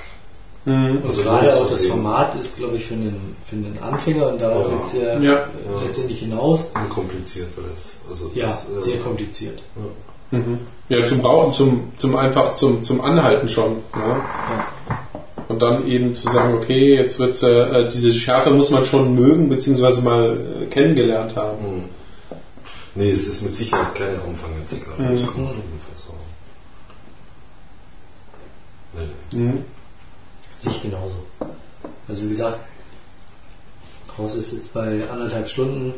Mhm. Und Also gerade nur zu auch das sehen. Format ist, glaube ich, für einen, für einen Anfänger und darauf Ja. wird es ja, Ja. äh, letztendlich hinaus. Unkomplizierteres. Also Ja, das, äh, sehr kompliziert. ja. Mhm. Ja, zum Rauchen, zum, zum einfach zum, zum Anhalten schon. Ja. Und dann eben zu sagen, okay, jetzt wird's äh, diese Schärfe muss man schon mögen, beziehungsweise mal äh, kennengelernt haben. Hm. Nee, es ist mit Sicherheit keine Anfängerzigarre, Mhm. das kann man auf jeden Fall sagen. Nee, nee. Mhm. Sehe ich genauso. Also wie gesagt, Haus ist jetzt bei anderthalb Stunden.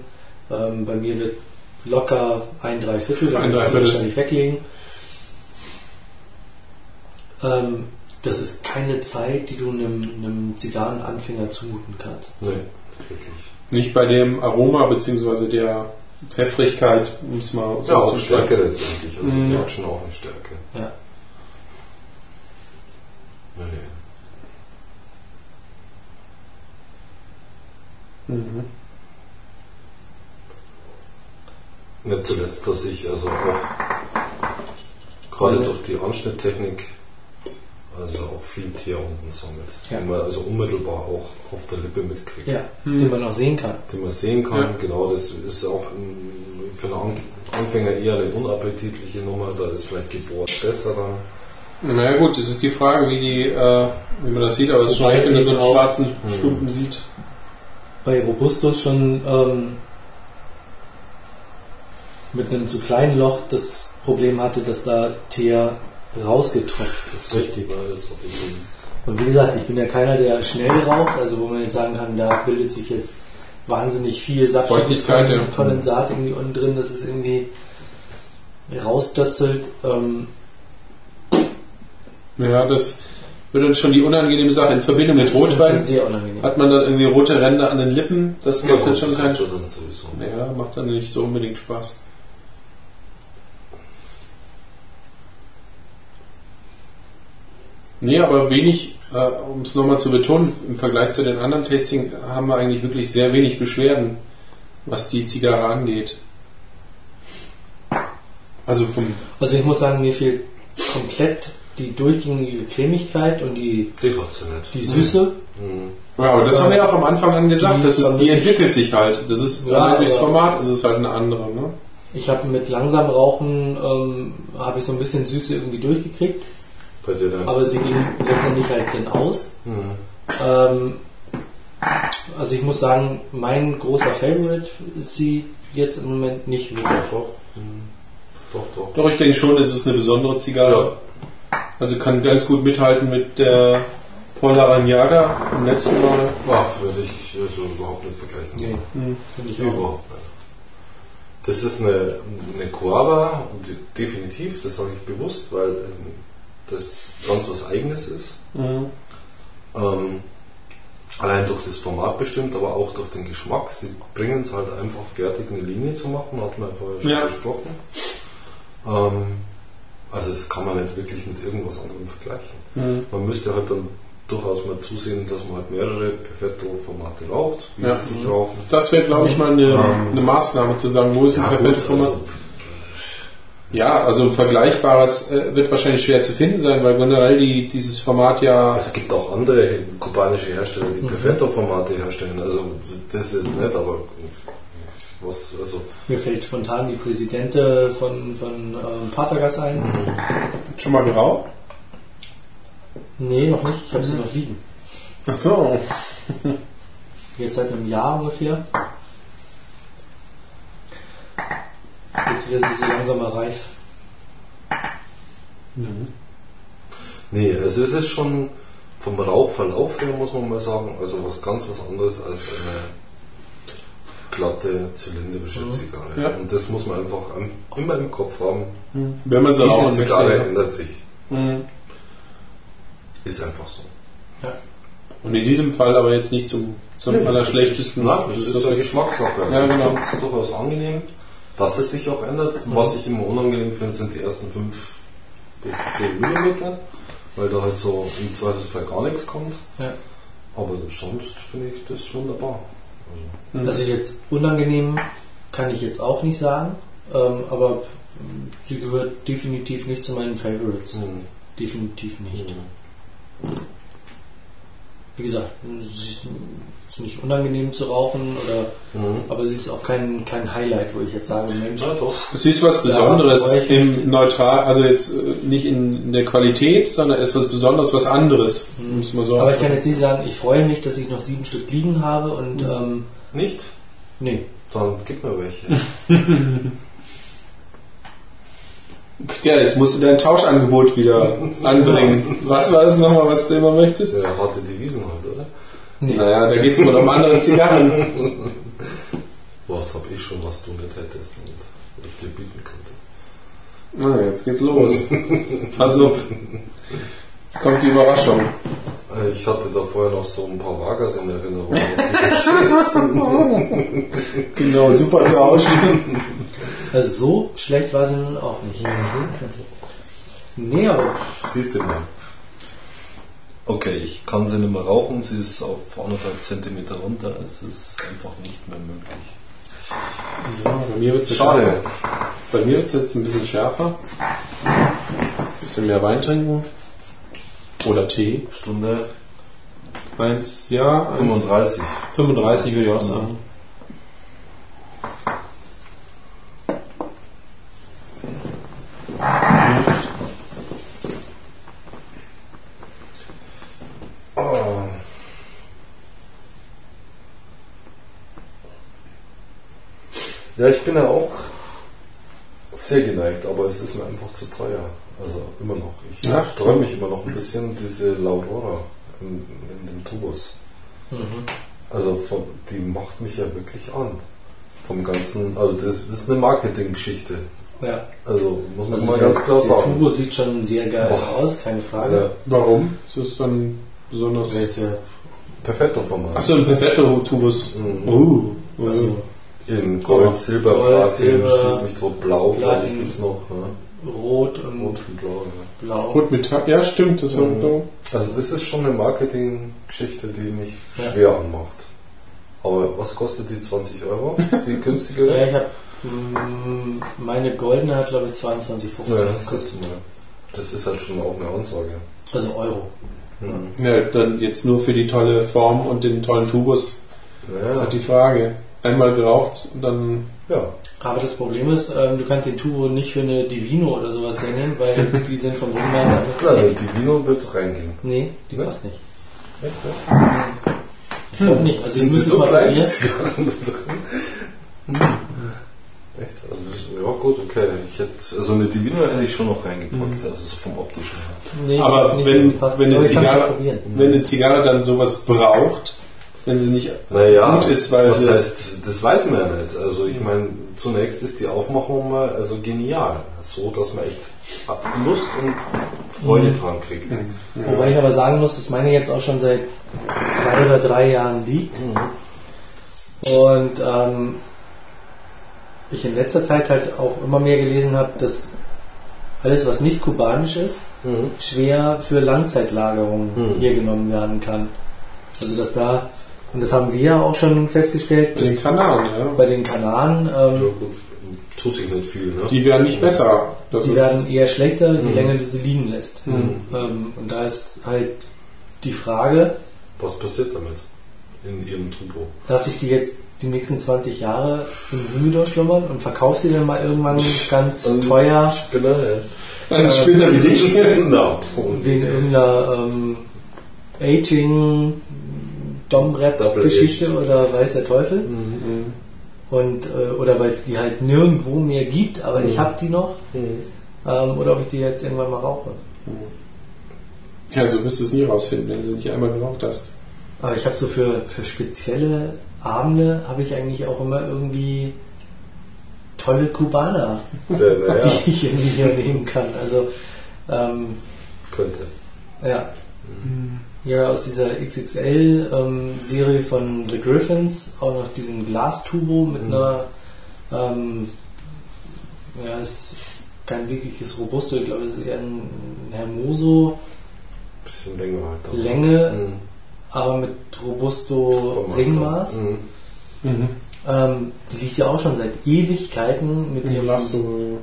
Ähm, bei mir wird locker ein Dreiviertel, dann sie Dreiviertel. wahrscheinlich weglegen. Ähm, das ist keine Zeit, die du einem, einem Zigarrenanfänger zumuten kannst. Nee, nicht wirklich. Nicht bei dem Aroma, beziehungsweise der Pfeffrigkeit, um es mal so Ja, auch zu Stärke sagen. letztendlich. Also Mhm. sie hat schon auch eine Stärke. Ja. Nee, nee. Mhm. Nicht zuletzt, dass ich also auch gerade durch die Anschnitttechnik also auch viel Teer unten sammelt, Ja. den man also unmittelbar auch auf der Lippe mitkriegt. Ja, Hm. den man auch sehen kann. Den man sehen kann, Ja. genau, das ist auch für einen An- Anfänger eher eine unappetitliche Nummer, da ist vielleicht gebohrt besser dann. Naja gut, das ist die Frage, wie die, äh, wie man das sieht, aber es ist schon wenn du so einen schwarzen Mhm. Stumpen sieht. Bei Robustus schon ähm, mit einem zu kleinen Loch das Problem hatte, dass da Teer rausgetropft ist. Richtig, ja. Und wie gesagt, ich bin ja keiner, der schnell raucht, also wo man jetzt sagen kann, da bildet sich jetzt wahnsinnig viel ja. Saftstoff, Kondensat irgendwie unten drin, dass es irgendwie rausdötzelt. Ähm, Ja, das wird dann schon die unangenehme Sache. In Verbindung mit Rotwein sehr unangenehm. hat man dann irgendwie rote Ränder an den Lippen. Das Ja, macht dann schon keinen ja. Ja, macht dann nicht so unbedingt Spaß. Nee, aber wenig, äh, um es nochmal zu betonen, im Vergleich zu den anderen Tasting haben wir eigentlich wirklich sehr wenig Beschwerden, was die Zigarre angeht. Also vom Also ich muss sagen, mir fehlt komplett die durchgängige Cremigkeit und die, Die Süße. Mhm. Ja, aber das haben wir ja auch am Anfang an gesagt, Die das ist, die entwickelt sich halt. Das ist Ja, durchs Format ist es halt eine andere, ne? Ich habe mit langsam Rauchen ähm, habe ich so ein bisschen Süße irgendwie durchgekriegt. Aber sie ging letztendlich halt dann aus. Mhm. Ähm, also ich muss sagen, mein großer Favorite ist sie jetzt im Moment nicht wirklich. Doch, mhm. doch, doch. Doch, ich denke schon, es ist eine besondere Zigarre. Also kann ganz gut mithalten mit der Paula Ranyaga im letzten Mal. Ja, würde ich also überhaupt nicht vergleichen. Nee, Hm. finde ich auch. Überhaupt nicht. Das ist eine, eine definitiv, das sage ich bewusst, weil ähm, das ganz was Eigenes ist. Mhm. Ähm, allein durch das Format bestimmt, aber auch durch den Geschmack. Sie bringen es halt einfach fertig, eine Linie zu machen, hat man vorher schon Ja. besprochen. Ähm, also das kann man nicht wirklich mit irgendwas anderem vergleichen. Mhm. Man müsste halt dann durchaus mal zusehen, dass man halt mehrere Perfetto-Formate raucht, wie Ja. sie sich rauchen. Das wäre, glaube ich, mal eine, Ähm. eine Maßnahme zu sagen, wo ist ein Ja, perfektes gut, Format. also, Ja, also ein vergleichbares äh, wird wahrscheinlich schwer zu finden sein, weil generell die, dieses Format ja. es gibt auch andere kubanische Hersteller, die Perfetto-Formate herstellen. Also das ist jetzt nicht, aber was, also Mir fällt spontan die Präsidente von, von ähm, Patergas ein. Schon mal geraucht? Nee, noch nicht. Ich habe sie noch liegen. Ach so. Jetzt seit einem Jahr ungefähr. Jetzt wird sie so langsam mal reif. Nee, also es ist schon vom Rauchverlauf her, muss man mal sagen, also was ganz was anderes als eine glatte, zylindrische Zigarre. Ja. Und das muss man einfach immer im Kopf haben. Wenn man so Diese möchte. Zigarre ja. ändert sich. Mhm. Ist einfach so. Ja. Und in diesem Fall aber jetzt nicht zum, zum Nee, allerschlechtesten. Nein, das ist eine Geschmackssache. Ja, genau. Finde es durchaus angenehm, dass es sich auch ändert. Was ich immer unangenehm finde, sind die ersten 5 bis 10 Millimeter, weil da halt so im Zweifelsfall gar nichts kommt. Ja. Aber sonst finde ich das wunderbar. Mhm. Also jetzt unangenehm kann ich jetzt auch nicht sagen, ähm, aber sie gehört definitiv nicht zu meinen Favorites. Mhm. Definitiv nicht. Wie gesagt, sie ist nicht unangenehm zu rauchen, oder, Mhm. aber sie ist auch kein, kein Highlight, wo ich jetzt sage, Mensch, Ja, doch. Es ist was Ja, Besonderes mich. im Neutral, also jetzt äh, nicht in der Qualität, sondern es ist was Besonderes, was anderes. Muss man so aber ich kann jetzt nicht sagen, ich freue mich, dass ich noch sieben Stück liegen habe und ähm, Nicht? nee. Dann gib mir welche. Ja, jetzt musst du dein Tauschangebot wieder anbringen. Was war das nochmal, was du immer möchtest? Ja harte Devisen halt, oder? Nee. Naja, da geht es mal um andere Zigarren. Was hab ich schon, was du nicht hättest und ich dir bieten könnte? Na, jetzt geht's los. Pass auf. Jetzt kommt die Überraschung. Äh, Ich hatte da vorher noch so ein paar Vagas in Erinnerung. Genau, super Tausch. Also so schlecht war sie nun auch nicht. Nee, aber Siehst du mal. Okay, ich kann sie nicht mehr rauchen, sie ist auf anderthalb Zentimeter runter, es ist einfach nicht mehr möglich. Ja, bei mir wird's Schade. schade. Bei mir wird es jetzt ein bisschen schärfer. bisschen mehr Wein trinken. Oder Tee. Stunde Eins, ja. eins- 35. 35 würde ich auch sagen. Ja, ich bin ja auch sehr geneigt, aber es ist mir einfach zu teuer. Also immer noch. Ich Ja. sträube mich immer noch ein bisschen diese Laurora in, in dem Tubus. Also von, die macht mich ja wirklich an. Vom ganzen, also das, das ist eine Marketinggeschichte. ja. Also muss man Also mal der, ganz klar der sagen. Turbo sieht schon sehr geil Boah. aus, keine Frage. Ja, Warum? Ist das dann besonders. Der ist ja, Perfetto-Format. Achso, ein Perfetto-Tubus. Mhm. Uh. also In Gold, Silber, Gold, Platin, Silber, schieß mich tot, Blau, glaube ich, Platin. gibt es noch. Ja. rot und Rot und Blau. Ja. blau. Rot mit Ja, stimmt. Das Mhm. war Also das ist schon eine Marketinggeschichte, die mich Ja. schwer anmacht. Aber was kostet die 20 Euro? Die günstigere? Ja, ich habe meine goldene hat glaube ich 22,50 Ja, das gekostet. ist mal. Das ist halt schon auch eine Ansage. Also Euro. Mhm. Ja, dann jetzt nur für die tolle Form und den tollen Tubus. Das ist Ja. halt die Frage. Einmal geraucht und dann. Ja. Aber das Problem ist, ähm, du kannst den Tubo nicht für eine Divino oder sowas hängen, weil die sind vom Ringmaß einfach Klar, die Divino wird reingehen. Nee, die ne? passt nicht. Echt, Ich glaube nicht. Also sind müssen so mal probieren. Echt? Also, ja gut, okay. Ich hätte, also eine Divino hätte ich schon noch reingepackt, mhm. also so vom optischen her. Nee, aber nicht, wenn, wenn, eine Zigarre, wenn eine Zigarre dann sowas braucht, wenn sie nicht naja, gut ist, weil was sie heißt, das weiß man ja nicht. Also ich meine, zunächst ist die Aufmachung mal also genial, so dass man echt Lust und Freude mhm. dran kriegt. Mhm. Wobei ich aber sagen muss, dass meine jetzt auch schon seit zwei oder drei Jahren liegt. Mhm. Und ähm, ich in letzter Zeit halt auch immer mehr gelesen habe, dass alles, was nicht kubanisch ist, mhm. schwer für Langzeitlagerung mhm. hier genommen werden kann. Also dass da, und das haben wir ja auch schon festgestellt, bei den Kanaren, ja. Bei den Kanaren, ähm, ja, tut sich nicht viel. Ne? Die werden nicht besser. Das die werden eher schlechter, je mhm. länger du sie liegen lässt. Mhm. Ähm, und da ist halt die Frage, was passiert damit in ihrem Turbo? Dass ich die jetzt die nächsten 20 Jahre im Humidor schlummern und verkaufe sie dann mal irgendwann ganz um, teuer. Spinner, ja. Ein Spinner wie dich. genau. Wegen irgendeiner ähm, Aging Dom-Rap-Geschichte oder weiß der Teufel. Mhm. Und, äh, oder weil es die halt nirgendwo mehr gibt, aber mhm. ich habe die noch. Mhm. Ähm, oder ob ich die jetzt irgendwann mal rauche. Ja, so wirst du es nie rausfinden, wenn du sie nicht einmal geraucht hast. Aber ich habe so für, für spezielle Abende habe ich eigentlich auch immer irgendwie tolle Kubaner, ja, ja. die ich irgendwie hier nehmen kann. Also ähm, könnte. Ja. Mhm. Ja, aus dieser XXL-Serie ähm, von The Griffins auch noch diesen Glastubo mit mhm. einer ähm, ja, ist kein wirkliches Robusto, ich glaube, es ist eher ein Hermoso. Bisschen länger halt. Länge. Mhm aber mit Robusto Ringmaß. Mhm. Mhm. Ähm, die liegt ja auch schon seit Ewigkeiten mit dem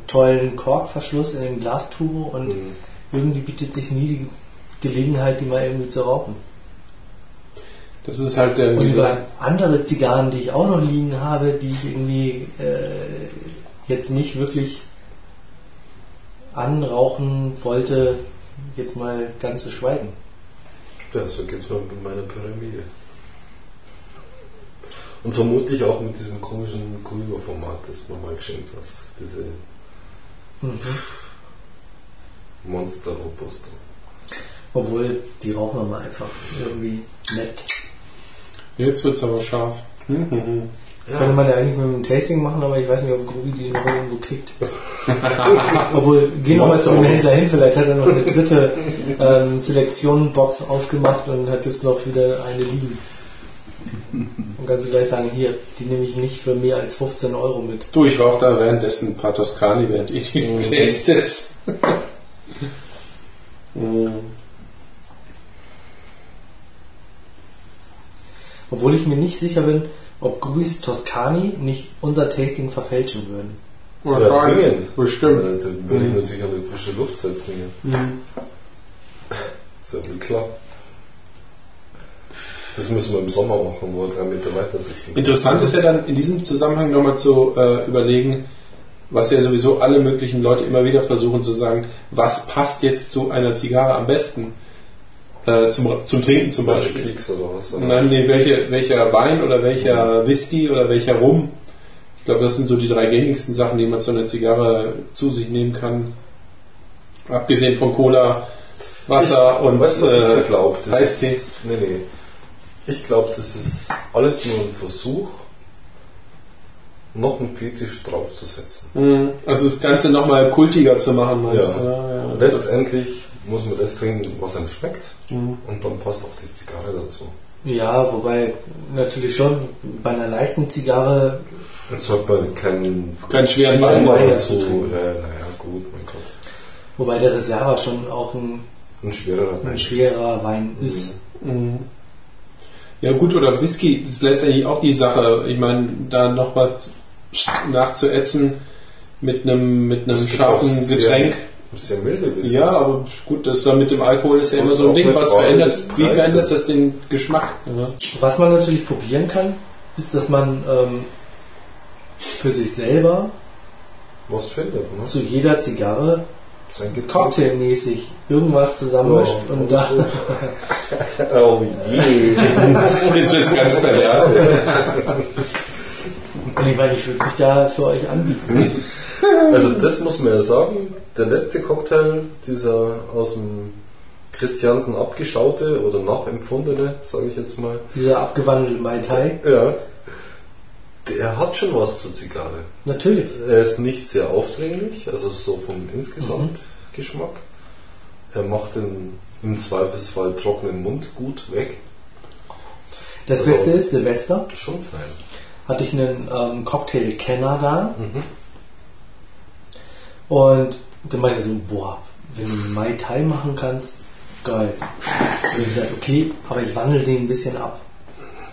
tollen Korkverschluss in dem Glastubo und mhm. irgendwie bietet sich nie die Gelegenheit, die mal irgendwie zu rauchen. Das ist halt der. Und über andere Zigarren, die ich auch noch liegen habe, die ich irgendwie äh, jetzt nicht wirklich anrauchen wollte, jetzt mal ganz zu schweigen. Ja, so geht es mir mit meiner Pyramide. Und vermutlich auch mit diesem komischen Kulturformat, das mir mal geschenkt hast. Diese mhm. Monster Robusto. Obwohl, die rauchen wir mal einfach irgendwie nett. Jetzt wird es aber scharf. Mhm. Ja. Könnte man ja eigentlich mit einem Tasting machen, aber ich weiß nicht, ob Grubi die noch irgendwo kriegt. Obwohl, geh nochmal zu dem Händler hin, vielleicht hat er noch eine dritte ähm, Selektionenbox aufgemacht und hat jetzt noch wieder eine liegen. Und kannst du gleich sagen, hier, die nehme ich nicht für mehr als 15 Euro mit. Du, ich rauche da währenddessen ein paar Toscani, während ich die mhm. testet. mhm. Obwohl ich mir nicht sicher bin, ob Grüß Toscani nicht unser Tasting verfälschen würden. Oder ja, dringend. Bestimmt. Dann würde ich natürlich an die frische Luft setzen. Mhm. Ist ja klar. Das müssen wir im Sommer machen, wo wir drei Meter weiter sitzen. Interessant ist ja dann in diesem Zusammenhang nochmal zu äh, überlegen, was ja sowieso alle möglichen Leute immer wieder versuchen zu sagen, was passt jetzt zu einer Zigarre am besten? Äh, zum, zum Trinken zum Beispiel. Keks oder was? Oder? Nein, nee, welche, welcher Wein oder welcher Whisky oder welcher Rum. Ich glaube, das sind so die drei gängigsten Sachen, die man zu einer Zigarre zu sich nehmen kann. Abgesehen von Cola, Wasser ich, und weißt, was ich glaube. Eistee. Nee, nee. Ich glaube, das ist alles nur ein Versuch, noch einen Fetisch draufzusetzen. Mhm. Also das Ganze nochmal kultiger zu machen, meinst ja. Ja, ja. Letztendlich muss man das trinken, was einem schmeckt. Mhm. Und dann passt auch die Zigarre dazu. Ja, wobei natürlich schon bei einer leichten Zigarre. Es sollte man keinen, keinen schweren Wein dazu. Ja, naja, gut, mein Gott. Wobei der Reserva schon auch ein, ein schwerer, ein schwerer Wein ist. Mhm. Ja, gut, oder Whisky ist letztendlich auch die Sache. Ich meine, da noch was nachzuätzen mit einem, mit einem scharfen Getränk. Sehr milde Whisky. Ja, aber gut, das da mit dem Alkohol ist ja immer so ein Ding, was verändert, wie verändert das den Geschmack? Ja. Was man natürlich probieren kann, ist, dass man ähm, für sich selber was findet, ne? zu jeder Zigarre cocktailmäßig irgendwas zusammenmischt ja, und dann. oh je. Jetzt wird es ganz pervers. Und ich meine, ich würde mich da für euch anbieten. Also das muss man ja sagen, der letzte Cocktail, dieser aus dem Christiansen abgeschaute oder nachempfundene, sage ich jetzt mal. Dieser abgewandelte Mai Tai. Ja. Der hat schon was zur Zigarre. Natürlich. Er ist nicht sehr aufdringlich, also so vom Insgesamtgeschmack. Mhm. Er macht den im Zweifelsfall trockenen Mund gut weg. Das also Beste ist Silvester. Schon fein. Hatte ich einen ähm, Cocktail-Kenner da. Mhm. Und der meinte so, boah, wenn du Mai Tai machen kannst, geil. Und ich gesagt, okay, aber ich wandle den ein bisschen ab.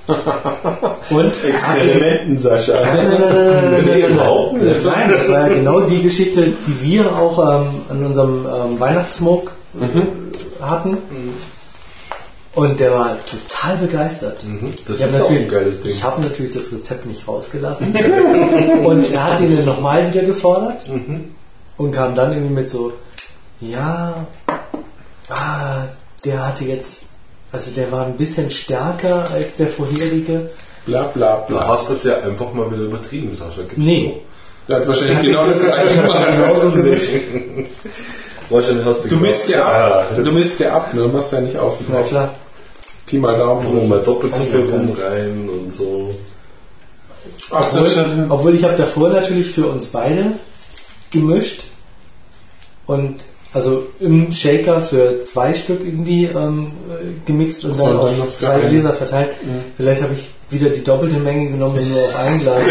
Und Experimenten, Sascha. Nein, nein, nein, nein, nein, nein, nein, das war ja genau die Geschichte, die wir auch ähm, an unserem ähm, Weihnachtssmoke mhm. hatten. Und der war total begeistert. Mhm. Das ist auch ein geiles Ding. Ich habe natürlich das Rezept nicht rausgelassen. und er hat ihn dann nochmal wieder gefordert mhm. Und kam dann irgendwie mit so, ja, ah, der hatte jetzt, also der war ein bisschen stärker als der vorherige. Bla bla bla. Du hast das ja einfach mal wieder übertrieben, Sascha. Gibt's nee. So? Der hat wahrscheinlich genau das gleiche gemacht. wahrscheinlich hast du Du misst ja ab. Ah, du misst ja ab, ne? Du machst ja nicht auf. Na klar. Pi mal Daumen. Und mal doppelt so viel rum rein und so. Ach, obwohl, obwohl ich habe davor natürlich für uns beide gemischt und also im Shaker für zwei Stück irgendwie ähm, gemixt und dann auf noch zwei Gläser verteilt. Mhm. Vielleicht habe ich wieder die doppelte Menge genommen und nur auf ein Glas.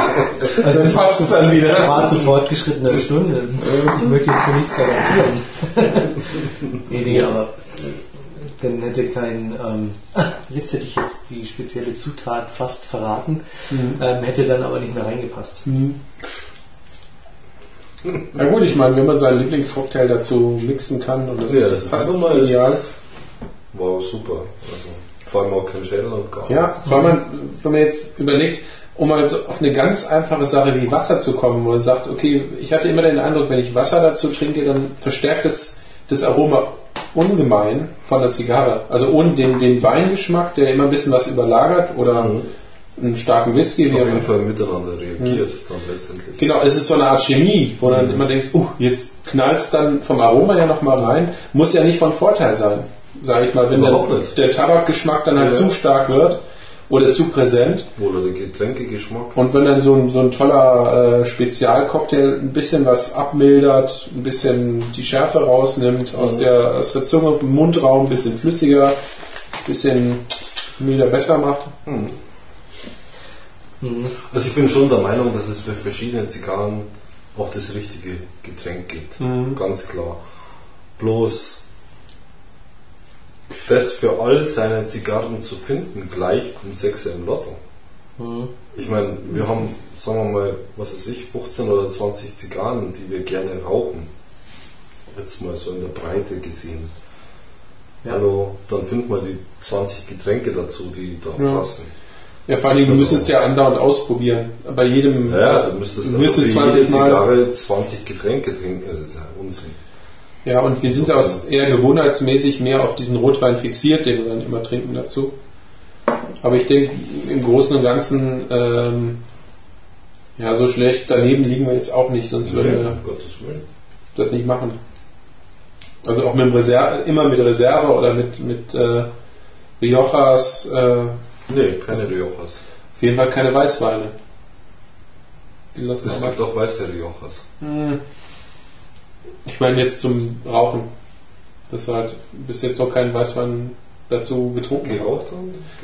also das passt es dann wieder. War zu fortgeschrittener Stunde. Ich möchte jetzt für nichts garantieren. nee, nee, aber äh, dann hätte kein, ähm, jetzt hätte ich jetzt die spezielle Zutat fast verraten, mhm. ähm, hätte dann aber nicht mehr reingepasst. Mhm. Na gut, ich meine, wenn man seinen Lieblingscocktail dazu mixen kann und das, ja, das passt nochmal ideal. Wow, super. Also, vor allem auch kein Schädel und gar Ja, vor allem, wenn man jetzt überlegt, um mal so auf eine ganz einfache Sache wie Wasser zu kommen, wo man sagt, okay, ich hatte immer den Eindruck, wenn ich Wasser dazu trinke, dann verstärkt es das Aroma ungemein von der Zigarre. Also ohne den, den Weingeschmack, der immer ein bisschen was überlagert oder mhm einen starken Whisky. Auf jeden Fall miteinander reagiert hm. dann letztendlich. Genau, es ist so eine Art Chemie, wo dann mhm. immer denkst, uh, jetzt knallt es dann vom Aroma ja nochmal rein. Muss ja nicht von Vorteil sein, sage ich mal, wenn der, der, Tabakgeschmack dann halt ja. zu stark wird oder zu präsent. Oder der Getränkegeschmack. Und wenn dann so ein, so ein toller äh, Spezialcocktail ein bisschen was abmildert, ein bisschen die Schärfe rausnimmt, mhm. aus, der, aus der Zunge, Mundraum ein bisschen flüssiger, ein bisschen milder besser macht. Mhm. Mhm. Also ich bin schon der Meinung, dass es für verschiedene Zigarren auch das richtige Getränk gibt. Mhm. Ganz klar. Bloß das für all seine Zigarren zu finden, gleicht um 6 im Lotto. Mhm. Ich meine, wir haben, sagen wir mal, was weiß ich, 15 oder 20 Zigarren, die wir gerne rauchen. Jetzt mal so in der Breite gesehen. Ja. Also, dann finden wir die 20 Getränke dazu, die da ja. passen. Ja, vor allem, du müsstest ja andauernd ausprobieren. Bei jedem. Ja, du müsstest, du müsstest 20 Mal. Zigarre 20 Getränke trinken, das ist ja Unsinn. Ja, und wir sind aus eher gewohnheitsmäßig mehr auf diesen Rotwein fixiert, den wir dann immer trinken dazu. Aber ich denke, im Großen und Ganzen, ähm, ja, so schlecht daneben liegen wir jetzt auch nicht, sonst nee, würden wir das nicht machen. Also auch mit Reserve, immer mit Reserve oder mit, mit äh, Riojas, äh, Nee, keine Riojas. Auf jeden Fall keine Weißweine. Die lassen es gibt auch weiße Riojas. Hm. Ich meine jetzt zum Rauchen. Das war halt bis jetzt noch kein Weißwein dazu getrunken. Geraucht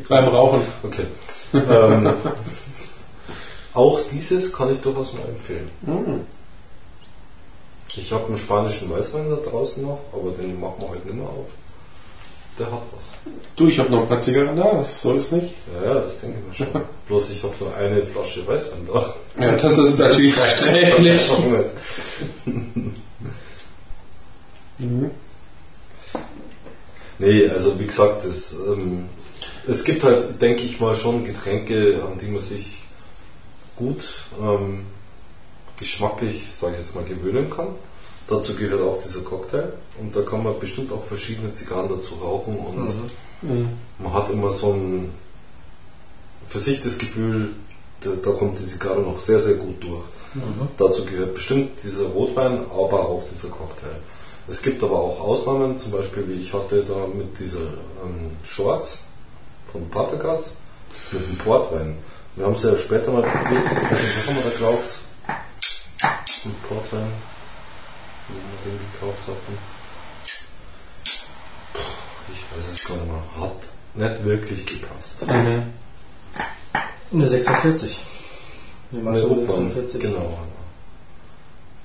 Beim Rauchen. Okay. ähm, auch dieses kann ich durchaus mal empfehlen. Mhm. Ich habe einen spanischen Weißwein da draußen noch, aber den machen wir heute nicht mehr auf. Der hat was. Du, ich habe noch ein paar Zigaretten da, das soll es nicht? Ja, das denke ich mir schon. Bloß ich habe nur eine Flasche Weißwein da. Ja, das ist natürlich sträflich. mhm. Nee, also wie gesagt, das, ähm, Es gibt halt, denke ich mal, schon Getränke, an die man sich gut ähm, geschmacklich, sage ich jetzt mal, gewöhnen kann. Dazu gehört auch dieser Cocktail und da kann man bestimmt auch verschiedene Zigarren dazu rauchen und mhm. man hat immer so ein für sich das Gefühl, da, da kommt die Zigarre noch sehr, sehr gut durch. Mhm. Dazu gehört bestimmt dieser Rotwein, aber auch dieser Cocktail. Es gibt aber auch Ausnahmen, zum Beispiel wie ich hatte da mit dieser ähm, Shorts von Patergast mit dem Portwein. Wir haben es ja später mal probiert. Was haben wir da gekauft? Mit Portwein, wie wir den gekauft hatten. Ich weiß es gar nicht mehr. Hat nicht wirklich gepasst. Mhm. Eine 46. Eine Max 46. Genau.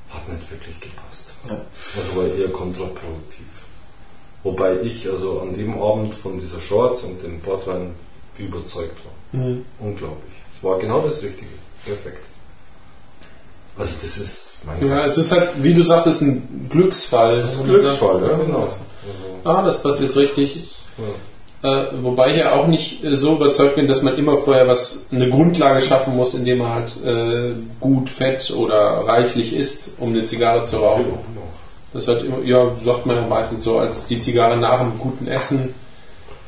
Hat nicht wirklich gepasst. Ja. Also war eher kontraproduktiv. Wobei ich also an dem Abend von dieser Shorts und dem Portwein überzeugt war. Mhm. Unglaublich. Es war genau das Richtige. Perfekt. Also das ist mein Ja, Gott. es ist halt, wie du sagtest, ein Glücksfall. Ein Glücksfall, ja, genau. Also, ah, das passt jetzt richtig. Ja. Äh, wobei ich ja auch nicht äh, so überzeugt bin, dass man immer vorher was eine Grundlage schaffen muss, indem man halt äh, gut fett oder reichlich isst, um eine Zigarre zu rauchen. Das halt immer, ja, sagt man ja meistens so, als die Zigarre nach einem guten Essen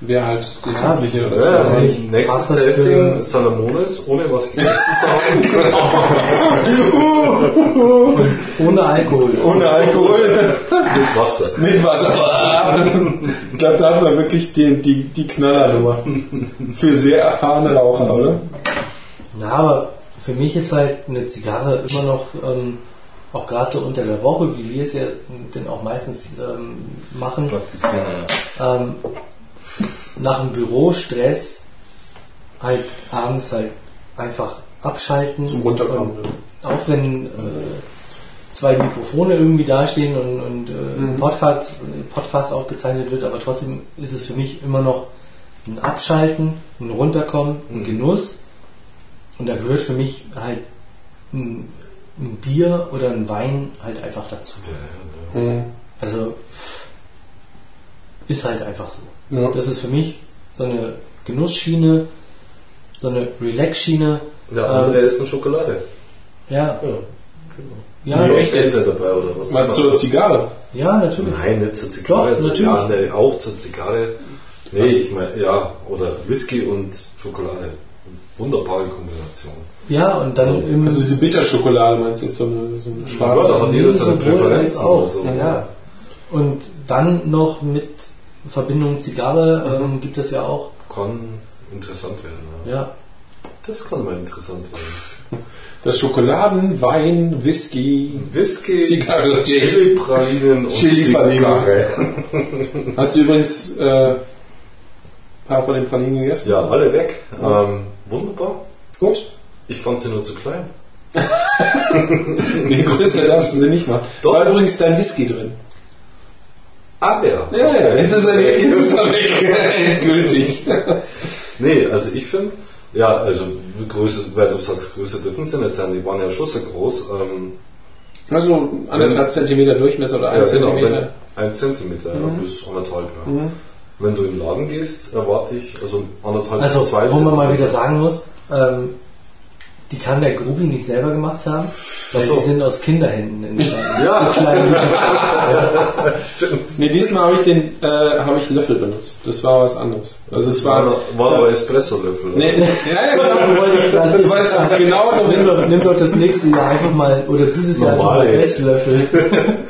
wäre halt das ja, Übliche. Oder ja, so. also nächstes Testing Salamones, ohne was gegessen zu haben. ohne Alkohol. Ohne Alkohol. Mit Wasser. Mit Wasser. ich glaube, da hat man wirklich die, die, die Knallernummer. Für sehr erfahrene Raucher, oder? Na, aber für mich ist halt eine Zigarre immer noch, ähm, auch gerade so unter der Woche, wie wir es ja dann auch meistens ähm, machen, ähm, nach dem Bürostress halt abends halt einfach abschalten. Zum Runterkommen. Auch wenn äh, zwei Mikrofone irgendwie dastehen und, und äh, mhm. Podcast, Podcast aufgezeichnet wird, aber trotzdem ist es für mich immer noch ein Abschalten, ein Runterkommen, ein mhm. Genuss. Und da gehört für mich halt ein, ein Bier oder ein Wein halt einfach dazu. Ja, ja, ja. Mhm. Also ist halt einfach so. Ja. Das ist für mich so eine Genussschiene, so eine Relax-Schiene. Der andere ähm, ist eine Schokolade. Ja. ja. Ja, ja echt jetzt dabei oder was? Was zur Zigarre? Ja, natürlich. Nein, nicht zur Zigarre. Doch, natürlich. Ja, nee, auch zur Zigarre. Nee, also, ich meine, ja, oder Whisky und Schokolade. Wunderbare Kombination. Ja, und dann also, im. Also diese Bitterschokolade meinst du jetzt so eine, so eine schwarze? Ja, da hat jeder seine Präferenzen auch. So. Ja. Und dann noch mit Verbindung Zigarre ähm, gibt es ja auch. Kann interessant werden. Ja. ja. Das kann mal interessant werden. Das Schokoladen, Wein, Whisky, Whisky, Zigarre, Chili-Pralinen und Chili Zigarre. Hast du übrigens äh, ein paar von den Pralinen gegessen? Ja, alle weg. Ähm, wunderbar. Gut. Ich fand sie nur zu klein. nee, größer darfst du sie nicht machen. Doch. War übrigens dein Whisky drin. Ah, ja. Ja, jetzt ist er, jetzt ist er weg. Endgültig. nee, also ich finde, ja, also Größe, weil du sagst, Größe dürfen sie nicht sein, die waren ja schon so groß. Ähm, also anderthalb Zentimeter Durchmesser oder ein ja, genau, Zentimeter? Genau, ein Zentimeter mhm. bis anderthalb, ja. Mhm. Wenn du in den Laden gehst, erwarte ich, also anderthalb also, bis zwei Wo man mal wieder sagen muss, ähm, die kann der Grubi nicht selber gemacht haben, weil so. die sind aus Kinderhänden entstanden. ja. So klein ja. Nee, diesmal habe ich den äh, habe ich Löffel benutzt. Das war was anderes. Also es war, war aber Espresso-Löffel. Nee, nee, ja, ja, genau. wollte ich weißt es genau. Nimm doch, nimm doch das nächste Jahr einfach mal oder dieses Jahr einfach mal Esslöffel.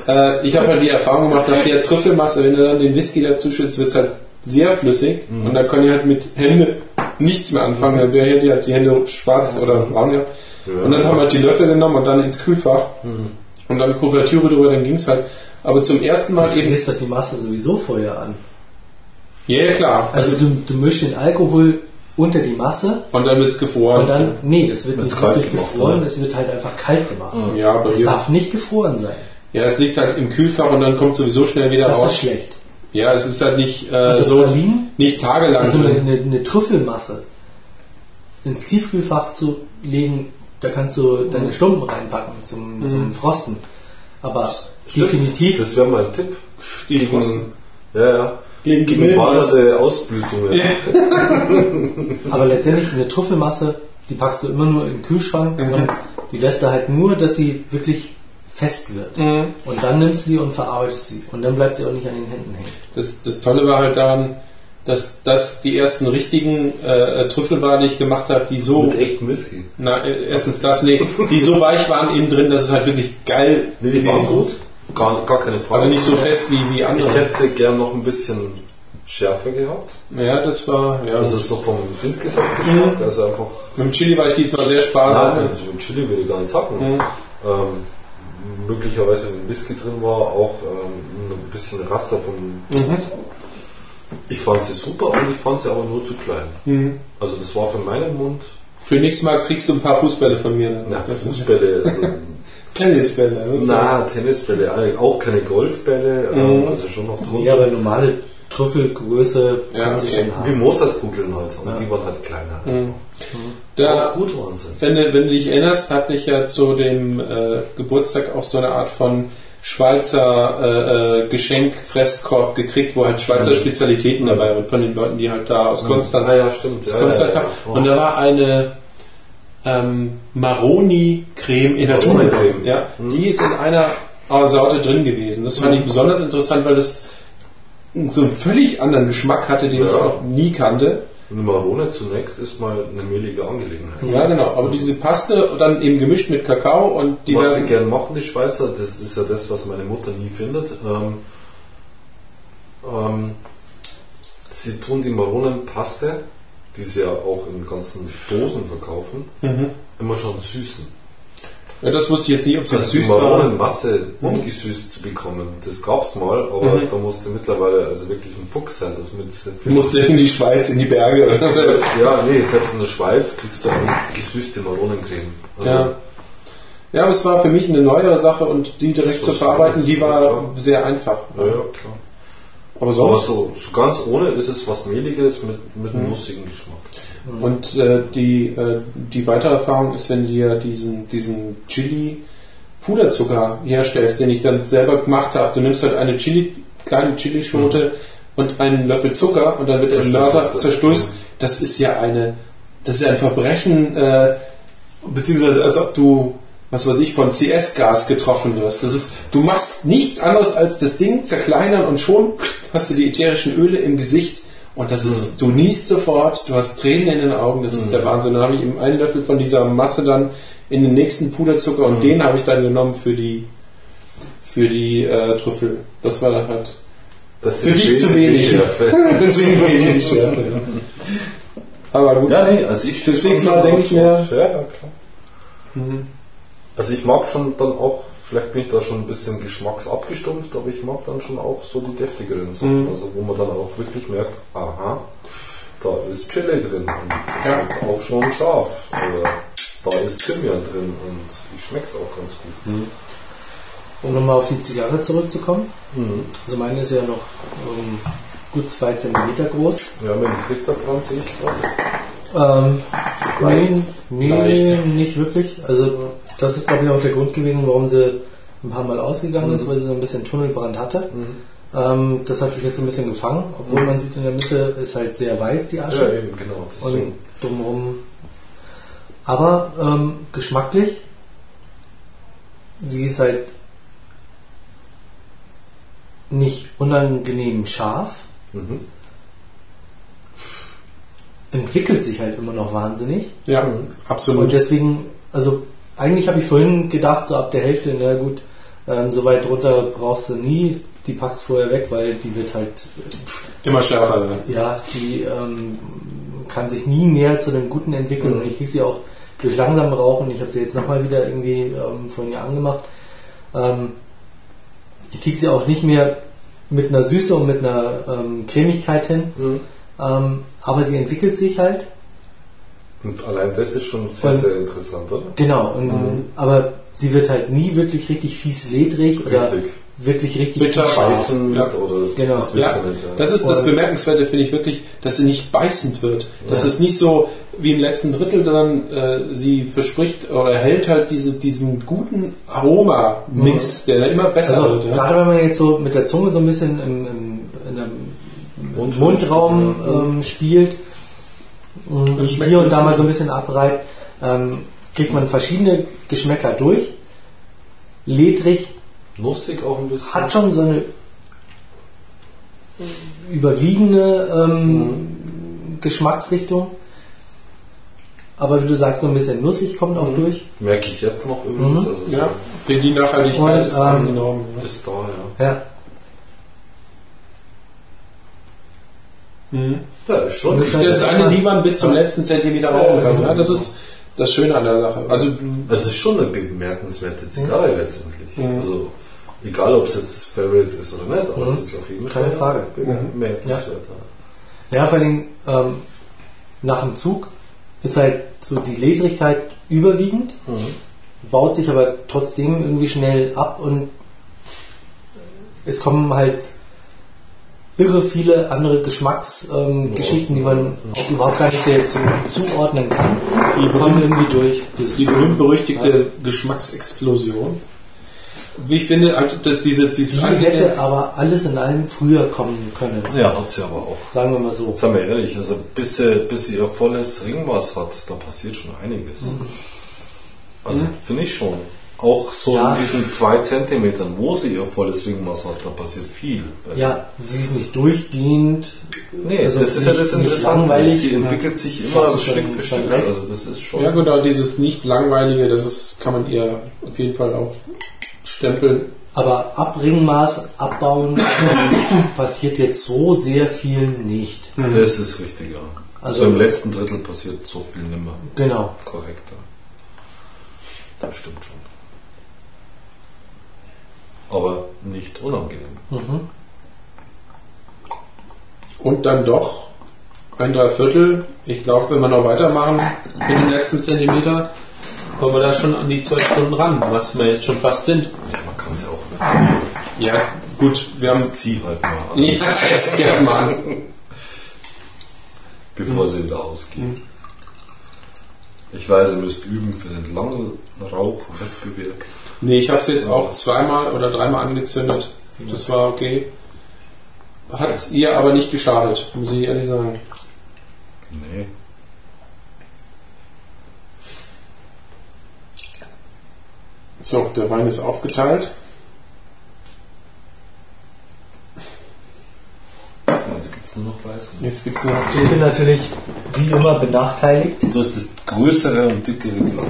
äh, ich habe halt die Erfahrung gemacht, nach der Trüffelmasse, wenn du dann den Whisky dazu schützt, wird es halt sehr flüssig mhm. und da kann ich halt mit Hände nichts mehr anfangen. Dann wäre hier halt die Hände schwarz oder braun gehabt. Ja. Und dann haben wir halt die Löffel genommen und dann ins Kühlfach mhm. und dann Kuvertüre drüber, dann ging es halt. Aber zum ersten Mal du eben. Du doch die Masse sowieso vorher an. Ja, yeah, klar. Also, also, du, du mischst den Alkohol unter die Masse. Und dann wird es gefroren. Und dann, nee, es wird nicht wirklich gefroren, es wird halt einfach kalt gemacht. Ja, aber es darf nicht gefroren sein. Ja, es liegt halt im Kühlfach und dann kommt sowieso schnell wieder das raus. Das ist schlecht. Ja, es ist halt nicht äh, also so Pralinen, nicht tagelang. Also eine, eine, eine, Trüffelmasse ins Tiefkühlfach zu legen, da kannst du deine mhm. Stumpen reinpacken zum, mhm. zum Frosten. Aber Stimmt. definitiv. Das wäre mal ein Tipp. Die Frosten. Ja, ja. gegen, gegen ballerte Ausblütungen. Ja. Aber letztendlich eine Trüffelmasse, die packst du immer nur in den Kühlschrank mhm. die lässt du halt nur, dass sie wirklich fest wird. Mhm. Und dann nimmst du sie und verarbeitest sie. Und dann bleibt sie auch nicht an den Händen hängen. Das, das Tolle war halt daran, dass das die ersten richtigen äh, Trüffel waren, die ich gemacht habe, die so. Mit echten Whisky. Na, äh, erstens das, nee, die so weich waren innen drin, dass es halt wirklich geil nee, die waren gut. Gar, gar keine Frage. Also nicht so fest wie, wie andere. Ich hätte sie gern noch ein bisschen schärfer gehabt. Ja, das war, ja. Also so vom insgesamt Geschmack, mhm. also einfach. Mit dem Chili war ich diesmal sehr sparsam. Nein, also mit Chili würde ich gar nicht sagen. Mhm. Ähm, möglicherweise ein Whisky drin war, auch ähm, ein bisschen Raster vom. Mhm. Ich fand sie super und ich fand sie aber nur zu klein. Mhm. Also das war für meinen Mund. Für nächstes Mal kriegst du ein paar Fußbälle von mir. Na, Fußbälle. Also Tennisbälle. Na, Tennisbälle, auch keine Golfbälle, ähm, mhm. also schon noch drunter. Ja, aber normale Trüffelgröße ja, können sie schon haben. Wie Mozartkugeln halt, und ja. die waren halt kleiner. Mhm. Da, gut waren sie. Wenn, wenn du dich erinnerst, hatte ich ja zu dem äh, Geburtstag auch so eine Art von Schweizer äh, äh Geschenk-Fresskorb gekriegt, wo halt Schweizer mhm. Spezialitäten dabei waren, von den Leuten, die halt da aus Konstanz, ah, ja, stimmt. Ja, Konstanz ja, Und da war eine ähm, Maroni-Creme in der Tonne. Ja, mhm. Die ist in einer Sorte drin gewesen. Das fand ich besonders interessant, weil das so einen völlig anderen Geschmack hatte, den ich noch nie kannte. Eine Marone zunächst ist mal eine mehlige Angelegenheit. Ja, genau. Aber diese Paste dann eben gemischt mit Kakao und die. Was sie gern machen, die Schweizer, das ist ja das, was meine Mutter nie findet. Ähm, ähm, sie tun die Maronenpaste, die sie ja auch in ganzen Dosen verkaufen, mhm. immer schon süßen. Ja, das wusste ich jetzt nicht, ob es also süß war. Maronenmasse ungesüßt zu bekommen, das gab es mal, aber mhm. da musste mittlerweile also wirklich ein Fuchs sein. Du musst in die Schweiz, in die Berge oder so. Ja, nee, selbst in der Schweiz kriegst du eigentlich gesüßte Maronencreme. Also ja. ja, aber es war für mich eine neuere Sache und die direkt zu verarbeiten, die war klar. sehr einfach. Ja, ja, klar. Aber, sonst aber so, so ganz ohne ist es was Mehliges mit, mit einem mhm. lustigen Geschmack. Mhm. Und äh, die, äh, die weitere Erfahrung ist, wenn du dir diesen, diesen Chili Puderzucker herstellst, den ich dann selber gemacht habe. Du nimmst halt eine Chili, kleine Chilischote mhm. und einen Löffel Zucker und dann wird der Mörser zerstoßt. Mhm. Das ist ja eine, das ist ein Verbrechen, äh, beziehungsweise als ob du was weiß ich, von CS-Gas getroffen wirst. Das ist, du machst nichts anderes als das Ding zerkleinern und schon hast du die ätherischen Öle im Gesicht und das ist, du niest sofort, du hast Tränen in den Augen, das ist mhm. der Wahnsinn. Dann habe ich eben einen Löffel von dieser Masse dann in den nächsten Puderzucker und mhm. den habe ich dann genommen für die für die äh, Trüffel. Das war dann halt das für dich zu wenig. Deswegen fehlte die Schärfe. Ja. Aber gut. Ja, nee, also ich das nächste Mal denke ich mir. Ja, klar. Mhm. Also ich mag schon dann auch Vielleicht bin ich da schon ein bisschen geschmacksabgestumpft, aber ich mag dann schon auch so die deftigeren Sachen, mhm. also wo man dann auch wirklich merkt, aha, da ist Chili drin und ja. auch schon scharf. Oder da ist Thymian drin und ich schmecke es auch ganz gut. Mhm. Um nochmal auf die Zigarre zurückzukommen. Mhm. Also meine ist ja noch um, gut zwei Zentimeter groß. Ja, mit dem Trichter dran sehe ich gerade. Ähm, nee, nee nicht wirklich. Also das ist, glaube ich, auch der Grund gewesen, warum sie ein paar Mal ausgegangen mhm. ist, weil sie so ein bisschen Tunnelbrand hatte. Mhm. Ähm, das hat sich jetzt so ein bisschen gefangen, obwohl mhm. man sieht in der Mitte ist halt sehr weiß die Asche. Ja, eben, genau. Und drumherum. Aber ähm, geschmacklich, sie ist halt nicht unangenehm scharf. Mhm. Entwickelt sich halt immer noch wahnsinnig. Ja, absolut. Und deswegen, also eigentlich habe ich vorhin gedacht, so ab der Hälfte, na gut, ähm, so weit drunter brauchst du nie, die packst vorher weg, weil die wird halt immer schärfer. Ja, ja die ähm, kann sich nie mehr zu dem Guten entwickeln mhm. und ich kriege sie auch durch langsam Rauchen. Ich habe sie jetzt nochmal wieder irgendwie ähm, vorhin ja angemacht. Ähm, ich kriege sie auch nicht mehr mit einer Süße und mit einer ähm, Cremigkeit hin. Mhm. Ähm, aber sie entwickelt sich halt und allein das ist schon sehr, sehr interessant, oder? Genau, und, mhm. aber sie wird halt nie wirklich richtig fies ledrig oder richtig. wirklich richtig Bitter beißen ja. oder genau. das, ja. Nicht, ja. das ist das Bemerkenswerte, finde ich wirklich, dass sie nicht beißend wird. Dass es nicht so wie im letzten Drittel dann äh, sie verspricht oder hält halt diese, diesen guten Aroma-Mix, mhm. der immer besser also, wird. Gerade wenn man jetzt so mit der Zunge so ein bisschen im, im, in einem und Mundraum ähm, spielt hier und da mal so ein bisschen abreibt, ähm, kriegt man verschiedene Geschmäcker durch. Ledrig. Nussig auch ein bisschen. Hat schon so eine überwiegende ähm, mhm. Geschmacksrichtung. Aber wie du sagst, so ein bisschen nussig kommt auch mhm. durch. Merke ich jetzt noch übrigens. Mhm. Also ja, so die Nachhaltigkeit und, ist ähm, angenommen. Ist da, ja. ja. Mhm. Ja, ist schon. Das, ist eine, die man bis zum letzten Zentimeter rauchen kann. Ja, das ist das Schöne an der Sache. Also, es ist schon eine bemerkenswerte Zigarre letztendlich. Mhm. Also, egal ob es jetzt Favorite ist oder nicht, aber mhm. es ist auf jeden Fall Keine Frage. bemerkenswert. Ja. ja, vor allem ähm, nach dem Zug ist halt so die Ledrigkeit überwiegend, mhm. baut sich aber trotzdem irgendwie schnell ab und es kommen halt irre viele andere Geschmacksgeschichten, ähm, die man auch überhaupt gar nicht jetzt zuordnen kann. Die kommen irgendwie durch. Die berühmt-berüchtigte Geschmacksexplosion. Wie ich finde, halt, diese, dieses die hätte aber alles in allem früher kommen können. Ja, hat sie aber auch. Sagen wir mal so. Sagen wir ehrlich, also bis sie, bis sie ihr volles Ringmaß hat, da passiert schon einiges. Mhm. Also mhm. finde ich schon. Auch so ja. in diesen zwei Zentimetern, wo sie ihr volles Ringmaß hat, da passiert viel. Ja, sie ist nicht durchgehend. Nee, also das ist ja das Interessante. Sie entwickelt sich immer Stück für Stück. Also das ist schon. Ja, genau, dieses nicht langweilige, das ist, kann man ihr auf jeden Fall aufstempeln. Aber Abringmaß abbauen passiert jetzt so sehr viel nicht. Mhm. Das ist richtig, ja. Also, also, im letzten Drittel passiert so viel nimmer. Genau. Korrekter. Das stimmt schon aber nicht unangenehm. Mhm. Und dann doch ein Dreiviertel. Ich glaube, wenn wir noch weitermachen mit den letzten Zentimeter, kommen wir da schon an die zwei Stunden ran, was wir jetzt schon fast sind. Ja, man kann es ja auch nicht. Ja, gut, wir haben. Zieh halt mal an. Ja, zieh halt mal an. Bevor mhm. sie wieder ausgehen. Mhm. Ich weiß, ihr müsst üben für den langen Rauchwettbewerb. Nee, ich habe es jetzt auch zweimal oder dreimal angezündet. Das war okay. Hat ihr aber nicht geschadet, muss ich ehrlich sagen. Nee. So, der Wein ist aufgeteilt. Jetzt gibt es nur noch Weißen. Jetzt gibt's nur noch. Ich bin natürlich wie immer benachteiligt. Du hast das größere und dickere Glas.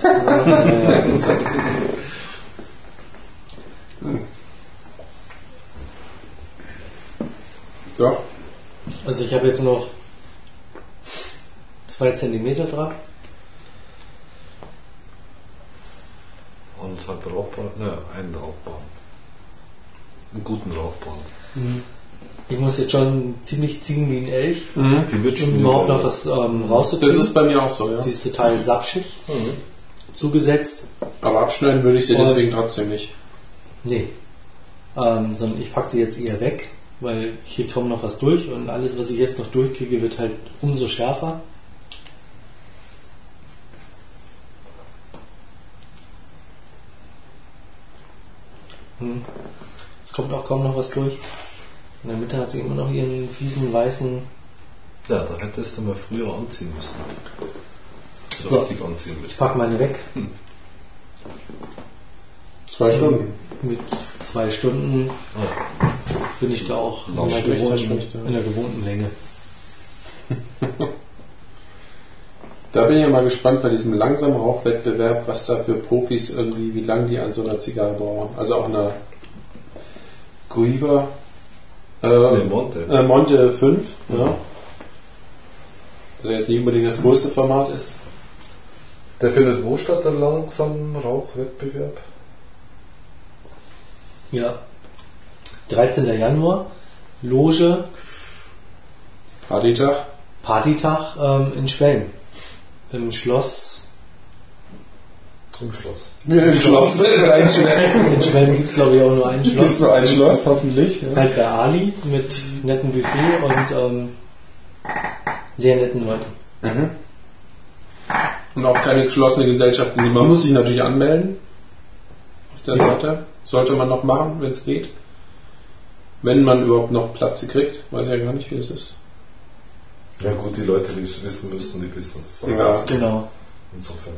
Ja. Also ich habe jetzt noch zwei Zentimeter drauf. Und halt Rauchbahn, ne, einen Rauchbahn. Einen guten Rauchbahn. Mhm. Ich muss jetzt schon ziemlich ziehen wie ein Elch, mhm. Die wird um überhaupt noch was ähm, rauszukriegen. Das ist bei mir auch so, ja. Sie ist total sapschig mhm. zugesetzt. Aber abschneiden würde ich sie deswegen trotzdem nicht. Nee. Ähm, sondern ich packe sie jetzt eher weg weil hier kommt noch was durch und alles, was ich jetzt noch durchkriege, wird halt umso schärfer. Hm. Es kommt auch kaum noch was durch. In der Mitte hat sie immer noch ihren fiesen weißen. Ja, da hättest du mal früher anziehen müssen. So, so richtig anziehen müssen. Ich pack meine weg. Hm. Zwei Stunden. Mit zwei Stunden. Ja bin ich da auch in der, gewohnten, in der gewohnten Länge. Da bin ich ja mal gespannt bei diesem langsamen Rauchwettbewerb, was da für Profis irgendwie, wie lange die an so einer Zigarre brauchen. Also auch einer Guiba äh, nee, Monte. Äh, Monte 5, mhm. ja. Also jetzt nicht unbedingt das größte Format ist. Der findet wo statt, der langsamen Rauchwettbewerb? Ja, 13. Januar, Loge. Partytag? Partytag ähm, in Schwelm. Im Schloss. Im Schloss. Im Schloss. in Schwelm, in Schwelm gibt es glaube ich auch nur ein Schloss. Gibt es nur ein Schloss, hoffentlich. Ja. Halt bei Ali mit nettem Buffet und ähm, sehr netten Leuten. Mhm. Und auch keine geschlossene Gesellschaften. Man muss sich natürlich anmelden. Auf der Seite. Sollte man noch machen, wenn es geht. Wenn man überhaupt noch Platz kriegt, weiß ich ja gar nicht, wie es ist. Ja gut, die Leute, die es wissen müssen, die wissen es. Ja, genau. Insofern.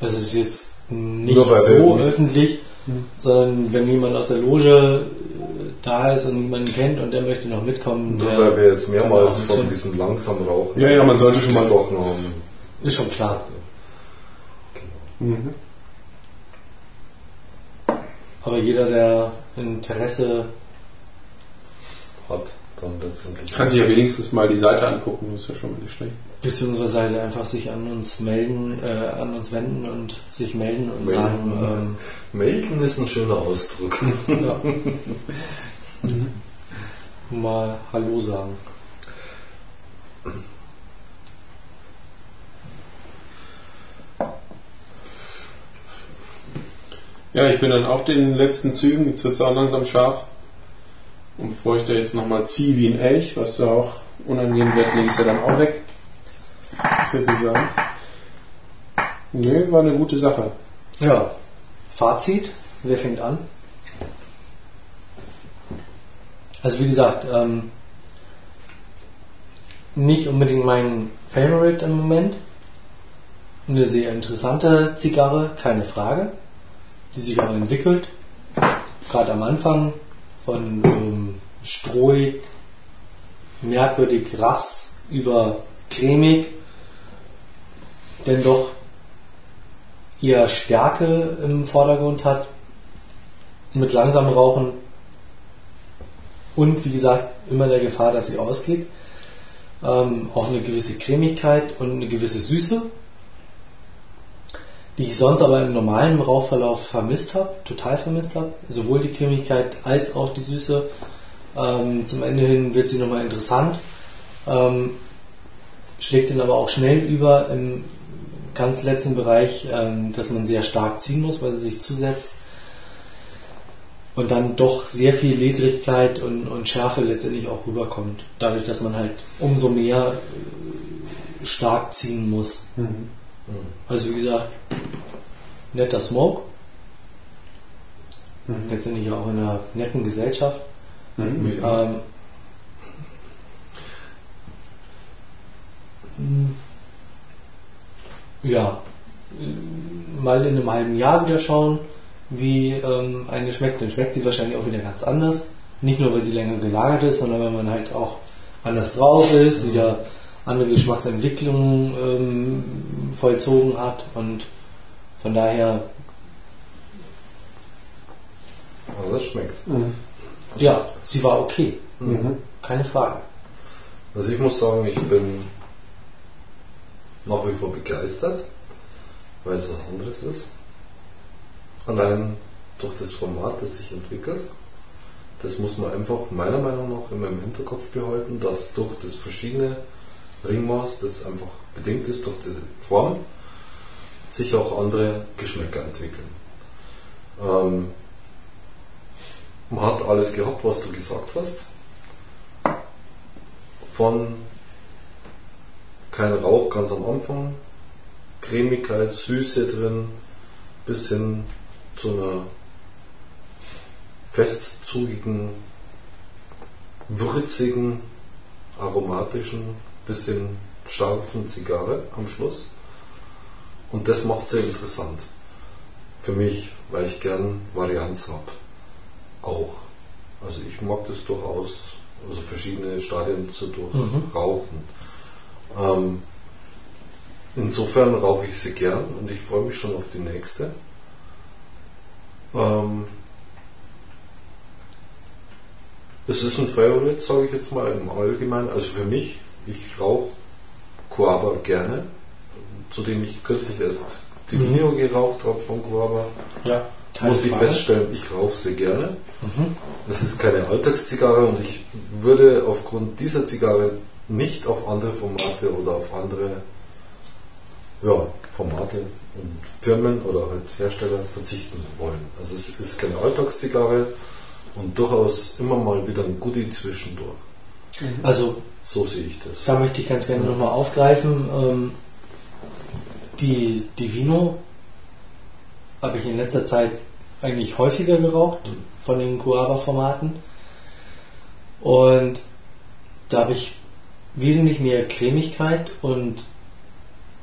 Also es ist jetzt nicht so öffentlich, hm. sondern wenn jemand aus der Loge äh, da ist und jemanden kennt und der möchte noch mitkommen. Nur weil wir jetzt mehrmals von diesem langsam Rauchen. Ja, ja, man sollte schon mal gesprochen haben. Ist schon klar. Genau. Mhm. Aber jeder, der Interesse hat, dann letztendlich. Kann sich ja wenigstens mal die Seite angucken, das ist ja schon mal nicht schlecht. Beziehungsweise einfach sich an uns melden, äh, an uns wenden und sich melden und melden. sagen. Ähm, melden ist ein schöner Ausdruck. Ja. mhm. Mal Hallo sagen. Ja, ich bin dann auch den letzten Zügen, jetzt wird es auch langsam scharf. Und bevor ich da jetzt nochmal ziehe wie ein Elch, was da auch unangenehm wird, lege ich es ja dann auch weg. Das muss ich jetzt sagen. Nö, war eine gute Sache. Ja. Fazit, wer fängt an? Also wie gesagt, ähm, nicht unbedingt mein Favorite im Moment. Eine sehr interessante Zigarre, keine Frage, die sich auch entwickelt. Gerade am Anfang von ähm, strohig, merkwürdig rass über cremig, denn doch eher Stärke im Vordergrund hat, mit langsamem Rauchen und wie gesagt immer der Gefahr, dass sie ausgeht. Ähm, auch eine gewisse Cremigkeit und eine gewisse Süße, die ich sonst aber im normalen Rauchverlauf vermisst habe, total vermisst habe. Sowohl die Cremigkeit als auch die Süße. Ähm, zum Ende hin wird sie nochmal interessant. Ähm, schlägt ihn aber auch schnell über im ganz letzten Bereich, ähm, dass man sehr stark ziehen muss, weil sie sich zusetzt. Und dann doch sehr viel Ledrigkeit und, und Schärfe letztendlich auch rüberkommt. Dadurch, dass man halt umso mehr äh, stark ziehen muss. Mhm. Also wie gesagt, netter Smoke. Mhm. Letztendlich auch in einer netten Gesellschaft. Mhm. Ähm, ja, mal in einem halben Jahr wieder schauen, wie ähm, eine schmeckt. Dann schmeckt sie wahrscheinlich auch wieder ganz anders. Nicht nur, weil sie länger gelagert ist, sondern weil man halt auch anders drauf ist, mhm. wieder andere Geschmacksentwicklungen ähm, vollzogen hat und von daher. Also das schmeckt. Mhm. Ja, sie war okay. Mhm. Keine Frage. Also ich muss sagen, ich bin nach wie vor begeistert, weil es was anderes ist. Allein durch das Format, das sich entwickelt. Das muss man einfach meiner Meinung nach immer im Hinterkopf behalten, dass durch das verschiedene Ringmaß, das einfach bedingt ist durch die Form, sich auch andere Geschmäcker entwickeln. Ähm, man hat alles gehabt, was du gesagt hast. Von kein Rauch ganz am Anfang, Cremigkeit, Süße drin, bis hin zu einer festzugigen, würzigen, aromatischen bisschen scharfen Zigarre am Schluss. Und das macht sehr interessant. Für mich, weil ich gern Varianz habe. Auch. Also ich mag das durchaus, also verschiedene Stadien zu durchrauchen. Mhm. Ähm, insofern rauche ich sie gern und ich freue mich schon auf die nächste. Ähm, es ist ein Favorite, sage ich jetzt mal im Allgemeinen, also für mich ich rauche Coaba gerne, zu dem ich kürzlich erst die mhm. geraucht habe von Coaba. Ja, musste ich feststellen, ich rauche sie gerne. Mhm. Das ist keine Alltagszigarre und ich würde aufgrund dieser Zigarre nicht auf andere Formate oder auf andere ja, Formate und Firmen oder halt Hersteller verzichten wollen. Also es ist keine Alltagszigarre und durchaus immer mal wieder ein Goodie zwischendurch. Also so sehe ich das. Da möchte ich ganz gerne ja. nochmal aufgreifen. Ähm, die, die Vino habe ich in letzter Zeit eigentlich häufiger geraucht mhm. von den Guava-Formaten. Und da habe ich wesentlich mehr Cremigkeit und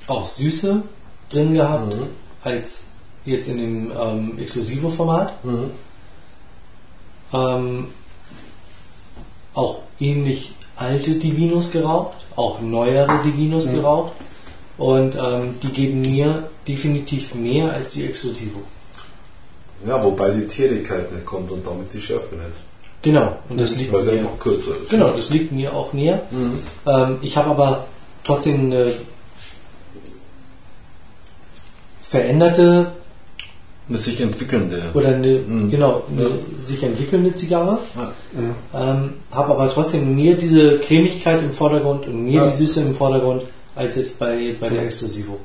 auch Süße drin gehabt mhm. als jetzt in dem ähm, Exclusivo-Format. Mhm. Ähm, auch ähnlich alte Divinos geraucht, auch neuere Divinos mhm. geraucht. Und ähm, die geben mir definitiv mehr als die Exclusivo. Ja, wobei die Tierigkeit nicht kommt und damit die Schärfe nicht. Genau, und das liegt Weil mir, einfach kürzer ist. Genau, das liegt mir auch näher. Mhm. Ähm, ich habe aber trotzdem eine veränderte eine sich entwickelnde. Oder eine, mhm. genau, eine ja. sich entwickelnde Zigarre. Ja. Ähm, habe aber trotzdem mehr diese Cremigkeit im Vordergrund und mehr ja. die Süße im Vordergrund als jetzt bei, bei der Exclusivo.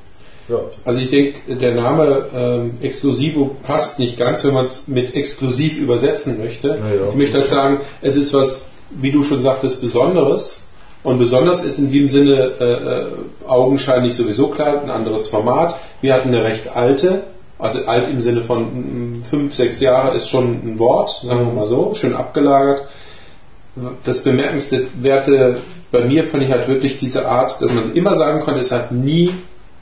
Ja. Also ich denke, der Name ähm, Exclusivo passt nicht ganz, wenn man es mit exklusiv übersetzen möchte. Ja, ich möchte halt sagen, es ist was, wie du schon sagtest, Besonderes. Und besonders ist in dem Sinne äh, äh, augenscheinlich sowieso klar, ein anderes Format. Wir hatten eine recht alte, also alt im Sinne von fünf, sechs Jahre ist schon ein Wort, sagen wir mal so, schön abgelagert. Das bemerkenswerte bei mir fand ich halt wirklich diese Art, dass man immer sagen konnte, es hat nie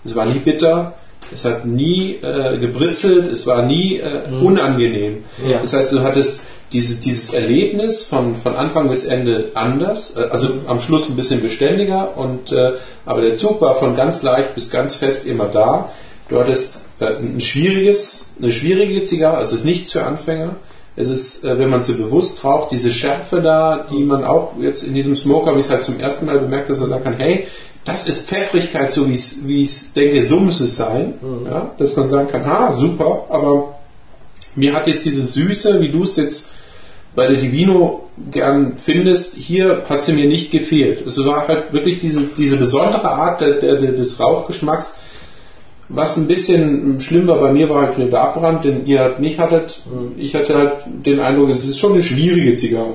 es war nie bitter, es hat nie äh, gebritzelt, es war nie äh, mhm. unangenehm. Ja. Das heißt, du hattest dieses, dieses Erlebnis von, von Anfang bis Ende anders, äh, also am Schluss ein bisschen beständiger, und, äh, aber der Zug war von ganz leicht bis ganz fest immer da. Du hattest ein schwieriges, eine schwierige Zigarre, es ist nichts für Anfänger. Es ist, äh, wenn man sie bewusst raucht, diese Schärfe da, die man auch jetzt in diesem Smoker, wie es halt zum ersten Mal bemerkt, dass man sagen kann, hey, das ist Pfeffrigkeit, so wie ich es denke, so muss es sein. Mhm. Ja, dass man sagen kann, ha, super, aber mir hat jetzt diese Süße, wie du es jetzt bei der Divino gern findest, hier hat sie mir nicht gefehlt. Es war halt wirklich diese, diese besondere Art der, der, des Rauchgeschmacks. Was ein bisschen schlimm war bei mir, war halt der Abbrand, den ihr halt nicht hattet. Ich hatte halt den Eindruck, es ist schon eine schwierige Zigarre.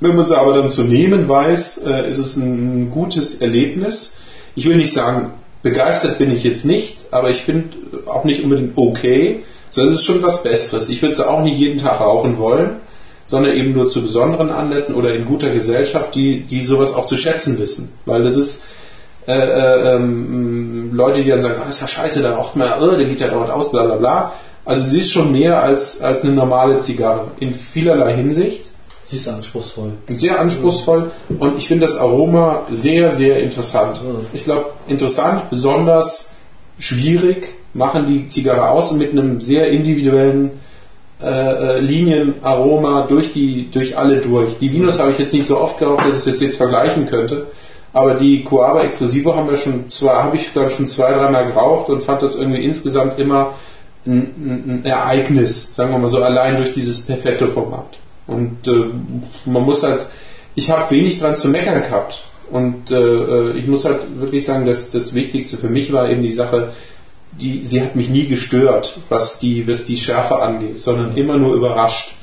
Wenn man sie aber dann zu nehmen weiß, äh, ist es ein gutes Erlebnis. Ich will nicht sagen, begeistert bin ich jetzt nicht, aber ich finde auch nicht unbedingt okay, sondern es ist schon was Besseres. Ich würde sie auch nicht jeden Tag rauchen wollen, sondern eben nur zu besonderen Anlässen oder in guter Gesellschaft, die, die sowas auch zu schätzen wissen. Weil das ist äh, äh, ähm, Leute, die dann sagen, ah, das ist ja scheiße, da raucht man, oh, der geht ja dauernd aus, bla bla bla. Also sie ist schon mehr als, als eine normale Zigarre in vielerlei Hinsicht. Sie ist anspruchsvoll. Sehr anspruchsvoll und ich finde das Aroma sehr, sehr interessant. Mhm. Ich glaube, interessant, besonders schwierig machen die Zigarre aus und mit einem sehr individuellen äh, äh, Linienaroma durch die durch alle durch. Die Vinos habe ich jetzt nicht so oft geraucht, dass ich das jetzt vergleichen könnte. Aber die Coaba Exclusivo haben wir schon zwei, habe ich glaube ich schon zwei, dreimal geraucht und fand das irgendwie insgesamt immer ein, ein Ereignis, sagen wir mal so, allein durch dieses perfekte Format. Und äh, man muss halt, ich habe wenig dran zu meckern gehabt. Und äh, äh, ich muss halt wirklich sagen, dass das Wichtigste für mich war eben die Sache, die, sie hat mich nie gestört, was die, was die Schärfe angeht, sondern immer nur überrascht.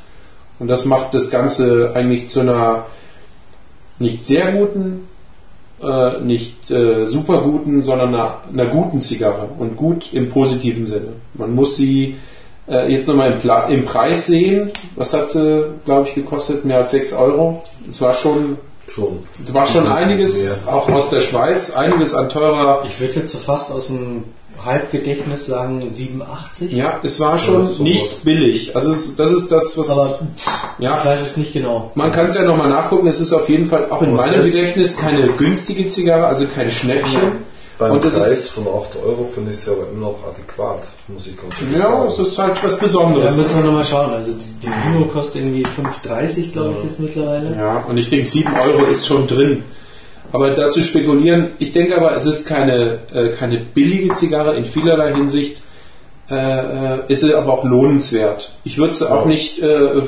Und das macht das Ganze eigentlich zu einer nicht sehr guten, äh, nicht äh, super guten, sondern einer, einer, guten Zigarre. Und gut im positiven Sinne. Man muss sie äh, jetzt nochmal im, im, Preis sehen, was hat sie, glaube ich, gekostet? Mehr als 6 Euro. Es war schon, schon. Es war schon einiges, auch aus der Schweiz, einiges an teurer. Ich würde jetzt so fast aus dem Halbgedächtnis sagen 87. Ja, es war schon ja, nicht billig. Also es, das ist das, was. Aber ja, ich weiß es nicht genau. Man kann es ja nochmal nachgucken. Es ist auf jeden Fall auch in meinem Gedächtnis keine günstige Zigarre, also kein Schnäppchen. Ja. Beim und Preis ist, von 8 Euro finde ich es ja aber immer noch adäquat, muss ich ganz ja, sagen. Ja, es ist halt was Besonderes. Da müssen wir nochmal schauen. Also die, die Vino kostet irgendwie 5,30 glaube ich jetzt mittlerweile. Ja, und ich denke 7 Euro ist schon drin. Aber dazu spekulieren, ich denke aber, es ist keine, äh, keine billige Zigarre in vielerlei Hinsicht. Äh, äh ist sie aber auch lohnenswert. Ich würde sie auch nicht äh,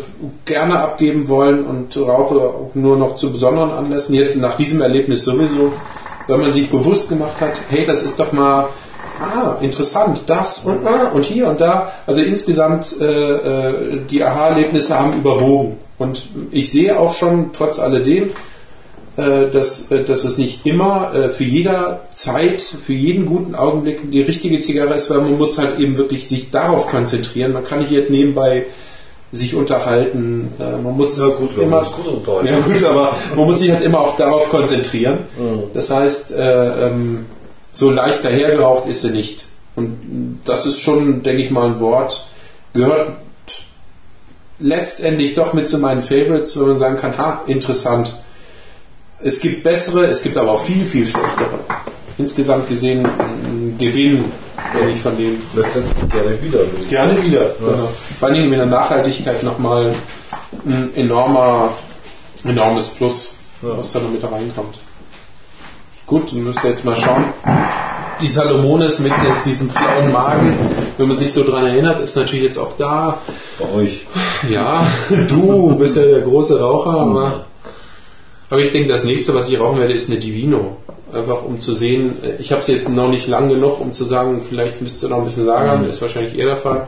gerne abgeben wollen und rauche auch nur noch zu besonderen Anlässen. Jetzt nach diesem Erlebnis sowieso wenn man sich bewusst gemacht hat, hey, das ist doch mal ah, interessant, das und ah, und hier und da. Also insgesamt äh, äh, die Aha-Erlebnisse haben überwogen. Und ich sehe auch schon, trotz alledem, dass, dass es nicht immer äh, für jeder Zeit, für jeden guten Augenblick die richtige Zigarre ist, weil man muss halt eben wirklich sich darauf konzentrieren. Man kann nicht jetzt nebenbei sich unterhalten. Äh, man muss ja, gut, immer gut ja, gut, aber man muss sich halt immer auch darauf konzentrieren. Mhm. Das heißt, äh, ähm, so leicht dahergeraucht ist sie nicht. Und das ist schon, denke ich mal, ein Wort, gehört letztendlich doch mit zu meinen Favorites, wo man sagen kann, ha, interessant. Es gibt bessere, es gibt aber auch viel, viel schlechtere. Insgesamt gesehen ein Gewinn, wenn ich von dem. Letztendlich gerne wieder. Gerne wieder. Ja. Genau. Vor allem mit der Nachhaltigkeit nochmal ein enormer, enormes Plus, ja. was da noch mit reinkommt. Gut, dann müsst ihr jetzt mal schauen. Die Salomones mit diesem flauen Magen, wenn man sich so dran erinnert, ist natürlich jetzt auch da. Bei euch. Ja, du bist ja der große Raucher, aber, aber ich denke, das nächste, was ich rauchen werde, ist eine Divino. Einfach um zu sehen, ich habe es jetzt noch nicht lang genug, um zu sagen, vielleicht müsst ihr noch ein bisschen lagern, mhm. ist wahrscheinlich eher der Fall.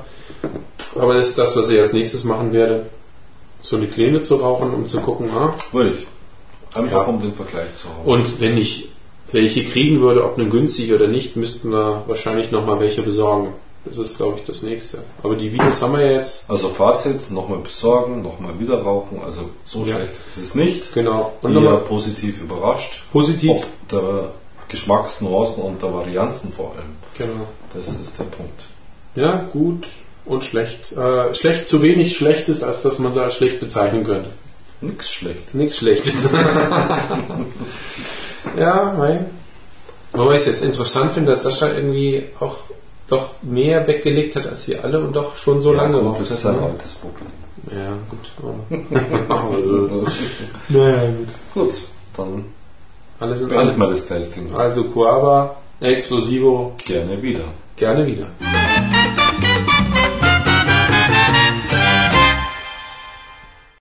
Aber das ist das, was ich als nächstes machen werde. So eine Kleine zu rauchen, um zu gucken, ah. Würde ich. Einfach ja. um den Vergleich zu haben. Und wenn ich welche kriegen würde, ob nun günstig oder nicht, müssten wir wahrscheinlich nochmal welche besorgen. Das ist, glaube ich, das nächste. Aber die Videos haben wir jetzt. Also Fazit, nochmal besorgen, nochmal wieder rauchen. Also so ja. schlecht ist es nicht. Genau. Und nochmal positiv überrascht. Positiv. Ob der Geschmacksnuancen und der Varianzen vor allem. Genau. Das ist der Punkt. Ja, gut und schlecht. Äh, schlecht zu wenig Schlechtes, als dass man es als schlecht bezeichnen könnte. Nix Schlechtes. Nix Schlechtes. ja, nein. Wobei ich es jetzt interessant finde, dass Sascha irgendwie auch doch mehr weggelegt hat als wir alle und doch schon so ja, lange gut, Das ist ein altes Problem. Ja, gut. naja, gut. Gut, dann alles in allem. mal das Tasting. Also Coaba, Explosivo. Gerne wieder. Gerne wieder.